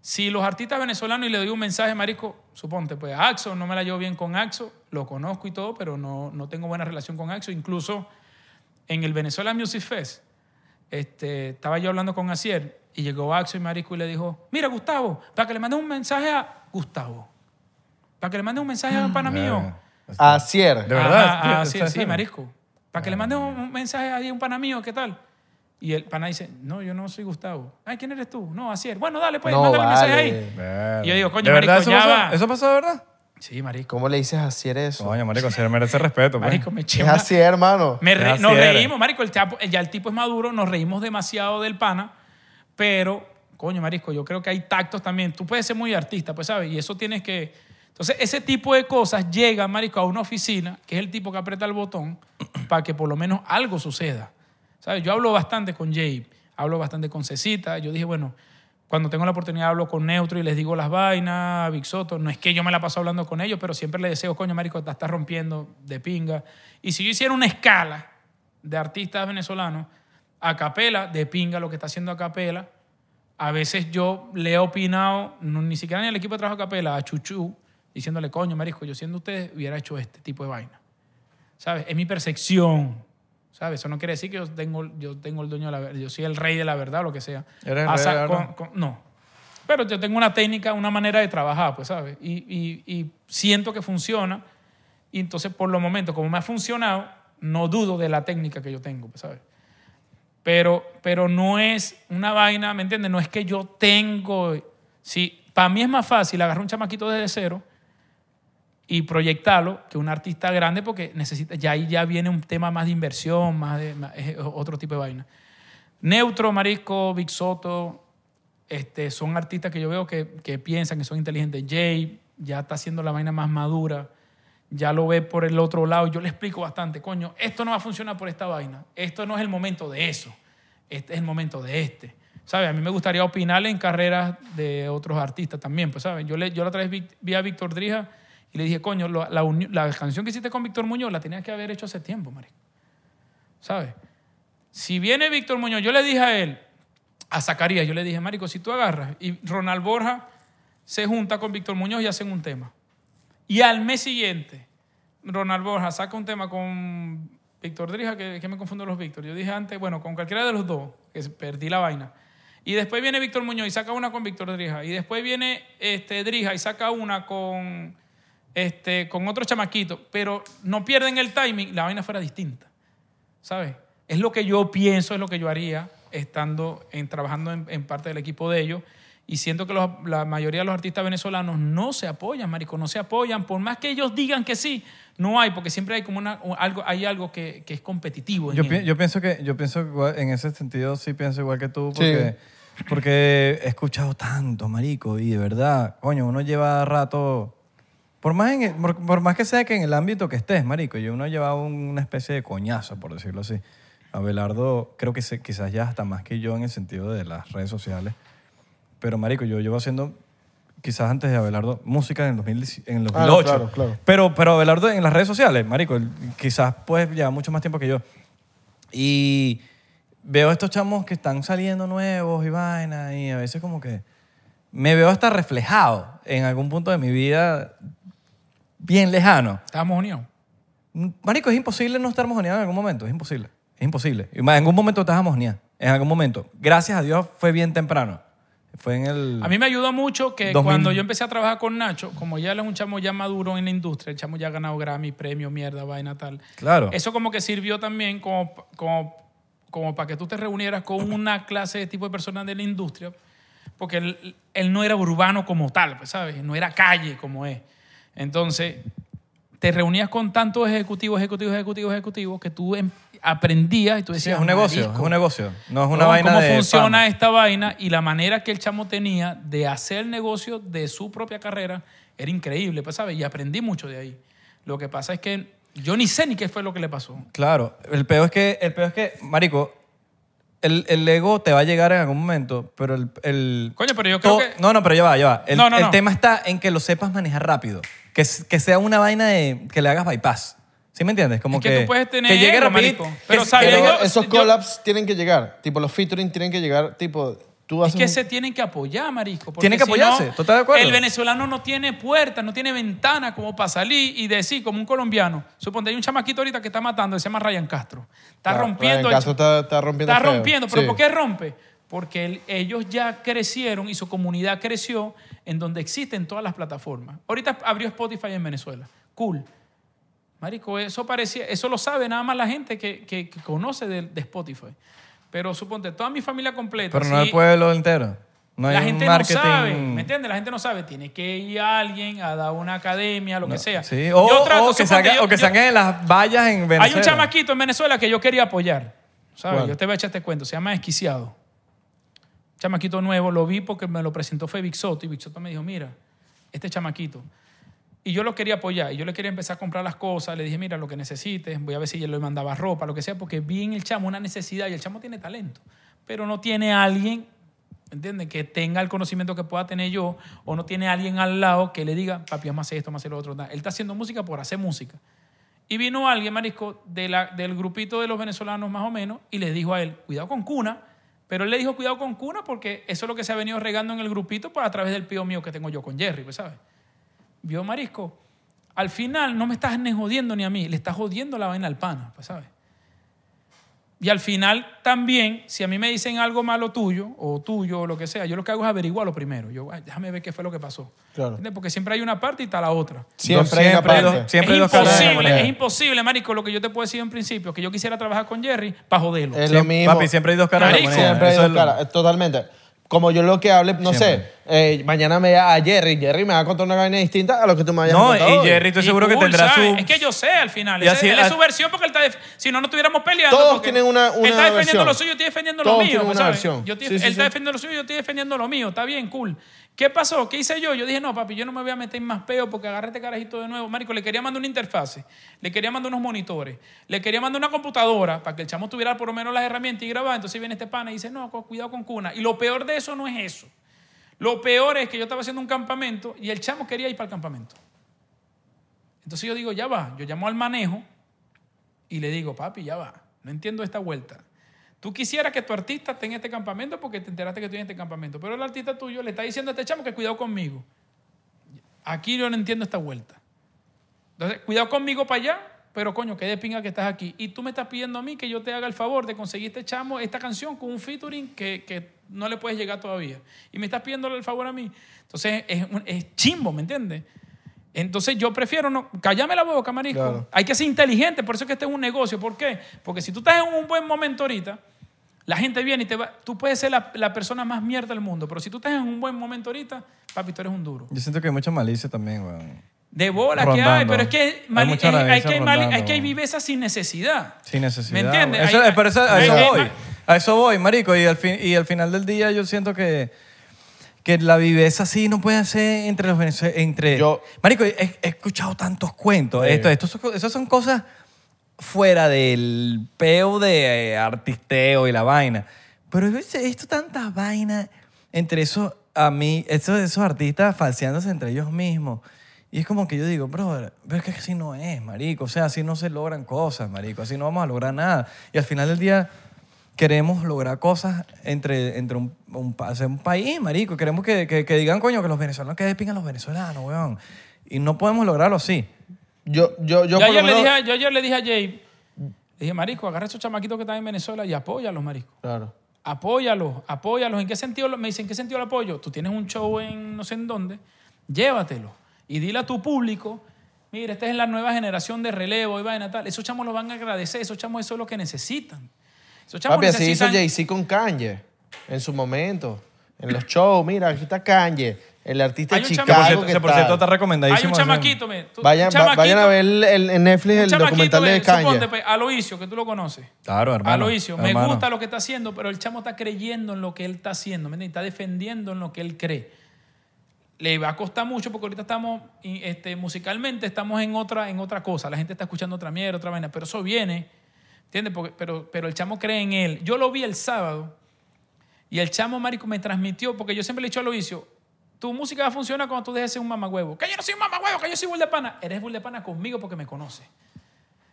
Si los artistas venezolanos y le doy un mensaje, marico, suponte, pues Axo, no me la llevo bien con Axo, lo conozco y todo, pero no, no tengo buena relación con Axo. Incluso en el Venezuela Music Fest, este, estaba yo hablando con Asier y llegó Axo y marico y le dijo, mira, Gustavo, para que le mandes un mensaje a Gustavo, para que le mandes un mensaje a un pana mío. Asier. ¿De verdad? Ajá, ah, ¿Sí? sí, ¿Está sí, marisco. Para que le mande un, mensaje a un pana mío, ¿qué tal? Y el pana dice, no, yo no soy Gustavo. Ay, ¿quién eres tú? No, Asier. Bueno, dale, pues, No, mándale un mensaje ahí. Y yo digo, coño, ¿De verdad marico, eso ya pasó? va. ¿Eso pasó de verdad? Sí, marico. ¿Cómo le dices a Asier eso? Coño, marico, se merece respeto. pues. Marico, me eché es hermano. me re- Así nos reímos, marico. El chapo- ya el tipo es maduro, nos reímos demasiado del pana, pero, coño, marico, yo creo que hay tactos también. Tú puedes ser muy artista, pues, ¿sabes? Y eso tienes que... Entonces, ese tipo de cosas llegan, marico, a una oficina, que es el tipo que aprieta el botón, para que por lo menos algo suceda. ¿Sabes? Yo hablo bastante con Jay, hablo bastante con Cecita. Yo dije, bueno, cuando tengo la oportunidad hablo con Neutro y les digo las vainas, Big Soto. No es que yo me la paso hablando con ellos, pero siempre les deseo, coño, marico, te estás rompiendo de pinga. Y si yo hiciera una escala de artistas venezolanos, a capela, de pinga lo que está haciendo a capela, a veces yo le he opinado, no, ni siquiera en el equipo de trabajo a capela, a Chuchu, diciéndole, coño, marico, yo siendo ustedes hubiera hecho este tipo de vaina. ¿Sabes? Es mi percepción. ¿Sabes? Eso no quiere decir que yo tengo, yo tengo el dueño de la verdad, yo soy el rey de la verdad o lo que sea. ¿Eres el rey de la verdad? con- con- no. Pero yo tengo una técnica, una manera de trabajar, pues, ¿sabes? Y, y- y siento que funciona. Y entonces, por los momentos, como me ha funcionado, no dudo de la técnica que yo tengo, pues, ¿sabes? Pero, pero no es una vaina, ¿me entiendes? No es que yo tengo... Si, para mí es más fácil agarrar un chamaquito desde cero y proyectarlo que un artista grande porque necesita, ya ahí ya viene un tema más de inversión, más de, otro tipo de vaina. Neutro, Marisco, Big Soto, este, son artistas que yo veo que, que piensan que son inteligentes. Jay ya está haciendo la vaina más madura, ya lo ve por el otro lado. Yo le explico bastante, coño, esto no va a funcionar por esta vaina. Esto no es el momento de eso. Este es el momento de este. ¿Sabes? A mí me gustaría opinar en carreras de otros artistas también, pues, ¿sabes? Yo, le, yo la otra vez vi, a Víctor Drija y le dije, coño, la, la canción que hiciste con Víctor Muñoz la tenías que haber hecho hace tiempo, marico. ¿Sabes? Si viene Víctor Muñoz, yo le dije a él, a Zacarías, yo le dije, Marico, si tú agarras y Ronald Borja se junta con Víctor Muñoz y hacen un tema. Y al mes siguiente, Ronald Borja saca un tema con Víctor Drija, que, que me confundo los Víctor. Yo dije antes, bueno, con cualquiera de los dos, que perdí la vaina. Y después viene Víctor Muñoz y saca una con Víctor Drija. Y después viene este, Drija y saca una con, este, con otro chamaquito. Pero no pierden el timing, la vaina fuera distinta. ¿Sabes? Es lo que yo pienso, es lo que yo haría estando en, trabajando en parte del equipo de ellos. Y siento que los- la mayoría de los artistas venezolanos no se apoyan, marico, no se apoyan. Por más que ellos digan que sí, no hay, porque siempre hay como una, algo, hay algo que, que es competitivo. en Yo, pi- yo pienso que, yo pienso que igual- en ese sentido sí pienso igual que tú, porque, porque he escuchado tanto, marico, y de verdad, coño, uno lleva rato, por más, en por, por más que sea que en el ámbito que estés, marico, yo uno ha llevado una especie de coñazo, por decirlo así. Abelardo, creo que se- quizás ya hasta más que yo en el sentido de las redes sociales, pero marico, yo llevo haciendo quizás antes de Abelardo música en el, 2010 en el Ah, no, 2008. claro, claro. Pero, pero Abelardo en las redes sociales, marico, él quizás pues lleva mucho más tiempo que yo. Y veo estos chamos que están saliendo nuevos y vaina y a veces como que me veo hasta reflejado en algún punto de mi vida bien lejano. Estábamos unidos. Marico, es imposible no estar mojoneado en algún momento, es imposible. Es imposible. Y más, en algún momento estás mojoneado, en algún momento. Gracias a Dios fue bien temprano. Fue en el... A mí me ayudó mucho que 2000. cuando yo empecé a trabajar con Nacho, como ya él es un chamo ya maduro en la industria, el chamo ya ha ganado Grammy, premio, mierda, vaina, tal. Claro. Eso como que sirvió también como, como, como para que tú te reunieras con una clase de tipo de personas de la industria, porque él, él no era urbano como tal, pues, ¿sabes? No era calle como es. Entonces, te reunías con tantos ejecutivos, ejecutivos, ejecutivos, ejecutivos, que tú em- aprendías y tú Sí, decías, es un negocio, "Marico, es un negocio. No es una ¿no? vaina cómo de funciona fama. esta vaina y la manera que el chamo tenía de hacer negocio de su propia carrera era increíble, pues, ¿sabes? Y aprendí mucho de ahí. Lo que pasa es que yo ni sé ni qué fue lo que le pasó. Claro, el peor es que, el peor es que marico, el, el ego te va a llegar en algún momento, pero el... el Coño, pero yo creo que- No, no, pero ya va, ya va. El, No, no, el no. tema está en que lo sepas manejar rápido. Que, que sea una vaina de... que le hagas bypass. ¿Sí me entiendes? Como Es que tú puedes tener Que llegue ego, rapidito. marico. que Pero esos yo- collabs tienen que llegar. Tipo, los featuring tienen que llegar. Tipo, tú Es haces. que un- se tienen que apoyar, marisco. porque Tienen que si apoyarse, no, total de acuerdo. El venezolano no tiene puerta, no tiene ventana como para salir y decir, como un colombiano. Suponte, hay un chamaquito ahorita que está matando, se llama Ryan Castro. Está Claro, rompiendo. Ryan el Castro está- está rompiendo Está feo. rompiendo. ¿Pero Sí. por qué rompe? Porque el- ellos ya crecieron y su comunidad creció en donde existen todas las plataformas. Ahorita abrió Spotify en Venezuela. Cool. Marico, eso parecía, eso lo sabe nada más la gente que, que- que conoce de, de Spotify. Pero suponte, toda mi familia completa. Pero no sí, el pueblo entero. No hay la gente marketing... no sabe, ¿me entiendes? La gente no sabe. Tiene que ir a alguien a dar una academia, lo que sea. Sí, o, Yo trato, o que, salga- yo- o que yo- salgan en las vallas en Venezuela. Hay un chamaquito en Venezuela que yo quería apoyar. ¿Sabes? Yo te voy a echar este cuento. Se llama Esquiciado. Chamaquito nuevo, lo vi porque me lo presentó fue Soto y Soto me dijo, mira, este chamaquito. Y yo lo quería apoyar y yo le quería empezar a comprar las cosas. Le dije, mira, lo que necesites, voy a ver si él le mandaba ropa, lo que sea, porque vi en el chamo una necesidad y el chamo tiene talento, pero no tiene alguien, ¿entiendes? Que tenga el conocimiento que pueda tener yo o no tiene alguien al lado que le diga, papi, hacer esto, hacer lo otro. Él está haciendo música por hacer música. Y vino alguien, marisco, de la- del grupito de los venezolanos más o menos, y le dijo a él, cuidado con Cuna. Pero él le dijo, cuidado con Cuna, porque eso es lo que se ha venido regando en el grupito pues, a través del pío mío que tengo yo con Jerry, pues, ¿sabes? Vio Marisco. Al final no me estás ni jodiendo ni a mí, le estás jodiendo la vaina al pana, pues, ¿sabes? Y al final también, si a mí me dicen algo malo tuyo, o tuyo, o lo que sea, yo lo que hago es averiguarlo primero. Yo, "Ay, déjame ver qué fue lo que pasó. Claro. ¿Entiendes? Porque siempre hay una parte y está la otra. Siempre hay una Siempre hay parte. dos- siempre es imposible, es imposible, marico, lo que yo te puedo decir en principio, que yo quisiera trabajar con Jerry para joderlo. Es Sí, lo mismo. Papi, siempre hay dos caras Marico. Siempre hay dos caras, totalmente. Como yo lo que hable, no Siempre. sé, eh, mañana me da a Jerry, Jerry me va a contar una vaina distinta a lo que tú me vayas No, y. Jerry estoy seguro que cool, tendrá ¿sabes? su... Es que yo sé al final. Y Ese- así- él es su versión porque él está... def- Si no, no estuviéramos peleando. Todos porque tienen una- Él una está defendiendo versión. lo suyo, yo estoy defendiendo Todos lo mío. tienen una ¿sabes? versión. Yo estoy- Sí, sí, él sí. está defendiendo lo suyo, yo estoy defendiendo lo mío. Está bien, cool. ¿Qué pasó? ¿Qué hice yo? Yo dije, no, papi, yo no me voy a meter más peo porque agarré este carajito de nuevo. Marico, le quería mandar una interfase, le quería mandar unos monitores, le quería mandar una computadora para que el chamo tuviera por lo menos las herramientas y grababa. Entonces viene este pana y dice, no, cu- cuidado con cuna. Y lo peor de eso no es eso. Lo peor es que yo estaba haciendo un campamento y el chamo quería ir para el campamento. Entonces yo digo, ya va. Yo llamo al manejo y le digo, papi, ya va. No entiendo esta vuelta. Tú quisieras que tu artista esté en este campamento porque te enteraste que estoy en este campamento. Pero el artista tuyo le está diciendo a este chamo que cuidado conmigo. Aquí yo no entiendo esta vuelta. Entonces, cuidado conmigo para allá, pero coño, qué de pinga que estás aquí. Y tú me estás pidiendo a mí que yo te haga el favor de conseguir este chamo, esta canción con un featuring que, que no le puedes llegar todavía. Y me estás pidiéndole el favor a mí. Entonces es, es chimbo, ¿me entiendes? Entonces yo prefiero no, callame la boca, marisco. Claro. Hay que ser inteligente, por eso es que este es un negocio. ¿Por qué? Porque si tú estás en un buen momento ahorita, la gente viene y te va. Tú puedes ser la, la persona más mierda del mundo, pero si tú estás en un buen momento ahorita, papi, tú eres un duro. Yo siento que hay mucha malicia también, weón. De bola que Rondando. hay, pero es que, Hay es- hay, que hay, mali- rondando. hay que hay viveza sin necesidad. Sin necesidad. ¿Me entiendes? Eso, Hay- pero eso- a eso voy. A eso voy, marico. Y al, fin, y al final del día yo siento que, que la viveza así no puede ser entre los venezolanos. Entre, Yo- marico, he, he escuchado tantos cuentos. Sí. Esto, esto, son- esas son cosas fuera del peo de eh, artisteo y la vaina. Pero visto- he visto tantas vainas entre esos, a mí, esos, esos artistas falseándose entre ellos mismos. Y es como que yo digo, brother, pero es que así no es, marico. O sea, así no se logran cosas, marico. Así no vamos a lograr nada. Y al final del día queremos lograr cosas entre, entre un, un, pa- hacer un país, marico. Queremos que, que, que digan, coño, que los venezolanos, que despingan los venezolanos, weón. Y no podemos lograrlo así. Yo, yo, yo, Yo, ayer le dije, a- yo ayer le dije a Jay, le dije, Marisco, agarra a esos chamaquitos que están en Venezuela y apóyalos, Marisco. Claro. Apóyalos, apóyalos. ¿En qué sentido? lo- Me dicen, ¿en qué sentido lo apoyo? Tú tienes un show en no sé en dónde, llévatelo. Y dile a tu público, mira, esta es la nueva generación de relevo y vaina tal. Esos chamos lo van a agradecer, esos chamos eso es lo que necesitan. Esos Papi, así hizo. Jay-Z con Kanye en su momento. En los shows, mira, aquí está Kanye, el artista de Que por Chicago. cierto, que que por cierto está recomendadísimo. Hay un chamaquito, me, tú- Vayan, un va- vayan a chamaquito- ver el- el- en Netflix el chamaquito, documental de Kanye. suponte, pues, Aloisio, que tú lo conoces. Claro, hermano. Aloisio, me hermano. gusta lo que está haciendo, pero el chamo está creyendo en lo que él está haciendo, ¿me entiendes? Está defendiendo en lo que él cree. Le va a costar mucho porque ahorita estamos, este, musicalmente estamos en otra, en otra cosa. La gente está escuchando otra mierda, otra vaina, pero eso viene, ¿entiendes? Porque- pero, pero el chamo cree en él. Yo lo vi el sábado y el chamo, marico, me transmitió, porque yo siempre le he dicho a Aloisio, tu música va a funcionar cuando tú dejes de ser un mamagüevo. Que yo no soy un mamagüevo, que yo soy bull de pana. Eres bull de pana conmigo porque me conoces.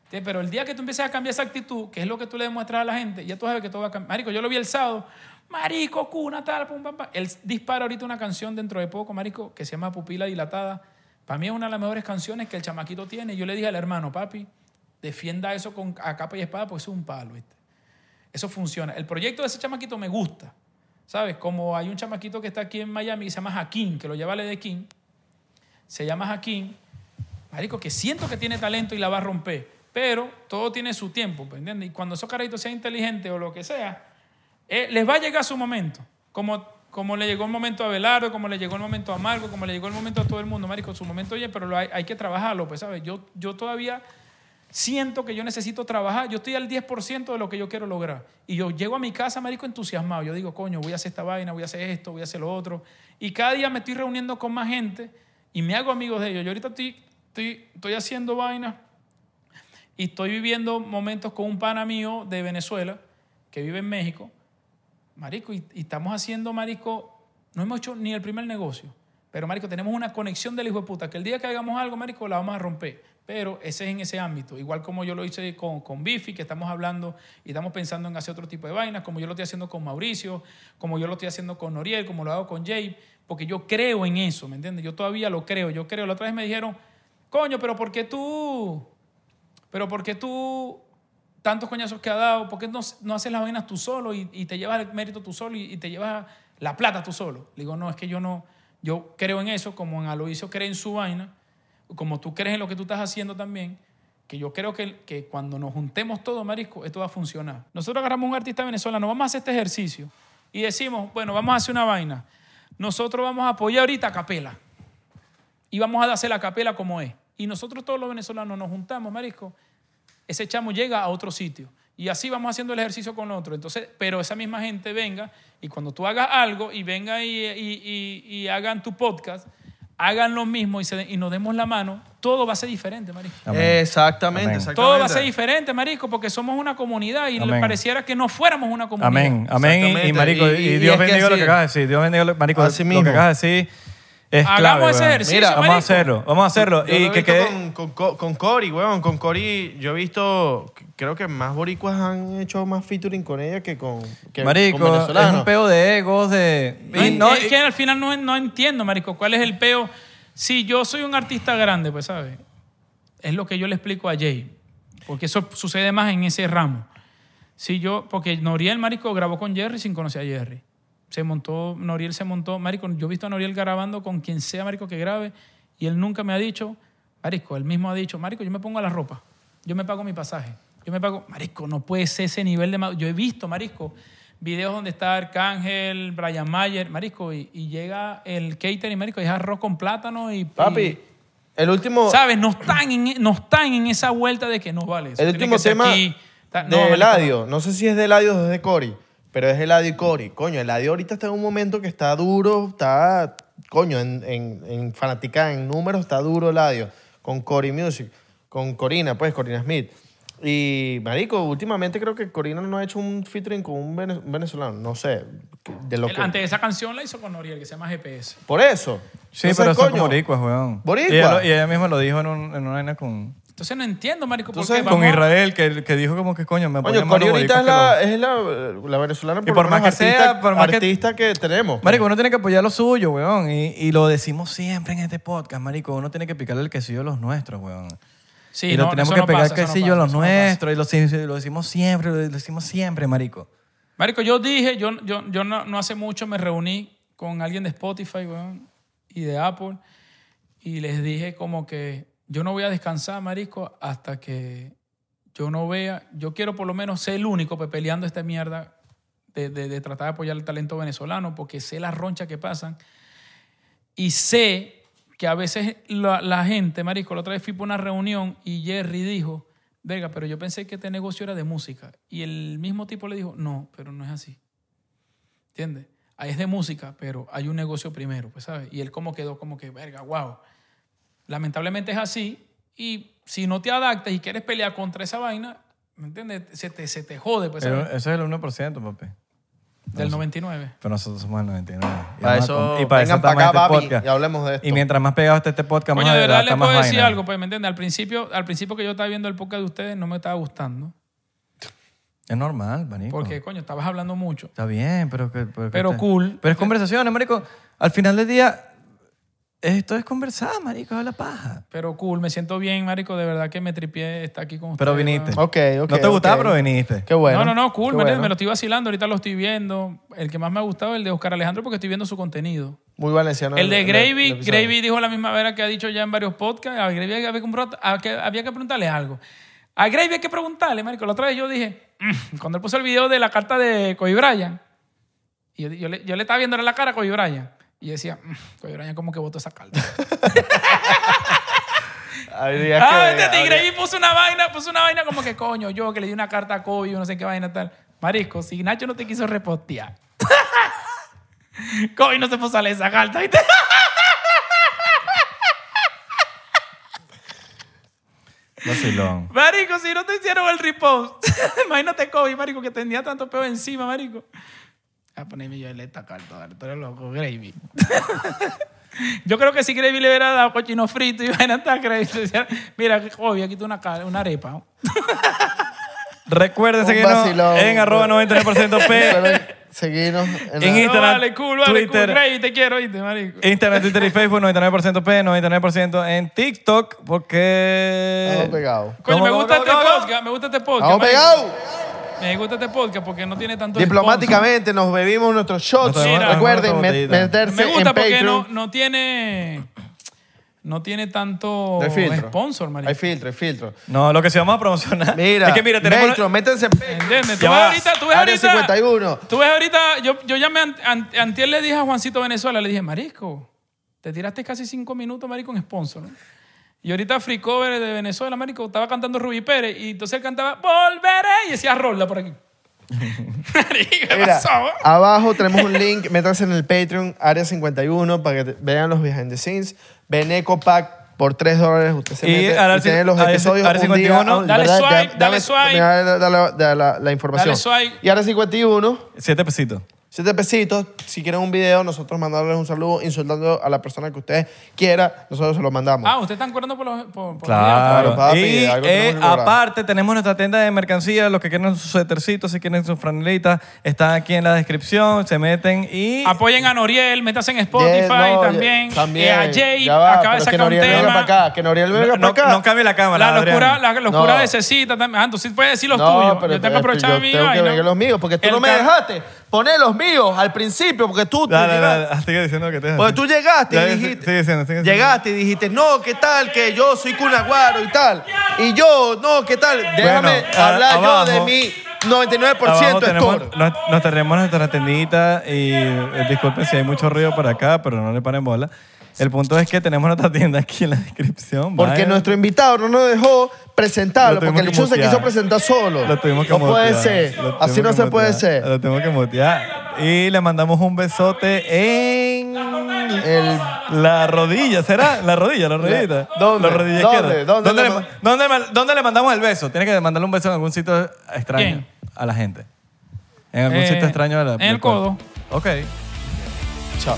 Pero el día que tú empieces a cambiar esa actitud, que es lo que tú le demuestras a la gente, ya tú sabes que todo va a cambiar. Marico, yo lo vi el sábado. Marico, cuna, tal, pum, pam, pam. Él dispara ahorita una canción dentro de poco, Marico, que se llama Pupila Dilatada. Para mí es una de las mejores canciones que el chamaquito tiene. Yo le dije al hermano, papi, defienda eso con, a capa y espada porque eso es un palo, ¿viste? Eso funciona. El proyecto de ese chamaquito me gusta. ¿Sabes? Como hay un chamaquito que está aquí en Miami que se llama Jaquín, que lo lleva de King. Se llama Jaquín. Marico, que siento que tiene talento y la va a romper. Pero todo tiene su tiempo, ¿me ¿entiendes? Y cuando esos carajitos sean inteligentes o lo que sea, eh, les va a llegar su momento. Como, como le llegó el momento a Belardo, como le llegó el momento a Marco, como le llegó el momento a todo el mundo, Marico, su momento oye, pero hay, hay que trabajarlo, pues, ¿sabes? Yo, yo todavía siento que yo necesito trabajar. Yo estoy al 10% de lo que yo quiero lograr. Y yo llego a mi casa, marico, entusiasmado. Yo digo, coño, voy a hacer esta vaina, voy a hacer esto, voy a hacer lo otro. Y cada día me estoy reuniendo con más gente y me hago amigos de ellos. Yo ahorita estoy, estoy, estoy haciendo vainas y estoy viviendo momentos con un pana mío de Venezuela que vive en México. Marico, y, y estamos haciendo, marico, no hemos hecho ni el primer negocio. Pero, marico, tenemos una conexión del hijo de puta, que el día que hagamos algo, marico, la vamos a romper. Pero ese es en ese ámbito. Igual como yo lo hice con, con Bifi, que estamos hablando y estamos pensando en hacer otro tipo de vainas, como yo lo estoy haciendo con Mauricio, como yo lo estoy haciendo con Noriel, como lo hago con Jay, porque yo creo en eso, ¿me entiendes? Yo todavía lo creo, yo creo. La otra vez me dijeron, coño, pero ¿por qué tú? Pero ¿por qué tú tantos coñazos que ha dado? ¿Por qué no, no haces las vainas tú solo y, te llevas el mérito tú solo y, y te llevas la plata tú solo? Le digo, no, es que yo no, yo creo en eso, como en Aloisio cree en su vaina, como tú crees en lo que tú estás haciendo también, que yo creo que, que cuando nos juntemos todos, marisco, esto va a funcionar. Nosotros agarramos un artista venezolano, vamos a hacer este ejercicio y decimos, bueno, vamos a hacer una vaina. Nosotros vamos a apoyar ahorita a Capela y vamos a hacer la capela como es. Y nosotros todos los venezolanos nos juntamos, marisco, ese chamo llega a otro sitio. Y así vamos haciendo el ejercicio con otro. Entonces, pero esa misma gente venga y cuando tú hagas algo y venga y, y- hagan tu podcast, hagan lo mismo y, se- y nos demos la mano, todo va a ser diferente, marisco. Exactamente, Amén. exactamente. Todo va a ser diferente, marisco, porque somos una comunidad y le pareciera que no fuéramos una comunidad. Amén, amén. Y, marico, y, Y- y Dios bendiga lo que acabas de decir. Dios bendiga, lo, marico, Así lo mismo. que acabas de decir es Hagamos clave, ese weón. ejercicio, Mira, Vamos a marico. hacerlo, vamos a hacerlo. Yo y lo he que visto quede... con, con, Co- con Cory, weón. Con Cory yo he visto, creo que más boricuas han hecho más featuring con ella que con, que Marico, con es venezolanos. un peo de egos, de... No, y no- es que al final no, no entiendo, marico, cuál es el peo. Si yo soy un artista grande, pues, ¿sabes? Es lo que yo le explico a Jay. Porque eso sucede más en ese ramo. Si yo, porque Noriel, marico, grabó con Jerry sin conocer a Jerry. Se montó, Noriel se montó, marico, yo he visto a Noriel grabando con quien sea, marico, que grabe, y él nunca me ha dicho, marico, él mismo ha dicho, marico, yo me pongo a la ropa, yo me pago mi pasaje, yo me pago, marico, no puede ser ese nivel de... Yo he visto, marico, videos donde está Arcángel, Brian Mayer, marico, y, y llega el catering, marico, y es arroz con plátano y... Papi, y- el último, ¿Sabes? No están, en, no están en esa vuelta de que no vale. eso el último tema aquí. No, Eladio, no sé si es de Eladio o es de Cory, pero es Eladio y Cory. Coño, Eladio ahorita está en un momento que está duro, está, coño, en, en, en fanaticada, en números, está duro Eladio, con Cory Music, con Corina, pues, Corina Smith. Y, marico, últimamente creo que Corina no ha hecho un featuring con un vene- un venezolano, no sé, de lo el- que... Antes de esa canción la hizo con Noriel, que se llama GPS. Por eso. Sí, Entonces, pero son coño, boricuas, weón. Boricua. Y ella, lo- y ella misma lo dijo en, un- en una vaina con, Entonces no entiendo, marico, por Entonces, qué con vamos a- Israel, que, que dijo como que coño, me Coño, Cory los ahorita es la, es la, la venezolana Y por lo más que sea, artista, por más que- artista que, tenemos. Marico, uno tiene que apoyar lo suyo, weón. Y, y lo decimos siempre en este podcast, marico. Uno tiene que picarle el quesillo a los nuestros, weón. Sí, y lo no, tenemos eso que no pegar pasa, eso no quesillo a pasa, los eso no pasa. nuestros. y lo, si- lo decimos siempre, lo decimos siempre, marico. Marico, yo dije, yo, yo, yo no, no hace mucho me reuní con alguien de Spotify, weón, y de Apple, y les dije como que yo no voy a descansar, marico, hasta que yo no vea, yo quiero por lo menos ser el único peleando esta mierda de, tratar de apoyar el talento venezolano, porque sé las ronchas que pasan, y sé que a veces la, gente, marico, la otra vez fui por una reunión y Jerry dijo, venga, pero yo pensé que este negocio era de música. Y el mismo tipo le dijo, no, pero no es así. ¿Entiendes? Ahí es de música, pero hay un negocio primero, pues, ¿sabes? Y él como quedó como que, verga, wow. Lamentablemente es así. Y si no te adaptas y quieres pelear contra esa vaina, ¿me entiendes? Se te, se te jode, pues, Pero ¿sabes? eso es el 1%, papi. Del 99. Pero nosotros somos el 99. Y Para eso, y para eso vengan para acá, este papi, podcast. y hablemos de esto. Y mientras más pegado esté este podcast, Coño, más de verdad les puedo decir vaina. algo, pues, ¿me entiendes? Al principio, al principio que yo estaba viendo el podcast de ustedes no me estaba gustando. Es normal, marico. Porque, coño, estabas hablando mucho. Está bien, pero que... Pero, que Pero te- cool. Pero es conversaciones, marico. Al final del día, esto es conversar, marico, es la paja. Pero cool, me siento bien, marico. De verdad que me tripié estar aquí con ustedes. Pero viniste. weón. Ok, ok. no te gustaba, pero viniste. Qué bueno. no, no, no, cool, ¿me, entiendes? bueno. me lo estoy vacilando. Ahorita lo estoy viendo. El que más me ha gustado es el de Oscar Alejandro porque estoy viendo su contenido. Muy valenciano. el de el- Gravy, el. Gravy dijo la misma vera que ha dicho ya en varios podcasts. A Gravy había que, había que preguntarle algo. A Gravy hay que preguntarle, marico. La otra vez yo dije, mm, cuando él puso el video de la carta de Kobe Bryant, y yo, yo le, yo le estaba viendo la cara a Kobe Bryant, y yo decía, mm, Kobe Bryant como que votó esa carta. Habría Ah, que- ¿entendí? habría- Gravy puso una vaina, puso una vaina como que coño, yo que le di una carta a Kobe, yo no sé qué vaina tal. Marisco, si Nacho no te quiso repostear. Kobe no se puso a leer esa carta, ¿viste? Vacilón. Marico, si no te hicieron el repost, imagínate Kobe, marico, que tenía tanto peo encima, marico. A ponerme yo en esta carta, vale, tú eres loco, Gravy. yo creo que si Gravy le hubiera dado cochino frito y vaina tal, Gravy mira, Kobe, aquí una, una arepa. Recuerden Un seguirnos vacilón. en arroba 99% P. Seguinos en, Instagram, No, vale, cool, vale, Twitter. cool. Gravy, te quiero, ¿viste, marico? Instagram, Twitter y Facebook, 99% P, 99% en TikTok, porque... Estamos pegados. Coño, ¿Cómo, me gusta este podcast, me gusta este podcast. ¡Estamos marico. pegados! Me gusta este podcast porque no tiene tanto Diplomáticamente nos bebimos nuestros shots. Nos tomamos Recuerden nuestra met- botellita. meterse Me gusta en porque Patreon. no, no tiene no tiene tanto No hay filtro. sponsor, marico. Hay filtro, hay filtro. No, lo que sí vamos a promocionar. Mira, es que mira, tenemos... Patreon, métanse en Patreon. ¿Entiendes? Tú Ya ves va. ahorita, tú ves Área ahorita. 51. Tú ves ahorita, yo, yo llamé, an, an- antier le dije a Juancito Venezuela, le dije, Marisco, te tiraste casi cinco minutos, Marico, en sponsor. ¿no? Y ahorita Free Cover de Venezuela, Marico, estaba cantando Rubí Pérez y entonces él cantaba, volveré, y decía, rolla por aquí. Marico, ¿qué Mira, pasó? abajo tenemos un link, métanse en el Patreon, Área 51, para que te- vean los behind the scenes. Beneco Pack por 3 dólares, usted se Y mete Área y tiene los episodios Área un día, 51, ah, dale ¿verdad? swipe, Dame- dale swipe. dame la, la- la- la información. Dale swipe. Y Área 51, Siete pesitos. Siete pesitos. Si quieren un video, nosotros mandarles un saludo insultando a la persona que ustedes quieran, nosotros se lo mandamos. Ah, ¿ustedes están cobrando por los por, por Claro. Claro, papi, y algo eh, tenemos que cobrar. aparte tenemos nuestra tienda de mercancía, los que quieren sus suétercitos, si quieren sus franelitas, están aquí en la descripción, se meten y... Apoyen a Noriel, métanse en Spotify Yeah, no, también. ya- también. Eh, a Jay Ya va, acaba de pero que sacar un Noriel venga tema. para acá, que Noriel venga no, para acá. no cambie la cámara, La locura, la locura No. de Cecita también. Ah, tú sí puedes decir los no, tuyos. pero yo tengo que aprovechar yo a mí. tengo que vaina. venir los míos, porque tú El no me ca- dejaste poner los míos al principio, porque tú te Dale, llegaste. dale, sigue diciendo que te Porque tú llegaste y sí, dijiste, sigue diciendo, sigue diciendo. llegaste y dijiste, no, ¿qué tal? Que yo soy cunaguaro y tal. Y yo, no, ¿qué tal? Déjame a- hablar yo abajo- de mi 99% Abajo de tenemos, nos, nos tenemos nuestra tendita y eh, disculpen si hay mucho ruido por acá, pero no le paren bola. El punto es que tenemos nuestra tienda aquí en la descripción. Porque vayan. nuestro invitado no nos dejó presentarlo, porque el hecho se quiso presentar solo. Lo tuvimos que No puede ser. Así no se puede ser. Lo tenemos que mutear. Y le mandamos un besote en El- la rodilla, ¿será? La rodilla, la rodillita. ¿Dónde? La rodilla ¿Dónde? ¿Dónde ¿Dónde, le le, dónde ma- dónde le mandamos el beso? Tiene que mandarle un beso en algún sitio extraño ¿Quién? A la gente. En algún Eh, sitio extraño de la en del el codo. Ok. Chao.